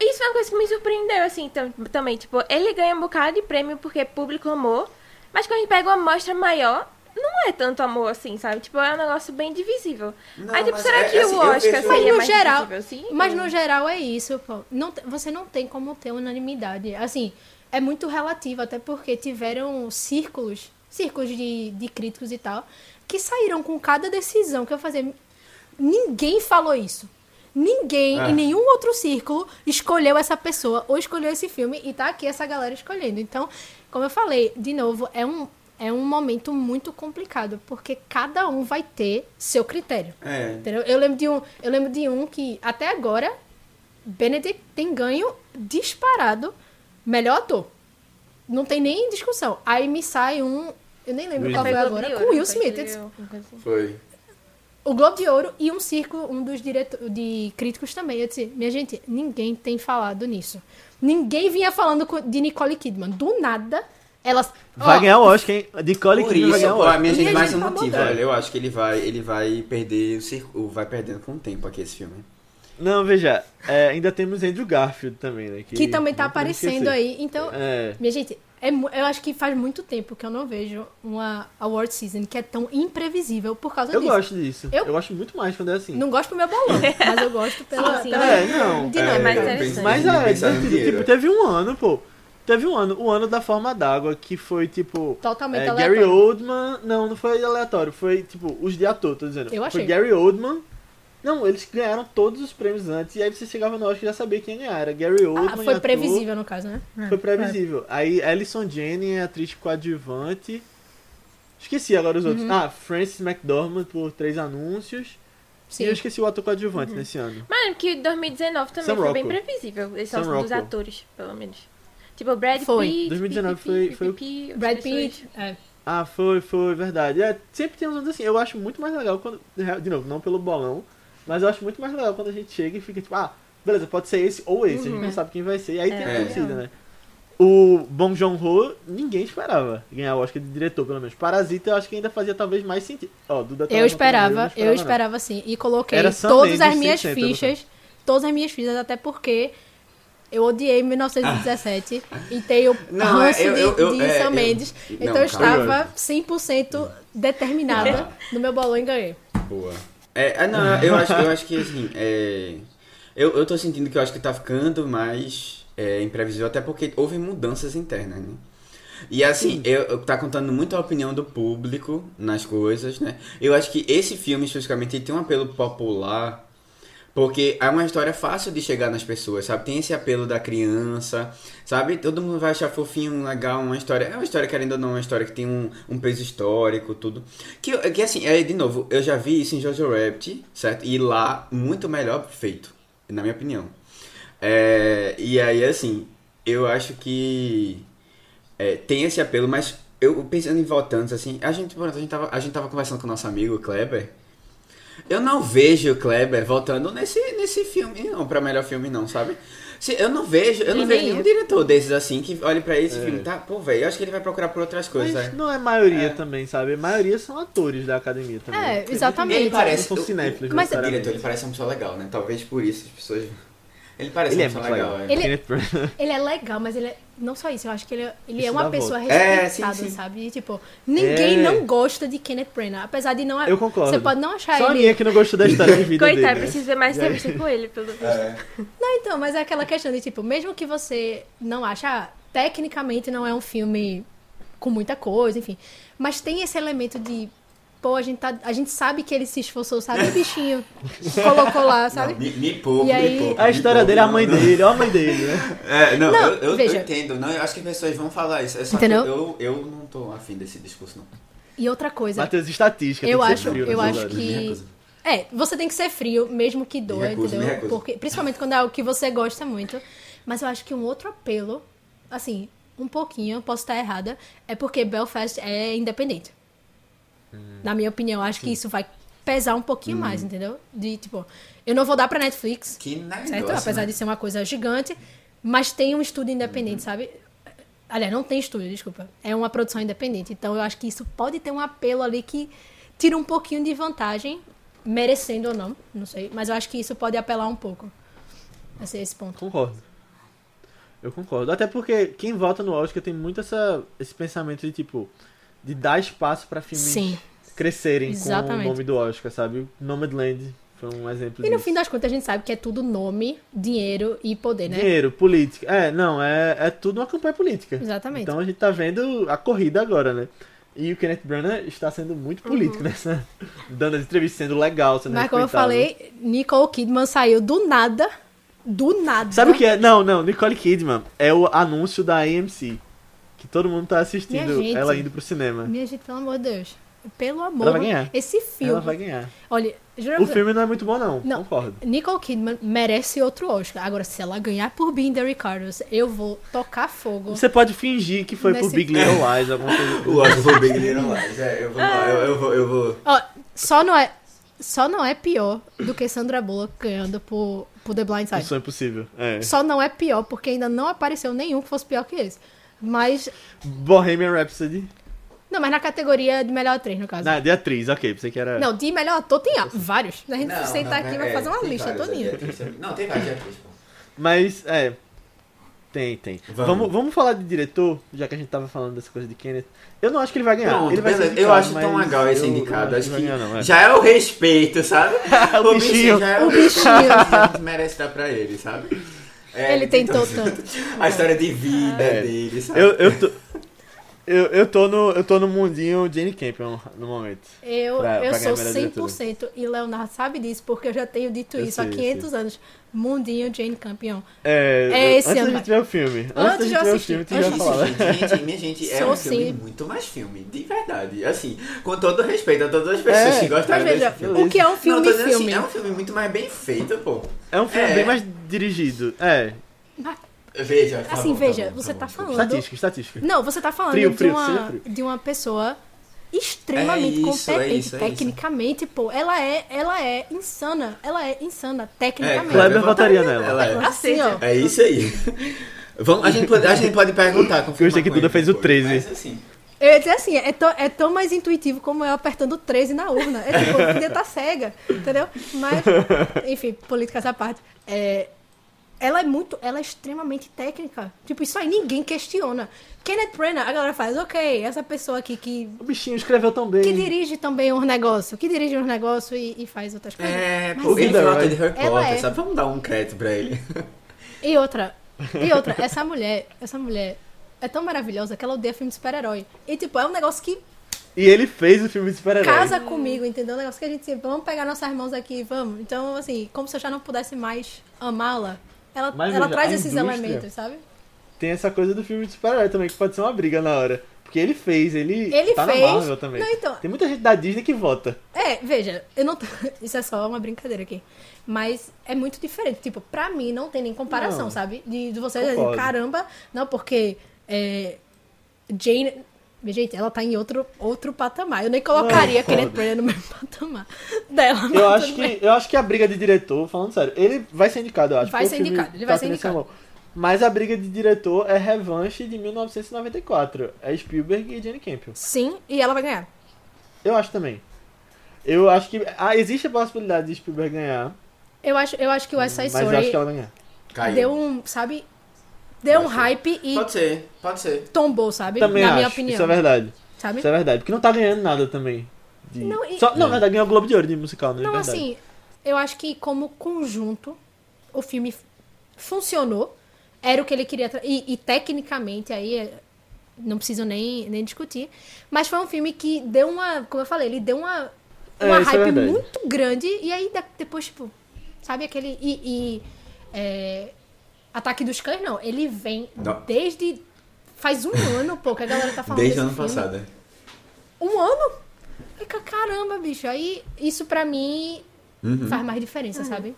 isso é uma coisa que me surpreendeu, assim, tam- também. Tipo, ele ganha um bocado de prêmio porque público amou, mas quando a gente pega uma amostra maior, não é tanto amor assim, sabe? Tipo, é um negócio bem divisível. Não, Aí, tipo, mas será é- que é assim, o Oscar seria Mas no mais geral, divisível assim? mas no geral é isso, pô. Não, você não tem como ter unanimidade. Assim, é muito relativo, até porque tiveram círculos, círculos de, de críticos e tal, que saíram com cada decisão que eu fazia. Ninguém falou isso. Ninguém É. em nenhum outro círculo escolheu essa pessoa ou escolheu esse filme e tá aqui essa galera escolhendo. Então, como eu falei, de novo, é um, é um momento muito complicado, porque cada um vai ter seu critério. É. Entendeu? Eu lembro de um, eu lembro de um que até agora Benedict tem ganho disparado melhor ator. Não tem nem discussão. Aí me sai um, eu nem lembro Will qual foi agora, com Will? Smith. Foi. O Globo de Ouro e um círculo, um dos direto de críticos também. Eu disse, minha gente, ninguém tem falado nisso. Ninguém vinha falando de Nicole Kidman. Do nada, elas. Vai ó, ganhar o Oscar, hein? De Cole Por Kidman vai isso, ganhar o pô, a Oscar. minha gente a mais gente um tá motivo, velho. Eu acho que ele vai, ele vai perder o circo, vai perdendo com o tempo aqui esse filme. Não, veja, é, ainda temos Andrew Garfield também, né? Que também tá aparecendo aí. Então, É. Minha gente, é eu acho que faz muito tempo que eu não vejo uma award season que é tão imprevisível por causa Eu disso. gosto disso. Eu- Eu... gosto muito mais quando é assim. Não gosto pro meu bolão, [laughs] mas eu gosto pela, Sim, sim. pela É, não. dinâmica. mais eu interessante. Mas eu é, divertido. dinheiro. tipo, teve um ano, pô. Teve um ano, o ano da forma d'água, que foi tipo. Totalmente é, aleatório. Gary Oldman. Não, não foi aleatório. Foi tipo, os de ator, tô dizendo. Eu Foi achei. Gary Oldman. Não, eles ganharam todos os prêmios antes. E aí você chegava no Oscar e já sabia quem ia ganhar. Era Gary Oldman. Ah, foi ator. previsível no caso, né? Foi previsível. Aí Alison Jenny é atriz coadjuvante. Esqueci agora os Uhum. outros. Ah, Francis McDormand por três anúncios. Sim. E eu esqueci o ator coadjuvante Uhum. nesse ano. Mas que 2019 também Sam foi bem previsível. Esses Sam são dos atores, pelo menos. Tipo, Brad Foi. Pitt. 2019 pipipi, foi- foi as Brad Pitt. É. Ah, foi, foi, verdade. É, sempre tem uns anos assim. Eu acho muito mais legal quando. De novo, não pelo bolão. Mas eu acho muito mais legal quando a gente chega e fica tipo, ah, beleza, pode ser esse ou esse. A gente não sabe quem vai ser. E aí tem a É. torcida, né? O Bong Joon-ho, ninguém esperava ganhar o Oscar de diretor, pelo menos. Parasita, eu acho que ainda fazia talvez mais sentido. Ó, Duda tava Eu esperava, não eu esperava sim. E coloquei Era Sam todas as minhas 160, fichas, todas as minhas fichas, até porque eu odiei 1917 e tenho [laughs] Não, é, ranço eu- de, eu- eu- de é, Sam eu- Mendes. não, então eu calma. estava 100% determinada no meu bolão e ganhei. Boa. É, ah, não, eu acho, eu acho que assim, é, eu, eu tô sentindo que eu acho que tá ficando mais é, imprevisível, até porque houve mudanças internas, né? E assim, eu, eu tá contando muito a opinião do público nas coisas, né? Eu acho que esse filme, especificamente, tem um apelo popular, porque é uma história fácil de chegar nas pessoas, sabe? Tem esse apelo da criança, sabe? Todo mundo vai achar fofinho, legal, uma história. É uma história, querendo ou não, uma história que tem um, um peso histórico, tudo. Que, que assim, é, de novo, eu já vi isso em Jojo Rabbit, certo? E lá, muito melhor feito, na minha opinião. É, e aí, assim, eu acho que é, tem esse apelo, mas eu pensando em votantes, assim, a gente, a gente, tava, a gente tava conversando com o nosso amigo Kleber. Eu não vejo o Kleber voltando nesse, nesse filme, não, pra melhor filme, não, sabe? Se, eu não vejo, eu não vejo nenhum diretor desses assim que olhe pra esse É. filme, tá? Pô, velho, eu acho que ele vai procurar por outras coisas, Mas né? não é maioria É. também, sabe? A maioria são atores da academia também. É, exatamente. Ele parece- não são cinéfilos, mas- O necessariamente. diretor, ele parece uma pessoa legal, né? Talvez por isso as pessoas... Ele parece Ele é legal, legal. é. Ele- Kenneth Branagh. Ele é legal, mas ele é. Não só isso, eu acho que ele é, ele Isso é uma pessoa volta. É, respeitada, sim, sim. sabe? E, tipo, ninguém É. não gosta de Kenneth Branagh. Apesar de não. Eu concordo. Você pode não achar Só a ele. minha que não gostou da história de vida Coitado, dele. preciso ver mais entrevista com ele, pelo visto. É. Não, então, mas é aquela questão de, tipo, mesmo que você não ache, ah, tecnicamente não é um filme com muita coisa, enfim. Mas tem esse elemento de pô, a gente, tá, a gente sabe que ele se esforçou, sabe? O bichinho colocou lá, sabe? Não, me, me pouco, E aí- me pouco. A história pouco, dele é a não, mãe não. dele, ó a mãe dele, né? [laughs] É, não, Não, eu, eu, veja. eu entendo. Não, eu acho que as pessoas vão falar isso. É só Entendeu? que eu, eu não tô afim desse discurso, não. E outra coisa, Matheus, estatística. Eu tem que acho- ser frio eu nessas acho horas. que-. É, você tem que ser frio, mesmo que doa, recuso, entendeu? Porque, principalmente quando é algo que você gosta muito. Mas eu acho que um outro apelo, assim, um pouquinho, posso estar errada, é porque Belfast é independente. Na minha opinião, acho que isso vai pesar um pouquinho mais, entendeu? De, tipo, eu não vou dar pra Netflix, Que negócio, certo? né? Apesar de ser uma coisa gigante, mas tem um estúdio independente, sabe? Aliás, não tem estúdio, desculpa. É uma produção independente. Então eu acho que isso pode ter um apelo ali que tira um pouquinho de vantagem, merecendo ou não, não sei. Mas eu acho que isso pode apelar um pouco. Esse, esse ponto. Concordo. Eu concordo. Até porque quem vota no Oscar tem muito essa, esse pensamento de tipo. De dar espaço pra filmes Sim. crescerem Exatamente. com o nome do Oscar, sabe? Nomadland foi um exemplo E no disso. fim das contas a gente sabe que é tudo nome, dinheiro e poder, né? Dinheiro, política. É, não, é, é tudo uma campanha política. Exatamente. Então a gente tá vendo a corrida agora, né? E o Kenneth Branagh está sendo muito político nessa. Dando as entrevistas, sendo legal, sendo Uhum. Mas como eu falei, Nicole Kidman saiu do nada. Do nada. Sabe o que é? Não, não, Nicole Kidman é o anúncio da AMC. Que todo mundo tá assistindo gente. ela indo pro cinema. Minha gente, pelo amor de Deus. Pelo amor. Ela vai ganhar. Esse filme. Ela vai ganhar. Olha, O filme não é muito bom, não. Não. Concordo. Nicole Kidman merece outro Oscar. Agora, se ela ganhar por Being the Ricardos, eu vou tocar fogo. Você pode fingir que foi por Big Little Lies, alguma coisa. [laughs] O Oscar foi Big Little Lies. É, eu vou, eu, eu vou, eu vou. Ó, só não é. Só não é pior do que Sandra Bullock ganhando por, por The Blind Side. Isso é impossível. É. Só não é pior, porque ainda não apareceu nenhum que fosse pior que esse. Mas. Bohemian Rhapsody. Não, mas na categoria de melhor atriz, no caso. Na, de atriz, ok. Pensei que era. Não, de melhor ator tem ah, vários. A gente Não, sentar não, aqui e é, vai fazer uma lista todinha. atriz. Não, tem vários atrizes, pô. Mas, é. Tem, tem. Vamos. Vamos, vamos falar de diretor, já que a gente tava falando dessa coisa de Kenneth. Eu não acho que ele vai ganhar. Pronto, ele vai beleza. eu indicado, acho tão legal esse indicado. não Acho que ganhar, não, é. já é o respeito, sabe? [laughs] O bichinho. já é o, O bichinho. gente merece dar pra ele, sabe? É, Ele tentou então, tanto. [laughs] A história de vida É. dele, sabe? Eu, eu, tô, eu, eu, tô no, eu tô no mundinho Jane Campion no momento. Eu, Pra- eu pra sou ganhar melhor 100% e Leonardo sabe disso, porque eu já tenho dito Eu isso há sei, eu 500 anos. Mundinho Jane Campion. É, É esse antes ano, da vai. gente ver o filme. Antes, Antes de ver o assistir. filme, tu Antes já de gente, gente, minha gente, é Sou um filme sim. muito mais filme, de verdade. Assim, com todo respeito a todas as pessoas É, que gostaram Mas veja, desse filme. o que é um filme Não, filme? Assim, é um filme muito mais bem feito, pô. É um filme É. bem mais dirigido. É, Veja, tá Assim, bom, veja, tá bom, você tá tá falando. estatística, estatística. Não, você tá falando Frio, de, frio, uma, seja frio. de uma pessoa extremamente É isso, é competente isso, é isso. tecnicamente, pô. Ela é, ela é insana. Ela é insana É, tecnicamente. Kleber votaria nela. Ela é. Assim, ó. É isso aí. Vamos, a, gente pode, a gente pode perguntar. Eu gostei que Duda fez o 13. Mas, assim, Eu ia dizer assim, é tão, é tão mais intuitivo como eu apertando 13 na urna. É tipo, eu podia estar cega, entendeu? Mas, enfim, política essa parte. É, ela é muito, ela é extremamente técnica. Tipo, isso aí ninguém questiona. Kenneth Branagh, a galera faz, ok, essa pessoa aqui que, O bichinho escreveu tão bem. que dirige também um negócio, que dirige um negócio e, e faz outras coisas. é, Mas pô, ele foi o ator de Harry Ela Potter, é. sabe? Vamos dar um crédito pra ele. E outra, e outra, essa mulher, essa mulher é tão maravilhosa que ela odeia filme de super-herói. E tipo, é um negócio que E ele fez o filme de super-herói. casa comigo, entendeu? Um negócio que a gente, vamos pegar nossas mãos aqui, vamos. Então, assim, como se eu já não pudesse mais amá-la. Ela, Mas ela veja, traz esses elementos, sabe? Tem essa coisa do filme de super-herói também, que pode ser uma briga na hora. Porque ele fez, ele, Ele tá fez. na Marvel também. Não, então- Tem muita gente da Disney que vota. É, veja, eu não tô... [laughs] Isso é só uma brincadeira aqui. Mas é muito diferente. Tipo, pra mim não tem nem comparação, Não. sabe? De, de você dizer, Concordo. caramba, não, porque é, Jane. Gente, ela tá em outro, outro patamar. Eu nem colocaria Não, Kenneth. Branagh no mesmo [laughs] patamar dela. Eu acho, bem. que, eu acho que a briga de diretor, falando sério, ele vai ser indicado, eu acho. Vai ser indicado, ele vai tá ser tendo indicado. Mas a briga de diretor é revanche de 1994. É Spielberg e Jane Campion. Sim, e ela vai ganhar. Eu acho também. Eu acho que ah, existe a possibilidade de Spielberg ganhar, Eu acho, eu acho que o West Side mas eu acho Story que ela vai ganhar. Caiu. deu um, sabe? Deu um ser. hype e Pode ser, pode ser. tombou, sabe? Também Na acho. minha opinião. Isso é verdade. Sabe? Isso é verdade. Porque não tá ganhando nada também. de- Não, e- Só, não, na verdade, ganhou o Globo de Ouro de musical, né? Não, É verdade. assim, eu acho que como conjunto, o filme funcionou. Era o que ele queria. tra- E, e tecnicamente, aí, é- não preciso nem, nem discutir. Mas foi um filme que deu uma, como eu falei, ele deu uma, É, uma é hype verdade. muito grande. E aí de- depois, tipo, sabe aquele. E. e, é, Ataque dos Cães, não. Ele vem Não. desde. Faz um ano, pô, que a galera tá falando Desde ano filme. passado. é. Um ano? Fica caramba, bicho. Aí isso pra mim Uhum. faz mais diferença, sabe?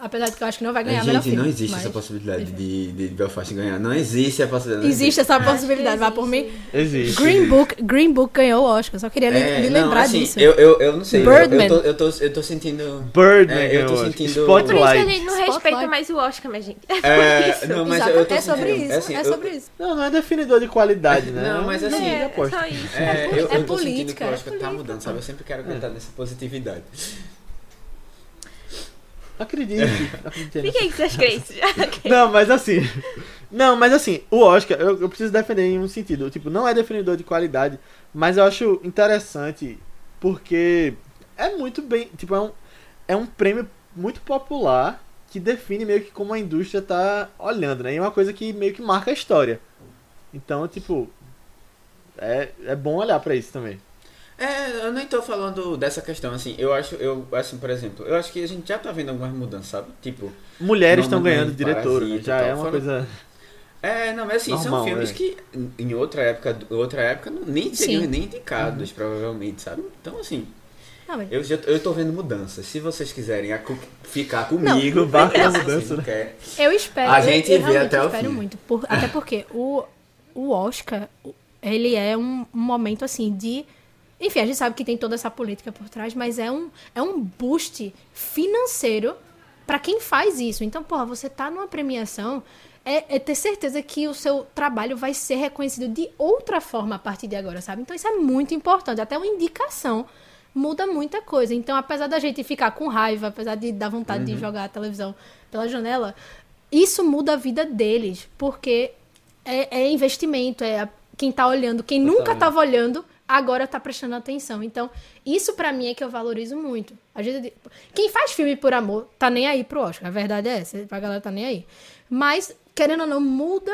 Apesar de que eu acho que não vai ganhar É, gente, filme. não existe mas- essa possibilidade de, de Belfast ganhar. Não existe a possibilidade. Existe essa que possibilidade, vai por mim. existe. Green Book, Green Book ganhou o Oscar, só queria É, lhe não, lembrar assim, disso. Eu, eu, eu não sei. eu- Eu, Birdman. tô, eu, tô, eu tô sentindo. Birdman, É, eu tô eu acho. sentindo- Por isso que a Spotlight. gente não Spotlight. respeita mais o Oscar, minha gente. É [laughs] por É, isso. não, mas Exato, eu tô é sobre sentindo- isso, assim, é eu- sobre isso. Não, não é definidor de qualidade, né? Não, mas assim, É, É, é só isso. É, eu, é eu tô sentindo que política, o é Oscar tá política, mudando, sabe? Eu sempre quero acreditar nessa positividade. Acredite, acredite com seus crentes. [laughs] Ok. Não, mas assim. Não, mas assim, o Oscar, eu, eu preciso defender em um sentido. Tipo, não é definidor de qualidade, mas eu acho interessante porque é muito bem. Tipo, é um, é um prêmio muito popular que define meio que como a indústria tá olhando, né? E é uma coisa que meio que marca a história. Então, tipo. É, é bom olhar pra isso também. É, eu nem tô falando dessa questão, assim, eu acho, eu, assim, por exemplo, eu acho que a gente já tá vendo algumas mudanças, sabe? Tipo, Mulheres estão ganhando diretora, né? Já é uma fora- coisa. é, não, mas assim, Normal, são filmes é. que em- outra época, outra época nem seriam Sim. nem indicados, provavelmente, sabe? Então, assim, Não, mas- eu, já, eu tô vendo mudanças. Se vocês quiserem ficar comigo, barco [laughs] da beleza, mudança, né? quer. Eu espero. A eu- gente eu vê realmente até o espero fim. muito. por- até porque o, o Oscar, ele é um, um momento assim de. Enfim, a gente sabe que tem toda essa política por trás, mas é um, é um boost financeiro pra quem faz isso. Então, porra, você tá numa premiação. É, é ter certeza que o seu trabalho vai ser reconhecido de outra forma a partir de agora, sabe? Então isso é muito importante. Até uma indicação muda muita coisa. Então, apesar da gente ficar com raiva, apesar de dar vontade de jogar a televisão pela janela, isso muda a vida deles, porque é, é investimento, é a- quem tá olhando, quem nunca tava olhando, agora tá prestando atenção. Então, isso pra mim é que eu valorizo muito. A gente, quem faz filme por amor tá nem aí pro Oscar, a verdade é essa, a galera tá nem aí. Mas, querendo ou não, muda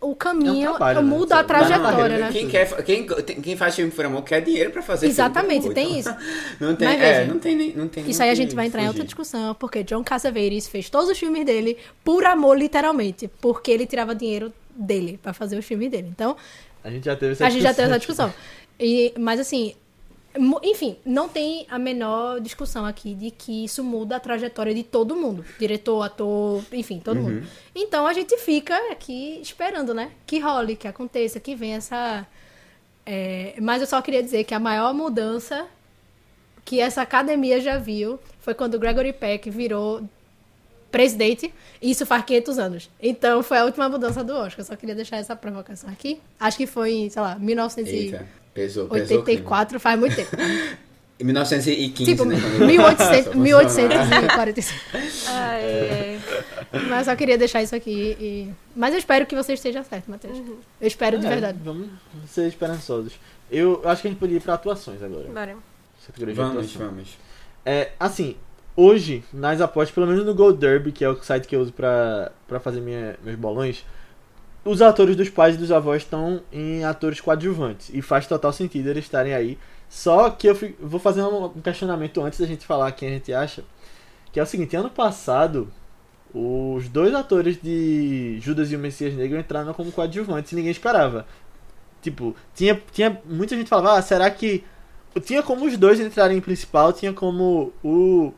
o caminho, É um trabalho, né? muda a Sabe? trajetória, Não, né? Quem, quer, quem, quem faz filme por amor quer dinheiro pra fazer Exatamente, filme amor, tem então- isso. [laughs] Não tem, Mas é, veja, não tem, nem- não tem Isso aí a gente vai entrar em outra fugir. discussão, porque John Cassavetes fez todos os filmes dele por amor, literalmente, porque ele tirava dinheiro dele pra fazer os filmes dele. Então, A gente já teve essa discussão. E, mas assim, enfim, não tem a menor discussão aqui de que isso muda a trajetória de todo mundo. Diretor, ator, enfim, todo Uhum. mundo. Então a gente fica aqui esperando, né? Que role, que aconteça, que venha essa. é, mas eu só queria dizer que a maior mudança que essa academia já viu foi quando o Gregory Peck virou presidente, e isso faz 500 anos. Então foi a última mudança do Oscar. Só queria deixar essa provocação aqui. Acho que foi sei lá, Eita, 1984, pesou, pesou o clima. faz muito tempo. [laughs] Em 1915, tipo, né? quando- 1800, Nossa, 1845. [laughs] Ai, ai. Mas só queria deixar isso aqui. E... Mas eu espero que você esteja certo, Matheus. Eu espero de É, verdade. Vamos ser esperançosos. Eu acho que a gente podia ir pra atuações agora. Bora. Vamos, atuação. vamos. É, assim, hoje, nas apostas, pelo menos no Gold Derby, que é o site que eu uso pra fazer minha, meus bolões, os atores dos pais e dos avós estão em atores coadjuvantes. E faz total sentido eles estarem aí. Só que eu vou fazer um, questionamento antes da gente falar quem a gente acha. Que é o seguinte, ano passado, os dois atores de Judas e o Messias Negro entraram como coadjuvantes e ninguém esperava. Tipo, tinha, tinha muita gente falava, ah, será que tinha como os dois entrarem em principal, tinha como o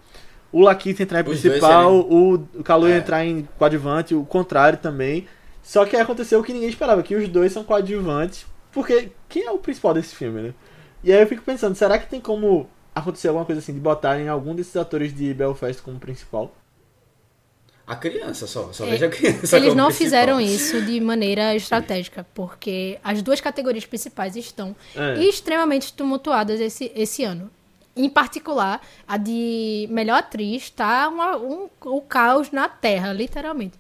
o Laquita entrar em Os principal, o, o Kalu É. entrar em coadjuvante, o contrário também. Só que aconteceu o que ninguém esperava, que os dois são coadjuvantes, porque quem é o principal desse filme, né? E aí eu fico pensando, será que tem como acontecer alguma coisa assim de botarem algum desses atores de Belfast como principal? A criança só, só É, veja a criança. Eles como não principal. fizeram isso de maneira estratégica, porque as duas categorias principais estão É. extremamente tumultuadas esse, esse ano. Em particular, a de melhor atriz tá uma, um, o caos na terra, literalmente.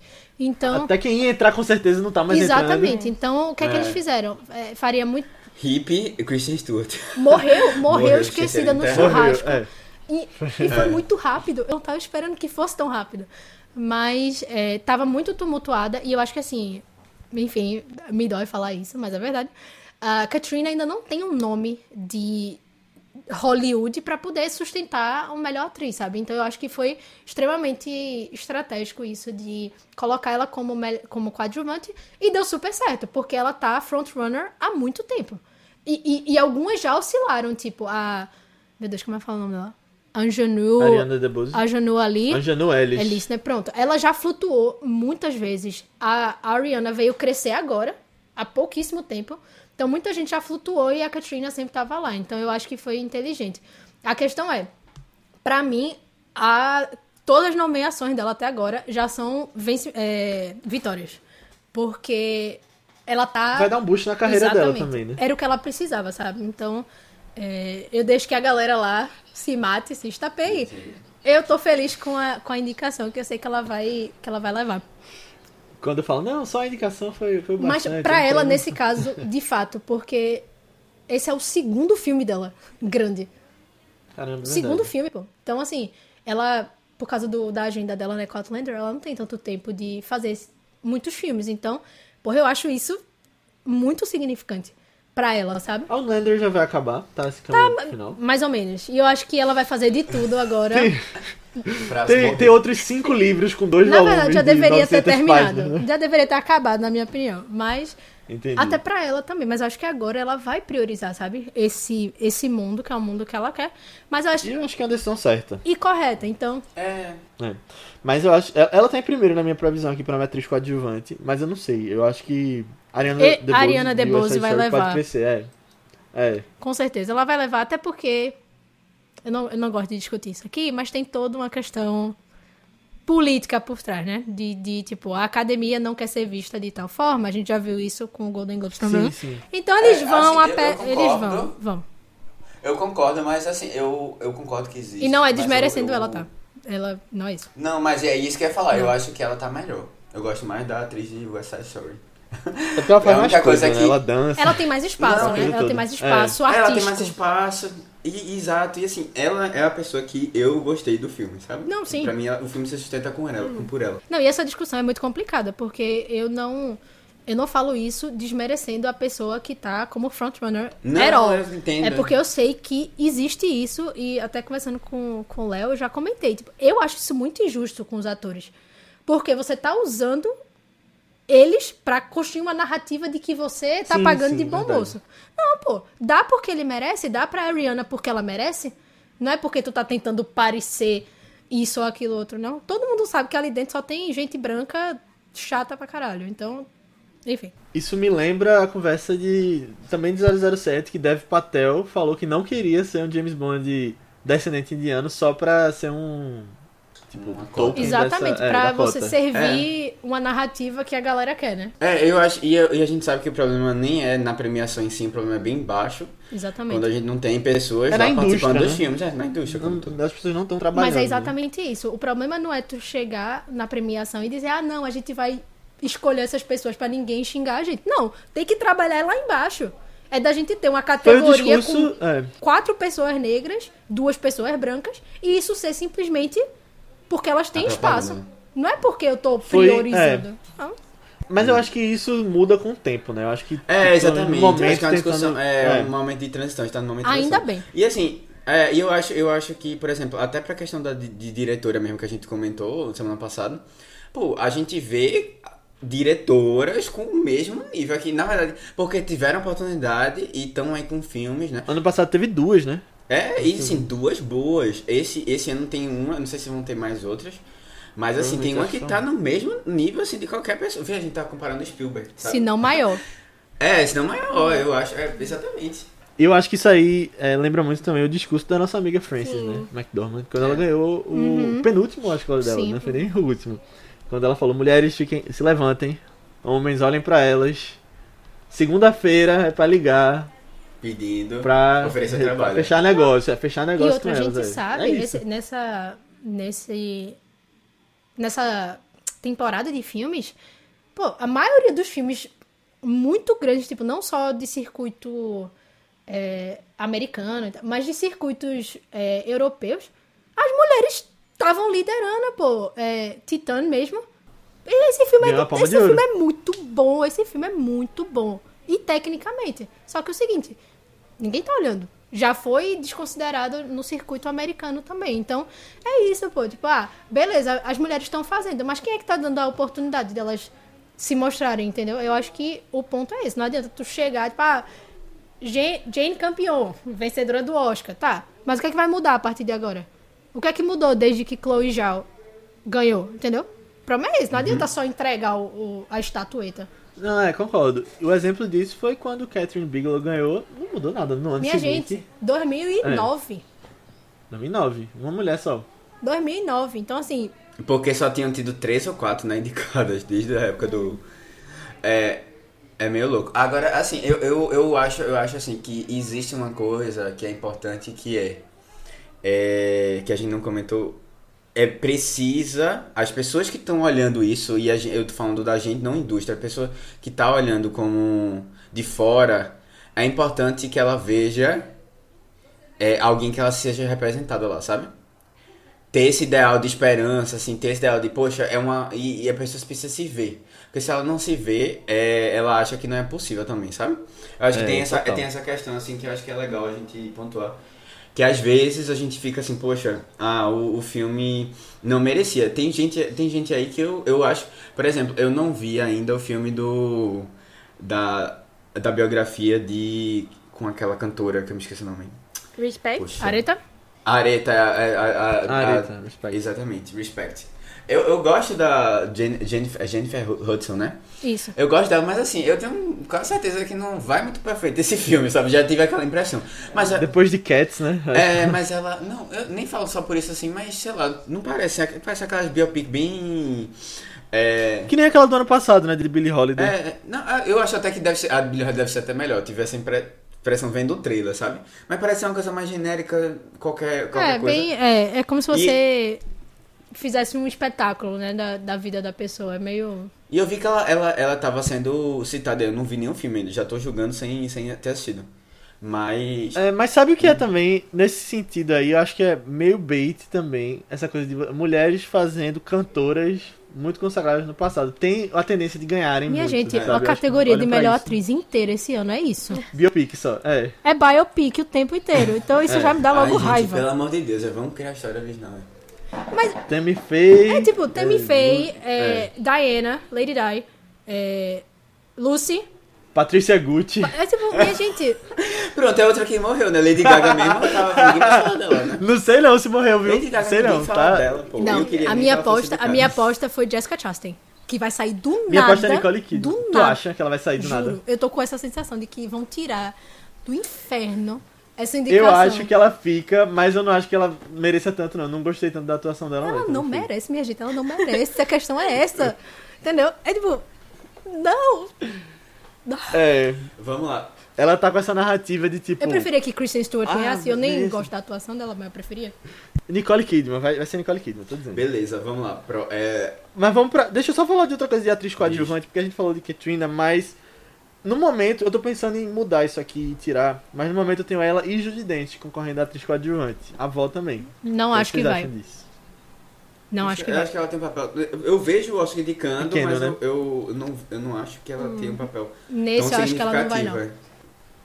Então, Até quem ia entrar com certeza não tá mais exatamente. entrando. Então, o que é, que É. eles fizeram? É, faria muito. Hippie e Kristen Stewart. Morreu, [laughs] morreu, Morreu, esquecida no Morreu, churrasco. é. E, e foi muito rápido. Eu não tava esperando que fosse tão rápido. Mas é, tava muito tumultuada. E eu acho que assim. enfim, me dói falar isso, mas é verdade. A Katrina ainda não tem um nome de Hollywood para poder sustentar uma melhor atriz, sabe? Então eu acho que foi extremamente estratégico isso de colocar ela como, como coadjuvante e deu super certo, porque ela tá frontrunner há muito tempo. E, e, e algumas já oscilaram, tipo a. Meu Deus, como é que fala o nome dela? Anjanu. Ariana DeBose. Anjanu ali. Anjanu Ellis. Ellis, né? Pronto. Ela já flutuou muitas vezes. A Ariana veio crescer agora, há pouquíssimo tempo. Então muita gente já flutuou e a Katrina sempre estava lá. Então eu acho que foi inteligente. A questão é, para mim, a, todas as nomeações dela até agora já são vence, é, vitórias. Porque ela tá. Vai dar um boost na carreira Exatamente. dela também, né? Era o que ela precisava, sabe? Então, é, eu deixo que a galera lá se mate, se estapeie. Eu tô feliz com a, com a indicação, que eu sei que ela vai, que ela vai levar. Quando eu falo, não, só a indicação foi, foi Mas bastante. pra ela, nesse [laughs] caso, de fato, porque esse é o segundo filme dela, grande. Caramba, é Segundo filme, pô. Então, assim, ela, por causa do, da agenda dela, né, com Outlander, ela não tem tanto tempo de fazer muitos filmes. Então, porra, eu acho isso muito significante pra ela, sabe? A Outlander já vai acabar, tá? Esse caminho final. Mais ou menos. E eu acho que ela vai fazer de tudo agora. [laughs] Tem, tem outros cinco livros com dois Na volumes verdade, já de deveria ter 900 terminado. páginas, né? Já deveria ter acabado, na minha opinião. Mas Entendi. até pra ela também. Mas eu acho que agora ela vai priorizar, sabe? Esse, esse mundo, que é o mundo que ela quer. Mas eu acho. E eu acho que é uma decisão certa. E correta, então. É. É. Mas eu acho. Ela, ela tá em primeiro na minha previsão aqui pra uma atriz coadjuvante, mas eu não sei. Eu acho que a Ariana E- DeBose, a Ariana DeBose vai levar. Pode crescer, é. É. Com certeza. Ela vai levar, até porque. Eu não, eu não gosto de discutir isso aqui, mas tem toda uma questão política por trás, né? De, de tipo, a academia não quer ser vista de tal forma. A gente já viu isso com o Golden Globes também. sim. Então eles É, vão assim, a pé. Eles vão, vão. Eu concordo, mas assim, eu, eu concordo que existe. E não é mas eu- desmerecendo eu- ela, tá? Ela não é isso. Não, mas é isso que eu ia falar. Eu acho que ela tá melhor. Eu gosto mais da atriz de West Side Story. É porque ela faz É a mais única coisa, coisa né? que- Ela dança. Ela tem mais espaço, Não, né? Ela tem mais É. espaço ela artístico. tem mais espaço. E, exato, e assim, ela é a pessoa que eu gostei do filme, sabe? Não, sim. Pra mim, ela- o filme se sustenta com ela, com por ela. Não, e essa discussão é muito complicada, porque eu não. Eu não falo isso desmerecendo a pessoa que tá como frontrunner Não, all. eu entendo. É porque eu sei que existe isso, e até conversando com, com o Léo, eu já comentei. Tipo, eu acho isso muito injusto com os atores. Porque você tá usando eles pra construir uma narrativa de que você tá Sim, pagando sim, de bom verdade. moço. Não, pô. Dá porque ele merece, dá pra Ariana porque ela merece. Não é porque tu tá tentando parecer isso ou aquilo outro, não. Todo mundo sabe que ali dentro só tem gente branca chata pra caralho. Então, enfim. Isso me lembra a conversa de. Também de 007, que Dev Patel falou que não queria ser um James Bond descendente indiano só pra ser um. Tipo, Uma Tolkien Exatamente, dessa, é, pra você cota. servir uma narrativa que a galera quer, né? É, eu acho. E, eu- e a gente sabe que o problema nem é na premiação em si, o problema é bem baixo. Exatamente. Quando a gente não tem pessoas É lá participando indústria, dos né? filmes. É, na indústria. como. Não, as pessoas não estão trabalhando. Mas é né? exatamente isso. O problema não é tu chegar na premiação e dizer, ah, não, a gente vai escolher essas pessoas pra ninguém xingar a gente. Não, tem que trabalhar lá embaixo. É da gente ter uma categoria discurso. com É, quatro pessoas negras, duas pessoas brancas, e isso ser simplesmente porque elas têm espaço. propaganda. Não é porque eu tô Foi- priorizando. Não. mas eu acho que isso muda com o tempo, né? Eu acho que. É, tipo, exatamente. eu momento acho que é uma discussão. tentando- É, é. um momento de transição, está no momento de Ainda transição. bem. E assim, é, eu acho, eu acho que, por exemplo, até pra questão da, de, de diretora mesmo que a gente comentou semana passada, pô, a gente vê diretoras com o mesmo nível aqui, na verdade, porque tiveram oportunidade e estão aí com filmes, né? Ano passado teve duas, né? É, e assim, duas boas. Esse, esse ano tem uma, não sei se vão ter mais outras. Mas assim, tem uma que tá no mesmo nível assim de qualquer pessoa. Vê, a gente tá comparando Spielberg. Sabe? Se não maior. É, se não maior, eu acho. É, exatamente. E eu acho que isso aí é, lembra muito também o discurso da nossa amiga Frances, né? McDormand, quando ela ganhou o penúltimo Oscar dela, Sim. não foi nem o último. Quando ela falou, mulheres fiquem, se levantem, homens olhem pra elas. Segunda-feira é pra ligar, Pedindo. pra, Oferecer pra trabalho. fechar negócio, é fechar E negócio outra, a com elas. gente é. sabe, É nesse- nessa, nesse, nessa temporada de filmes, pô, a maioria dos filmes muito grandes, tipo, não só de circuito é, americano, e mas de circuitos é, europeus, as mulheres estavam liderando, pô. É, Titan mesmo, Esse filme, a é, esse filme é muito bom, esse filme é muito bom. E tecnicamente. Só que é o seguinte, ninguém tá olhando. Já foi desconsiderado no circuito americano também. Então, é isso, pô. Tipo, ah, beleza, as mulheres estão fazendo, mas quem é que tá dando a oportunidade delas se mostrarem, entendeu? Eu acho que o ponto é esse. Não adianta tu chegar, tipo, ah, Jane, campeão, vencedora do Oscar, tá. Mas o que é que vai mudar a partir de agora? O que é que mudou desde que Chloe Zhao ganhou, entendeu? O problema é esse, não adianta só entregar o, o- a estatueta. Não, é, concordo. O exemplo disso foi quando Catherine Bigelow ganhou, não mudou nada no ano Minha seguinte. gente, 2009. 2009, uma mulher só. 2009. Então, assim, Porque só tinham tido três ou quatro, né, indicadas desde a época do. É. É meio louco. Agora, assim, eu, eu, eu, acho, eu acho assim que existe uma coisa que é importante que é, é que a gente não comentou. É precisa. As pessoas que estão olhando isso, e eu tô falando da gente, não indústria, a pessoa que tá olhando como de fora, é importante que ela veja é, alguém que ela seja representada lá, sabe? ter esse ideal de esperança, assim, ter esse ideal de, poxa, é uma. E, e a pessoa precisa se ver. Porque se ela não se vê, é, ela acha que não é possível também, sabe? Eu acho É, que tem essa, tem essa questão, assim, que eu acho que é legal a gente pontuar. Que às vezes a gente fica assim, poxa, ah, o, o filme não merecia. Tem gente, tem gente aí que eu, eu acho. Por exemplo, eu não vi ainda o filme do. Da, da biografia de. com aquela cantora que eu me esqueci o nome. Respect? Poxa. Areta? Areta, a, a, a, a- Areta, a- Respect. Exatamente, Respect. Eu, eu gosto da Jen, Jennifer, Jennifer Hudson, né? Isso. Eu gosto dela, mas assim, eu tenho quase certeza que não vai muito pra frente esse filme, sabe? Já tive aquela impressão. Mas, a- Depois de Cats, né? é, mas ela. Não, eu nem falo só por isso assim, mas sei lá, não parece. Parece aquelas biopic bem. É. Que nem aquela do ano passado, né? De Billie Holiday. É, não, eu acho até que deve ser, a Billie Holiday deve ser até melhor. Eu tive essa impre- impressão vendo o trailer, sabe? Mas parece ser uma coisa mais genérica, qualquer, qualquer É, coisa. bem, é, é como se você fizesse um espetáculo, né, da, da vida da pessoa. É meio... E eu vi que ela, ela, ela tava sendo citada, eu não vi nenhum filme ainda, já tô julgando sem, sem ter assistido. Mas. É, mas sabe o que é também, nesse sentido aí, eu acho que é meio bait também, essa coisa de mulheres fazendo cantoras muito consagradas no passado. Tem a tendência de ganharem Minha muito, gente, sabe? a categoria de melhor isso. atriz inteira esse ano é isso. Biopic só, é. É biopic o tempo inteiro. Então isso É. já me dá Ai, logo gente, raiva. Pelo amor de Deus, vamos criar a história original. Mas Tammy Faye... é tipo, Tammy Faye, é. é, Diana, Lady Di, é, Lucy. Patrícia Gucci. É tipo, minha gente, [laughs] Pronto, é outra que morreu, né? Lady Gaga mesmo, tava, ninguém dela, né? Não sei não se morreu, viu? Lady Gaga sei não, tá? dela, pô. não, a minha aposta, a minha aposta foi Jessica Chastain, que vai sair do Minha nada. aposta é Nicole Kidman. Do Tu nada. acha que ela vai sair do Juro, nada? eu tô com essa sensação de que vão tirar do inferno essa indicação. Eu acho que ela fica, mas eu não acho que ela mereça tanto, não. Não gostei tanto da atuação dela, Ela não merece, minha gente, ela não merece. A questão é essa. [laughs] Entendeu? É tipo, não. É, Vamos lá. ela tá com essa narrativa de tipo. Eu preferia que Kristen Stewart Ah, ganhasse. Eu nem gosto da atuação dela, mas eu preferia. Nicole Kidman, vai, vai ser Nicole Kidman, tô dizendo. Beleza, vamos lá. Pro, é, Mas vamos pra. Deixa eu só falar de outra coisa de atriz coadjuvante, porque a gente falou de Katrina, mas. No momento, eu tô pensando em mudar isso aqui e tirar, mas no momento eu tenho ela e Judy Dent concorrendo a atriz coadjuvante. A avó também. Não O acho que vai. disso? Não acho que eu vai. acho que ela tem um papel. Eu, vejo o Oscar indicando, Pequeno, mas né? eu, eu, não, eu não acho que ela tem um papel. Nesse tão eu acho que ela não vai, não. significativo,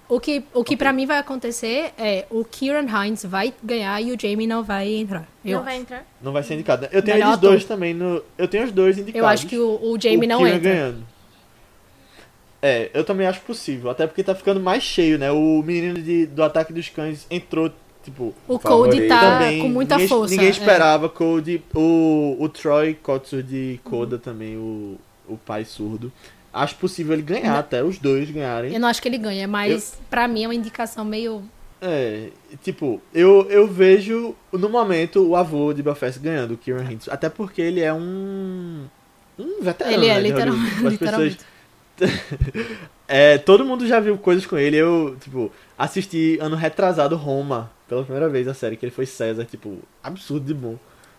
O que, o que pra mim vai acontecer é o Kieran Hines vai ganhar e o Jamie não vai entrar. Eu, não acho. vai entrar? Não vai ser indicada. Eu tenho Melhor eles dois também no. Eu tenho os dois indicados. eu acho que o, o Jamie o não Kieran entra. ganhando. É, eu também acho possível. Até porque tá ficando mais cheio, né? O menino de, do Ataque dos Cães entrou, tipo. O. Cody tá também. com muita ninguém, força. Ninguém é. esperava. Cody, o, o Troy Kotsu de Koda também, o, o pai surdo. Acho possível ele ganhar, Não. até os dois ganharem. Eu não acho que ele ganha, mas pra mim é uma indicação meio. É, tipo, eu, eu vejo no momento o avô de Belfast ganhando, o Kieran Hintz. Até porque ele é um. Um veterano. ele é, né, literalmente. pessoas- [laughs] É, todo mundo já viu coisas com ele. Eu, tipo, assisti ano retrasado Roma, pela primeira vez a série, que ele foi César, tipo, absurdo de bom.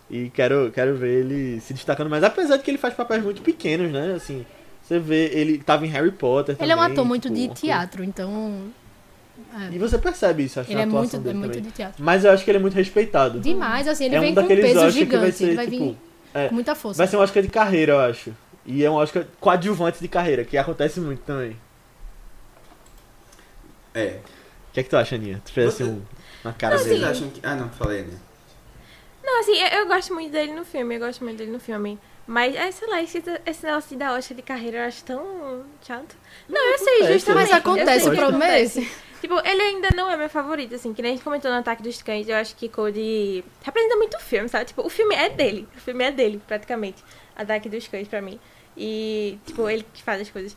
E quero, quero ver ele se destacando mais, apesar de que ele faz papéis muito pequenos, né? Assim, você vê, ele tava em Harry Potter Ele é um também, ator muito tipo, de teatro, então. E você percebe isso, acho, Ele na é muito, é dele muito também. de teatro. Mas eu acho que ele é muito respeitado. Demais, assim, ele é vem um com um peso Oscar que vai gigante. ser, ele vai tipo, vir é, com muita força. Vai ser um Oscar de carreira, eu acho. E é um Oscar coadjuvante de carreira, que acontece muito também. É. O que é que tu acha, Aninha? Tu fez assim um, uma cara Vocês dele. acham que. Ah, não, falei, né? Não, assim, eu, eu gosto muito dele no filme, eu gosto muito dele no filme. Mas, é, sei lá, esse, esse negócio de dar Oscar de carreira eu acho tão chato. Não, eu sei, justamente. Mas acontece, é acontece. Tipo, ele ainda não é meu favorito, assim, que nem a gente comentou no Ataque dos Cães, eu acho que Cody representa muito o filme, sabe? Tipo, o filme é dele, o filme é dele, praticamente. Ataque dos Cães pra mim. E, tipo, ele que faz as coisas.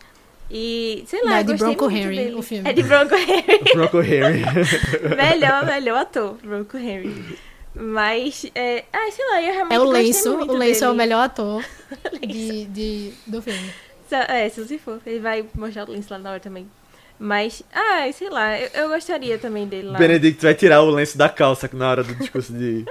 E, sei lá, Não, é de Bronco Henry, dele. o filme. É de Bronco Henry. [laughs] Bronco Henry. [laughs] melhor, melhor ator, Bronco Henry. Mas, é... Ai, sei lá, eu realmente É o Lenço, o Lenço é o melhor ator [laughs] de, de- do filme. Só- É, se você for. Ele vai mostrar o lenço lá na hora também. Mas, ai, sei lá, eu, eu gostaria também dele lá. Benedict vai tirar o lenço da calça na hora do discurso de.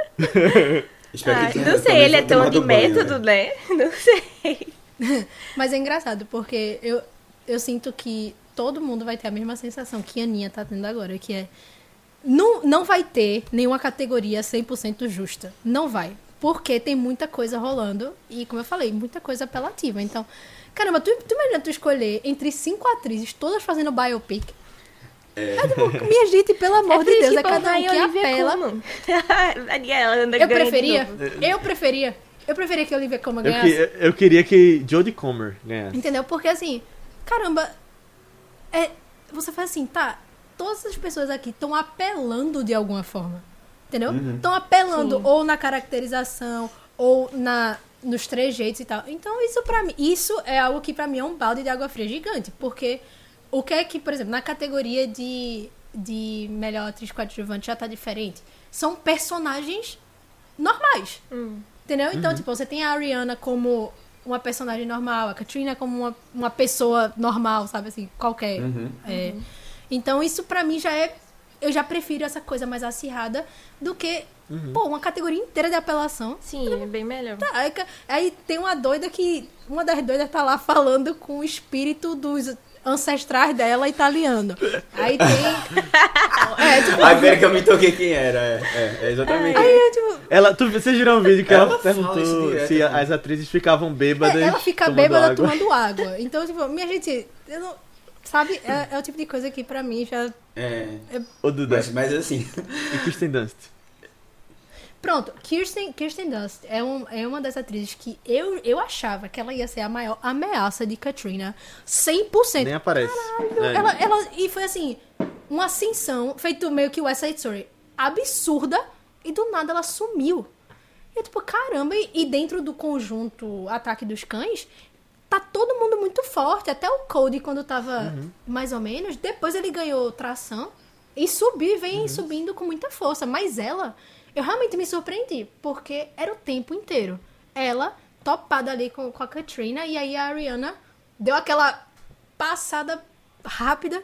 Tenha não sei, ele é tão de banho, método, né? né? Não sei. [laughs] Mas é engraçado, porque eu, eu sinto que todo mundo vai ter a mesma sensação que a Aninha tá tendo agora, que é. Não, não vai ter nenhuma categoria 100% justa. Não vai. Porque tem muita coisa rolando e, como eu falei, muita coisa apelativa. Então, caramba, tu, tu imagina tu escolher entre cinco atrizes, todas fazendo biopic. É. É, tipo, minha gente, pelo [laughs] amor de Deus, é cada um que apela. [laughs] Daniela anda Eu preferia, eu preferia, eu preferia que a Olivia Colman Eu, ganhasse. que- eu queria que Jodie Comer ganhasse. Entendeu? Porque assim, caramba, é, você faz assim, tá, todas as pessoas aqui estão apelando de alguma forma. Entendeu? Estão apelando Sim. ou na caracterização, ou na nos trejeitos e tal. Então, isso pra mim, isso é algo que pra mim é um balde de água fria gigante, porque o que é que, por exemplo, na categoria de de melhor atriz coadjuvante já tá diferente. São personagens normais. Entendeu? Então, tipo, você tem a Ariana como uma personagem normal, a Katrina como uma, uma pessoa normal, sabe assim, qualquer. É. Então, isso pra mim já é. Eu já prefiro essa coisa mais acirrada do que, pô, uma categoria inteira de apelação. Sim, é bem melhor. Tá, aí, aí tem uma doida que. Uma das doidas tá lá falando com o espírito dos ancestrais dela italiano. Aí tem. [laughs] é, tipo. Agora que eu me toquei quem era. É, é, é exatamente. Aí eu, tipo, Ela, tu, você virou um vídeo que ela, Ela perguntou direto, se né? as atrizes ficavam bêbadas. É, ela fica tomando bêbada água. tomando [laughs] água. Então, tipo, minha gente, eu não. Sabe? É, é o tipo de coisa que pra mim já. É. Ô, Duda, Mas, mas assim. e Kristen Dunst? Pronto, Kirsten, Kirsten Dunst é, um, é uma das atrizes que eu, eu achava que ela ia ser a maior ameaça de Katrina. 100%. Nem aparece. É. Ela, ela, e foi assim, uma ascensão, feito meio que West Side Story, absurda, e do nada ela sumiu. E eu, tipo, caramba, e, e dentro do conjunto Ataque dos Cães, tá todo mundo muito forte. Até o Cody, quando tava mais ou menos, depois ele ganhou tração e subiu, e vem subindo com muita força. Mas ela, eu realmente me surpreendi, porque era o tempo inteiro. Ela, topada ali com, com a Katrina, e aí a Ariana deu aquela passada rápida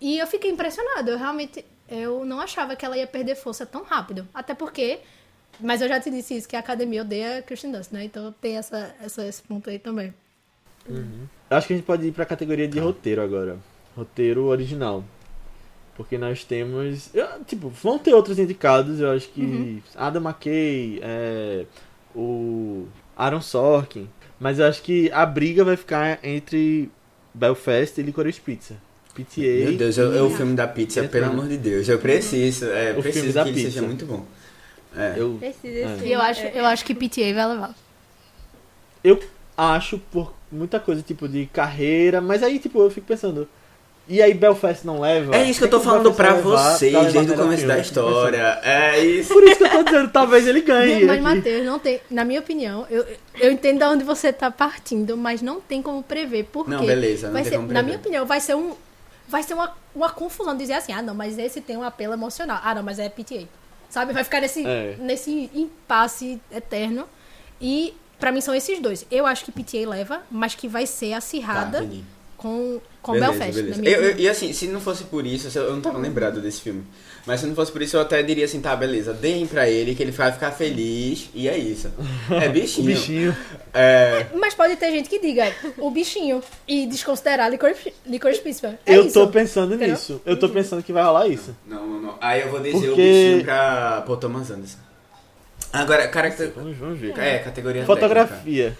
e eu fiquei impressionada. Eu realmente eu não achava que ela ia perder força tão rápido. Até porque, mas eu já te disse isso, que a academia odeia Kristen Dunst, né? Então tem essa, essa, esse ponto aí também. Eu acho que a gente pode ir pra categoria de roteiro agora. Roteiro original. Porque nós temos. eu, tipo, vão ter outros indicados, eu acho que. Uhum. Adam McKay, é, o Aaron Sorkin. Mas eu acho que a briga vai ficar entre Belfast e Licorice Pizza. PTA. Meu Deus, é, o filme da pizza, É, pelo amor de Deus. Eu preciso, é, O filme preciso da que ele pizza. seja muito bom. É. Eu, Precisa É. E eu acho, eu acho que PTA vai levar. eu acho por muita coisa, tipo, de carreira, mas aí, tipo, eu fico pensando. E aí Belfast não leva? É isso que eu tô Tem falando Belfast pra vocês pra levar desde o começo da história. É isso. Por isso que eu tô dizendo, talvez ele ganhe. Mas, aqui. Matheus, não tem. Na minha opinião, eu, eu entendo de onde você tá partindo, mas não tem como prever. Porque Não, beleza, não vai tem ser, como Na minha opinião, vai ser um. Vai ser uma, uma confusão dizer assim, ah, não, mas esse tem um apelo emocional. Ah, não, mas é PTA. Sabe? Vai ficar nesse, É. nesse impasse eterno. E pra mim são esses dois. Eu acho que PTA leva, mas que vai ser acirrada Tá. Com, com beleza, Belfast. beleza. minha Eu- eu- e assim, se não fosse por isso, eu não tava lembrado desse filme. Mas se não fosse por isso, eu até diria assim, tá, beleza, deem pra ele que ele vai ficar feliz e é isso. É [laughs] O bichinho. bichinho. É, Mas pode ter gente que diga o bichinho e desconsiderar Licorice, licorice Pizza. É eu isso. tô pensando Entendeu? nisso. Eu tô pensando que vai rolar isso. não, não, não. Aí eu vou dizer o Porque- bichinho pra Paul Thomas Anderson. Agora, caracter... Vamos, vamos ver. É, categoria Fotografia.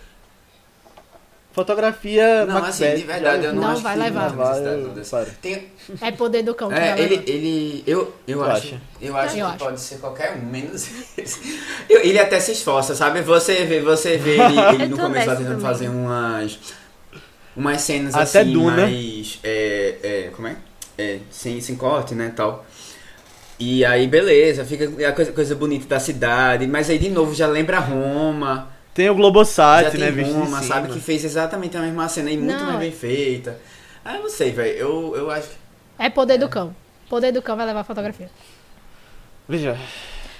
Fotografia, Não, Macbeth, assim, de verdade, eu não, Não acho vai que levar. não Vai, eu-. Tem, É poder do cão que É, vai ele, levar. ele, eu, eu Tu acho, acha? eu acho Eu que acho. pode ser qualquer um, menos. [laughs] Eu- ele até se esforça, sabe? Você vê, você vê ele, [laughs] ele no começo lá nessa tentando fazer umas, umas cenas Até assim, Duna. mais, é, é, como é? É, sem, sem corte, né, tal. E aí, beleza, fica a coisa, coisa bonita da cidade, mas aí de novo já lembra Roma. Tem o Globosat, tem né, Roma, cima. sabe? Que fez exatamente a mesma cena e muito Não, mais é- bem feita. Ah, eu não sei, velho. Eu, eu acho que. É poder do cão. Poder do cão vai levar a fotografia. Veja,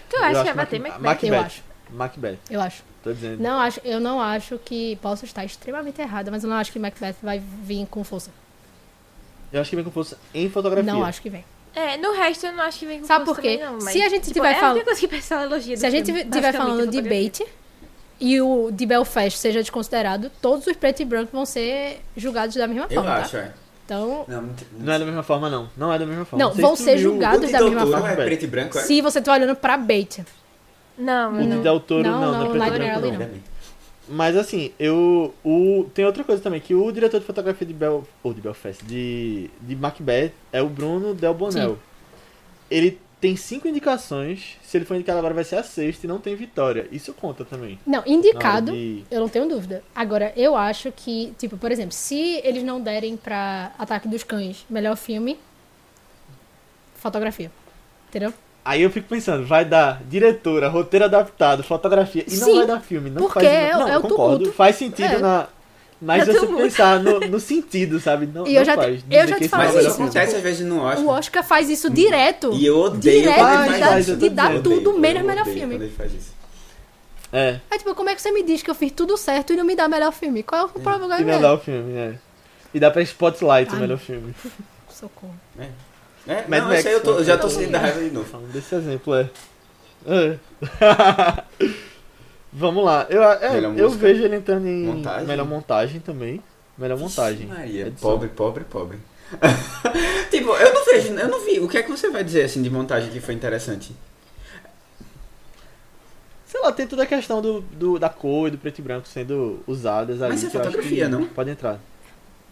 Tu eu acha que vai bater Mac- Macbeth? Eu Macbeth. acho. Macbeth, Eu acho. tô dizendo. Não acho, eu não acho que posso estar extremamente errada, mas eu não acho que Macbeth vai vir com força. Eu acho que vem com força em fotografia. Não acho que vem. É, no resto eu não acho que vem com Sabe força por quê? também, não, mas, Se a gente tipo, tiver é falando- do Se a gente filme, basicamente, falando de fotografia. bait e o de Belfast seja desconsiderado, todos os preto e branco vão ser julgados da mesma Eu forma, acho, tá? é. Não, Não, não, Não é da mesma forma, não. Não é da mesma forma. Não, sei vão ser julgados da mesma forma. é preto e branco, é? se você tá olhando pra bait. Não, O de não. Del Toro, Não, não, não, não, é preto e branco, não. não. Mas assim, eu. O, tem outra coisa também, que o diretor de fotografia de Bel. Ou de Belfast, de, de Macbeth é o Bruno Del Bonel. Sim. Ele tem cinco indicações. Se ele for indicado agora, vai ser a sexta e não tem vitória. Isso conta também. Não, indicado, de- eu não tenho dúvida. Agora, eu acho que, tipo, por exemplo, se eles não derem pra Ataque dos Cães melhor filme, fotografia. Entendeu? Aí eu fico pensando, vai dar diretora, roteiro adaptado, fotografia, e não Sim, vai dar filme. Não porque faz, é- não, é o concordo, faz sentido É. na. Mas É se você pensar no, no sentido, sabe? Não, E não eu já te- faz. eu já te falei não Mas é isso acontece às vezes no Oscar. O Oscar faz isso direto. E eu odeio Direto, Faz, faz isso. eu de tô dar dizendo. tudo Eu menos odeio melhor filme. ele faz isso. É, É tipo, como é que você me diz que eu fiz tudo certo e não me dá melhor filme? Qual é o problema? e melhor filme, é. E dá pra Spotlight o melhor filme. [laughs] Socorro. É, Mad não, Max, isso aí eu, tô, eu já tô né? sentindo da raiva de novo. Falando desse exemplo, é. É. [laughs] Vamos lá. Eu, é, eu vejo ele entrando em Montagem. melhor montagem também. Melhor montagem. Maria, pobre, pobre, pobre. [laughs] tipo, eu não vejo, eu não vi. O que é que você vai dizer assim de montagem que foi interessante? Sei lá, tem toda a questão do, do- da cor e do preto e branco sendo usadas ali. Mas é fotografia, não? Pode entrar.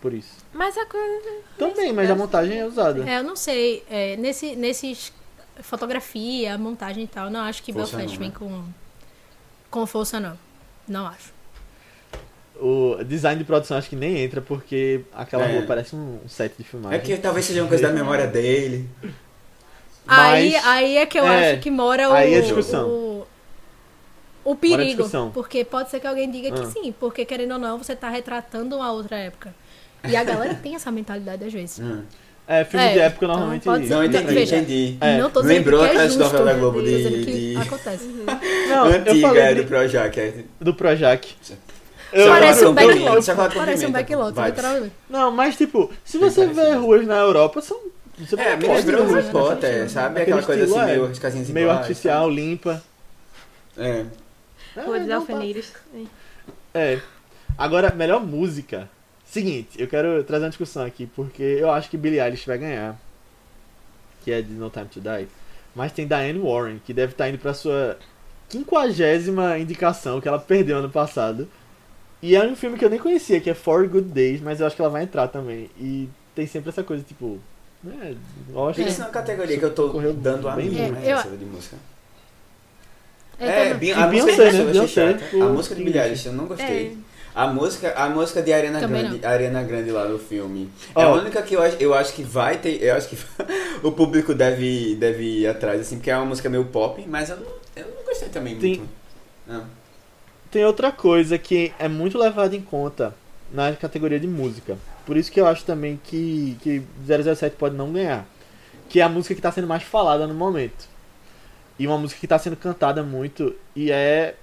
Por isso. Mas a coisa. Também, mas a montagem é usada. É, eu não sei. é, nesse, nesses fotografia, montagem e tal, não acho que Belfast vem né? com, com força, não. Não acho. O design de produção acho que nem entra, porque aquela É. rua parece um set de filmagem. É que talvez seja uma coisa da memória dele. Aí, Mas- aí é que eu é, acho que mora o, aí é discussão. o, o perigo. Porque pode ser que alguém diga que Ah. sim, porque querendo ou não, você tá retratando uma outra época. E a galera tem essa mentalidade às vezes. Hum. É, filme É, de época então normalmente. pode ser. Não, entendi, Veja, entendi. É. Não tô Lembrou que é aquela justo, novela Globo tô de- dizendo que de- acontece. Não, eu Antiga falei é de- do Projac. É. do Projac. Só Parece um com pimenta, backlot. só falar com Parece um backlot, Vai. literalmente. Não, mas tipo, se você vê ruas na Europa, são. Você É, me lembrou Harry ruas Potter, sabe? Aquela coisa assim, é. meio as casinhas meio artificial, limpa. É. Rua É, não, Alfeneiros. É. Agora, melhor música. Seguinte, eu quero trazer uma discussão aqui, porque eu acho que Billie Eilish vai ganhar. Que é de No Time to Die. Mas tem Diane Warren, que deve estar indo pra sua quinquagésima indicação que ela perdeu ano passado. E é um filme que eu nem conhecia, que é Four Good Days, mas eu acho que ela vai entrar também. E tem sempre essa coisa, tipo. Né, eu acho Isso é uma categoria que eu tô dando a bem. né, É, eu- essa de música. É, também. Bi- E a música Beyoncé, de né? Beyoncé, A música de. Billie Eilish eu não gostei. É. A música, a música de Ariana Também Grande, Ariana Grande lá no filme. É Ó. a única que eu acho, eu acho que vai ter, eu acho que [laughs] o público deve, deve ir atrás, assim, porque é uma música meio pop, mas eu não, eu não gostei também Tem- muito. Não. Tem outra coisa que é muito levada em conta na categoria de música. Por isso que eu acho também que, que 007 pode não ganhar. Que é a música que está sendo mais falada no momento. E uma música que está sendo cantada muito. E é.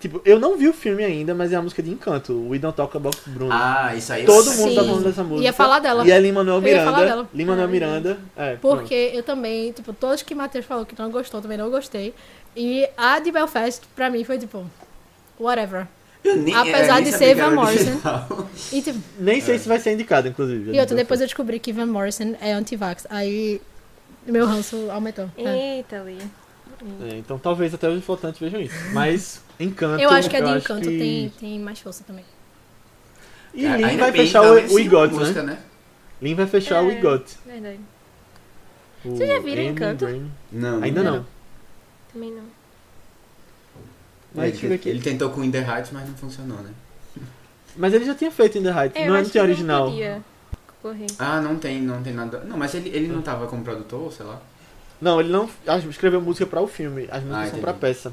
Tipo, eu não vi o filme ainda, mas é a música de Encanto. We Don't Talk About Bruno. Ah, isso aí eu Todo mundo tá falando dessa música. Ia falar dela. E é Lin-Manuel ia falar Miranda. dela. Lin-Manuel Ah, Miranda. É, pronto. Porque eu também, tipo, todos que Matheus falou que não gostou, também não gostei. E a de Belfast, pra mim, foi tipo, whatever. Eu nem- Apesar eu nem de ser Van Morrison. E, tipo, Nem sei se vai ser indicado, inclusive. e outra, depois eu descobri que Van Morrison é anti-vax. Aí meu ranço aumentou. É. Eita, Lia. É, então talvez até os votantes vejam isso. Mas Encanto. Eu acho que a de Encanto que- tem, tem mais força também. E Ainda Lin vai fechar o, o IGOT, música, né? Lin vai fechar o É. IGOT. Verdade. O Vocês já viram Encanto? Green. Não, Ainda não. não. Também não. Mas ele, aqui. ele tentou com In The Heights, mas não funcionou, né? Mas ele já tinha feito In The Heights. É, não, é- não que original. Ah, não tem, não tem nada. Não, mas ele, ele não tava como produtor, sei lá. Não, ele não ah, escreveu música para o filme. As músicas são entendi. pra peça.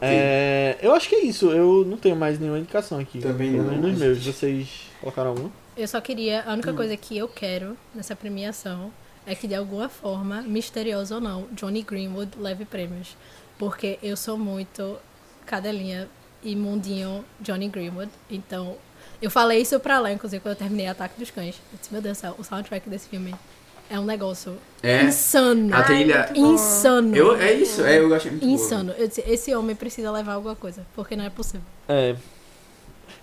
É, eu acho que é isso. Eu não tenho mais nenhuma indicação aqui. Também não, nos meus. Vocês colocaram alguma? Eu só queria. A Hum. única coisa que eu quero nessa premiação é que, de alguma forma, misterioso ou não, Johnny Greenwood leve prêmios. Porque eu sou muito cadelinha e mundinho Johnny Greenwood. Então, eu falei isso pra lá, inclusive, quando eu terminei Ataque dos Cães. Eu disse, meu Deus do céu, o soundtrack desse filme é um negócio É. insano. A trilha. bom. Insano. Eu, é isso, é, eu achei muito. Insano. Eu disse, esse homem precisa levar alguma coisa, porque não é possível. É.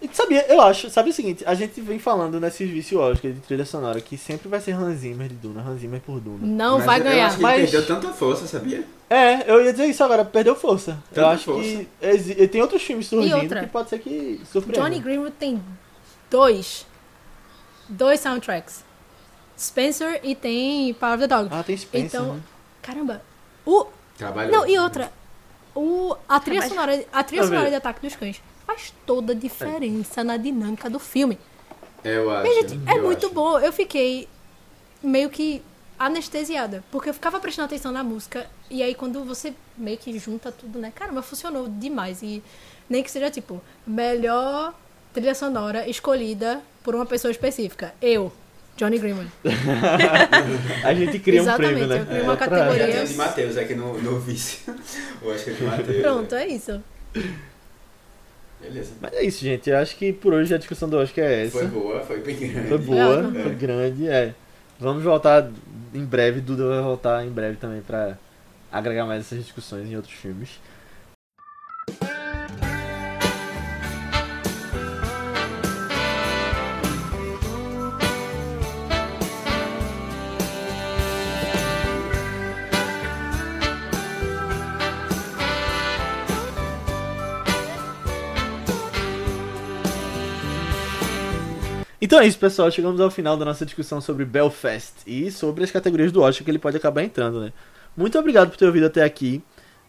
E sabia, eu acho, sabe o seguinte, a gente vem falando nesses vícios Oscar de trilha sonora que sempre vai ser Hans Zimmer de Duna, Hans Zimmer por Duna. Não Mas vai eu- Eu ganhar. acho que mas- ele perdeu tanta força, sabia? É, eu ia dizer isso agora, perdeu força. eu Tanta acho força. que exi- tem outros filmes surgindo outra? que pode ser que surpreendam. Johnny Greenwood tem dois. Dois soundtracks. Spencer e tem Power of the Dog. Ah, tem Spencer, Então, né? caramba. O, Trabalhou. não, e outra. O, a trilha Mas- sonora, a trilha Tá sonora de Ataque dos Cães faz toda a diferença na dinâmica do filme. É, eu acho. Minha gente, é eu muito acho. bom. Eu fiquei meio que anestesiada, porque eu ficava prestando atenção na música e aí quando você meio que junta tudo, né? Caramba, funcionou demais e nem que seja tipo melhor trilha sonora escolhida por uma pessoa específica. Eu, Johnny Greenwood. [laughs] A gente cria um Exatamente, prêmio, né? eu crio uma pra- categoria. Já tem o de Matheus aqui no, no vice. [laughs] Eu acho que é de Matheus. Pronto, é isso. Beleza. Mas é isso, gente. Eu acho que por hoje a discussão do Oscar é essa. Foi boa, foi bem grande. Foi boa, É. foi grande, é. Vamos voltar em breve, Duda vai voltar em breve também pra agregar mais essas discussões em outros filmes. Então é isso, pessoal. Chegamos ao final da nossa discussão sobre Belfast e sobre as categorias do Oscar que ele pode acabar entrando, né? Muito obrigado por ter ouvido até aqui.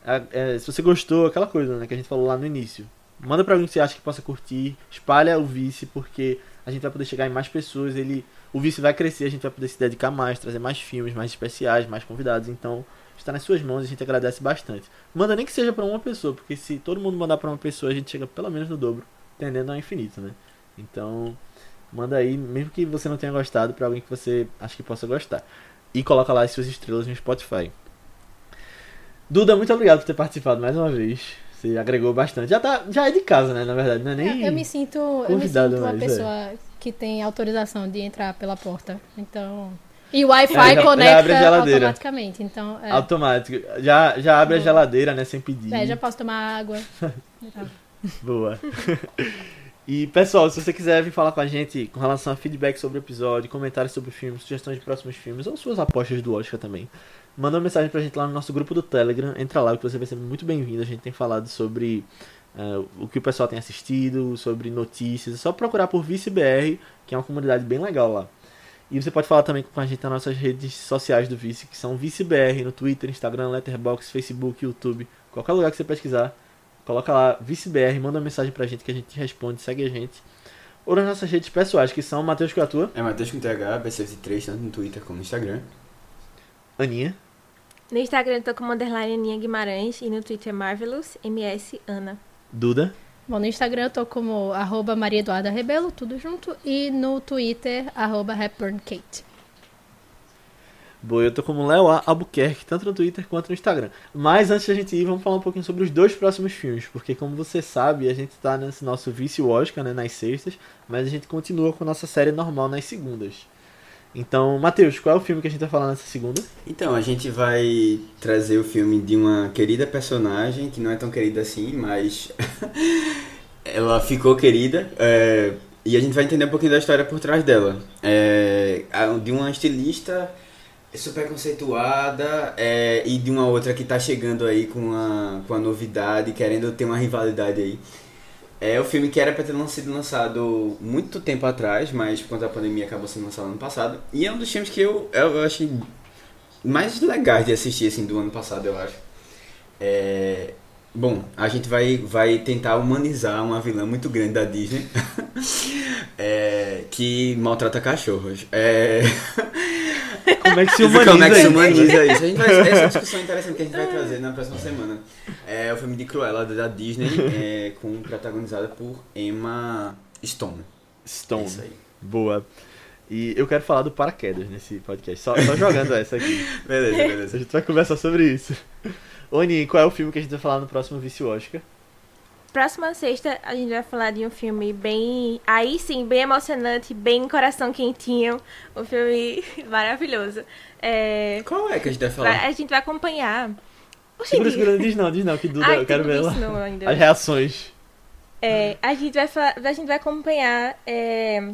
Ah, é, se você gostou, aquela coisa né, que a gente falou lá no início. Manda pra alguém que você acha que possa curtir. Espalha o Vice, porque a gente vai poder chegar em mais pessoas. Ele, o Vice vai crescer, a gente vai poder se dedicar mais, trazer mais filmes, mais especiais, mais convidados. Então, está nas suas mãos e a gente agradece bastante. Manda nem que seja pra uma pessoa, porque se todo mundo mandar pra uma pessoa, a gente chega pelo menos no dobro, tendendo ao infinito, né? Então, manda aí, mesmo que você não tenha gostado, pra alguém que você acha que possa gostar. E coloca lá as suas estrelas no Spotify. Duda, muito obrigado por ter participado mais uma vez. Você agregou bastante. Já, tá, já é de casa, né? Na verdade, não é nem. Eu, eu me sinto, eu me sinto uma mais, é. pessoa que tem autorização de entrar pela porta. Então. E o Wi-Fi Já- já conecta geladeira. automaticamente. Então, é, Automático. Já, já abre a geladeira, né? Sem pedir. é, já posso tomar água. [laughs] Boa. [laughs] e pessoal, se você quiser vir falar com a gente com relação a feedback sobre o episódio, comentários sobre o filme, sugestões de próximos filmes ou suas apostas do Oscar também, manda uma mensagem pra gente lá no nosso grupo do Telegram. Entra lá que você vai ser muito bem-vindo. A gente tem falado sobre eh, o que o pessoal tem assistido, sobre notícias. É só procurar por ViceBR, que é uma comunidade bem legal lá. E você pode falar também com a gente nas nossas redes sociais do Vice, que são ViceBR no Twitter, Instagram, Letterboxd, Facebook, YouTube, qualquer lugar que você pesquisar. Coloca lá ViceBR, manda uma mensagem pra gente que a gente responde, segue a gente. Ou nas nossas redes pessoais, que são Matheus Catua, É Matheus com TH, B73, tanto no Twitter como no Instagram. Aninha, No Instagram eu tô como underline Aninha Guimarães e no Twitter Marvelous MS Ana. Duda. Bom, no Instagram eu tô como arroba Maria Eduarda Rebelo, tudo junto. E no Twitter, arroba Hepburn Kate. Boa, eu tô como Léo A. Albuquerque, tanto no Twitter quanto no Instagram. Mas antes da gente ir, vamos falar um pouquinho sobre os dois próximos filmes, porque como você sabe, a gente tá nesse nosso vício Oscar, né, nas sextas, mas a gente continua com nossa série normal nas segundas. Então, Matheus, qual é o filme que a gente vai falar nessa segunda? Então, a gente vai trazer o filme de uma querida personagem, que não é tão querida assim, mas [laughs] ela ficou querida. é, E a gente vai entender um pouquinho da história por trás dela. É, De uma estilista super conceituada é, e de uma outra que tá chegando aí com a, com a novidade, querendo ter uma rivalidade aí. É o filme que era pra ter sido lançado muito tempo atrás, mas por conta da pandemia acabou sendo lançado ano passado. E é um dos filmes que eu, eu, eu achei mais legais de assistir, assim, do ano passado, eu acho. É... Bom, a gente vai, vai tentar humanizar uma vilã muito grande da Disney [laughs] é... que maltrata cachorros. É... Como é que se humaniza, [laughs] Como é que se isso? humaniza isso? A gente vai, essa [laughs] discussão é interessante que a gente vai trazer na próxima semana. É o filme de Cruella da Disney, é, com, protagonizada por Emma Stone. Stone. Isso aí. Boa. E eu quero falar do paraquedas nesse podcast. Só, só jogando essa aqui. Beleza, A beleza. gente vai conversar sobre isso. Aninha, qual é o filme que a gente vai falar no próximo Vice Oscar? Próxima sexta, a gente vai falar de um filme bem. Aí sim, bem emocionante, bem coração quentinho. Um filme [laughs] maravilhoso. É... Qual é que a gente vai falar? A gente vai acompanhar. Segura, segura, diz não, diz não, que Duda, Ai, eu quero ver ela. As reações. É, a, gente vai fa- a gente vai acompanhar é,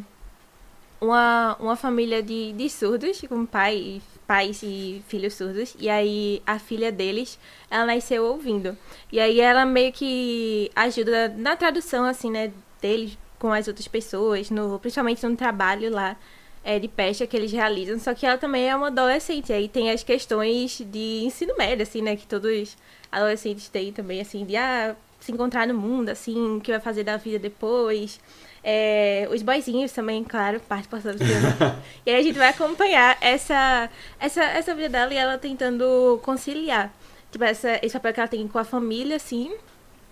uma, uma família de, de surdos, com pai, pais e filhos surdos. E aí a filha deles, ela nasceu ouvindo. E aí ela meio que ajuda na tradução, assim, né, deles com as outras pessoas, no, principalmente no trabalho lá é, de pesca que eles realizam. Só que ela também é uma adolescente. Aí tem as questões de ensino médio, assim, né, que todos adolescentes têm também, assim, de ah, se encontrar no mundo, assim, o que vai fazer da vida depois. É, os boizinhos também, claro, parte do filme. [laughs] e aí a gente vai acompanhar essa, essa, essa vida dela e ela tentando conciliar. Tipo, essa, esse papel que ela tem com a família, assim,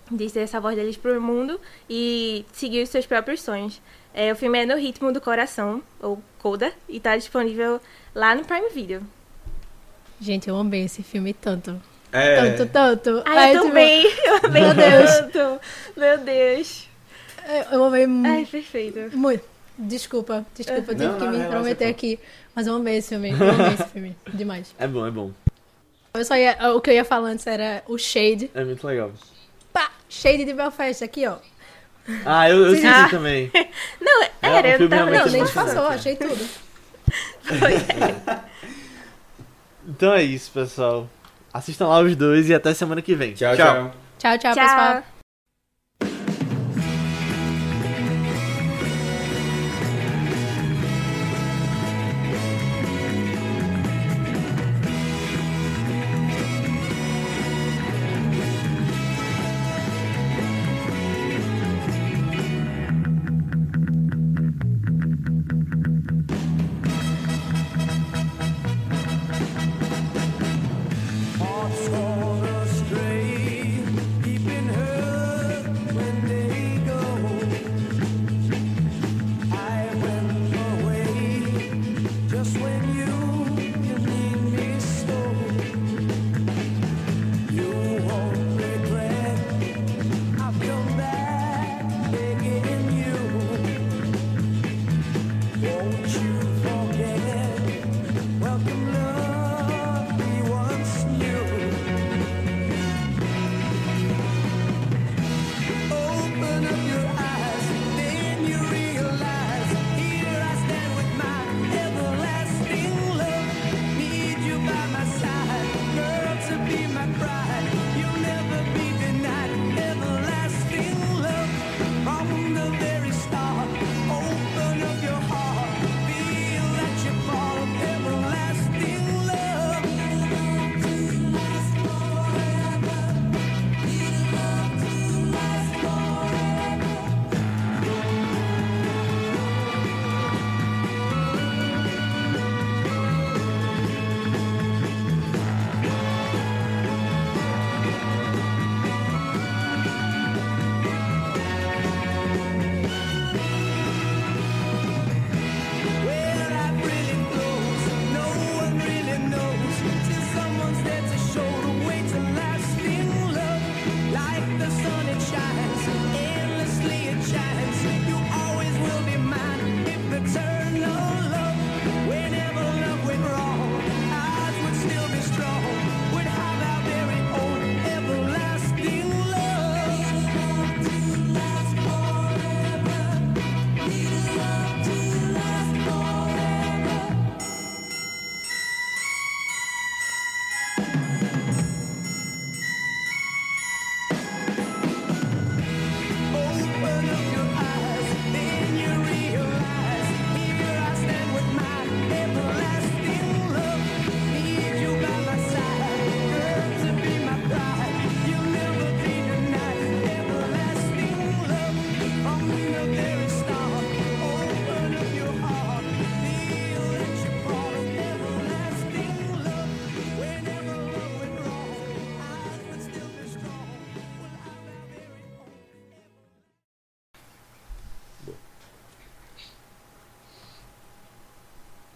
de ser essa voz deles pro mundo e seguir os seus próprios sonhos. É, o filme é No Ritmo do Coração, ou Coda, e tá disponível lá no Prime Video. Gente, eu amei esse filme tanto. É, Tanto, tanto. Ai, Aí, eu tipo, também! Eu amei Meu Deus. tanto! Meu Deus! Eu- Eu amei mu- Ai, perfeito. muito. Desculpa, desculpa, eu tive Não, que não, me intrometer pô. aqui. Mas eu amei esse filme. [laughs] Eu amei esse filme. Demais. É bom, é bom. Eu só ia, o que eu ia falar antes era o Shade. É muito legal. Pá! Shade de Belfast, aqui, ó. Ah, eu, eu senti Ah. também. [laughs] Não, É, era, eu filme tava Não, nem passou, achei tudo. [laughs] Então é isso, pessoal. Assistam lá os dois e até semana que vem. tchau, tchau. Tchau, tchau, Tchau. pessoal.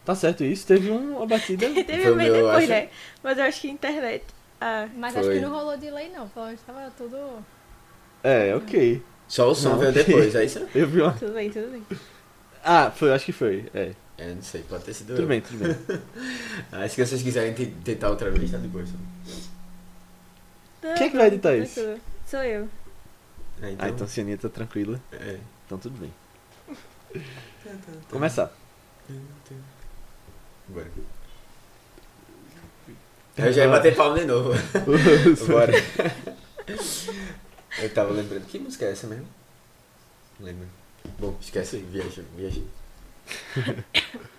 Tá certo isso? Teve uma batida. [laughs] Teve Foi um meu, depois, acho- né? Mas eu acho que internet. Ah, Mas Foi. acho que não rolou delay, não. Pô, tava tudo. É, ok. Só o som Não, veio ok. depois, é isso? [laughs] Eu vi uma. tudo bem, tudo bem. Ah, foi, acho que foi. É. É, não sei, pode ter sido Tudo eu. bem, tudo bem. [laughs] Ah, se vocês quiserem te- tentar outra vez, tá de boa. Não, Quem é que vai editar isso? tudo. Sou eu. É, então, Ah, então se a Aninha tá tranquila, é. então tudo bem. Começar. Bora. Eu já ia bater palma de novo. [laughs] Bora. Eu tava lembrando. Que música é essa mesmo? Não lembro. Bom, esquece. Viaja, viaja. [laughs]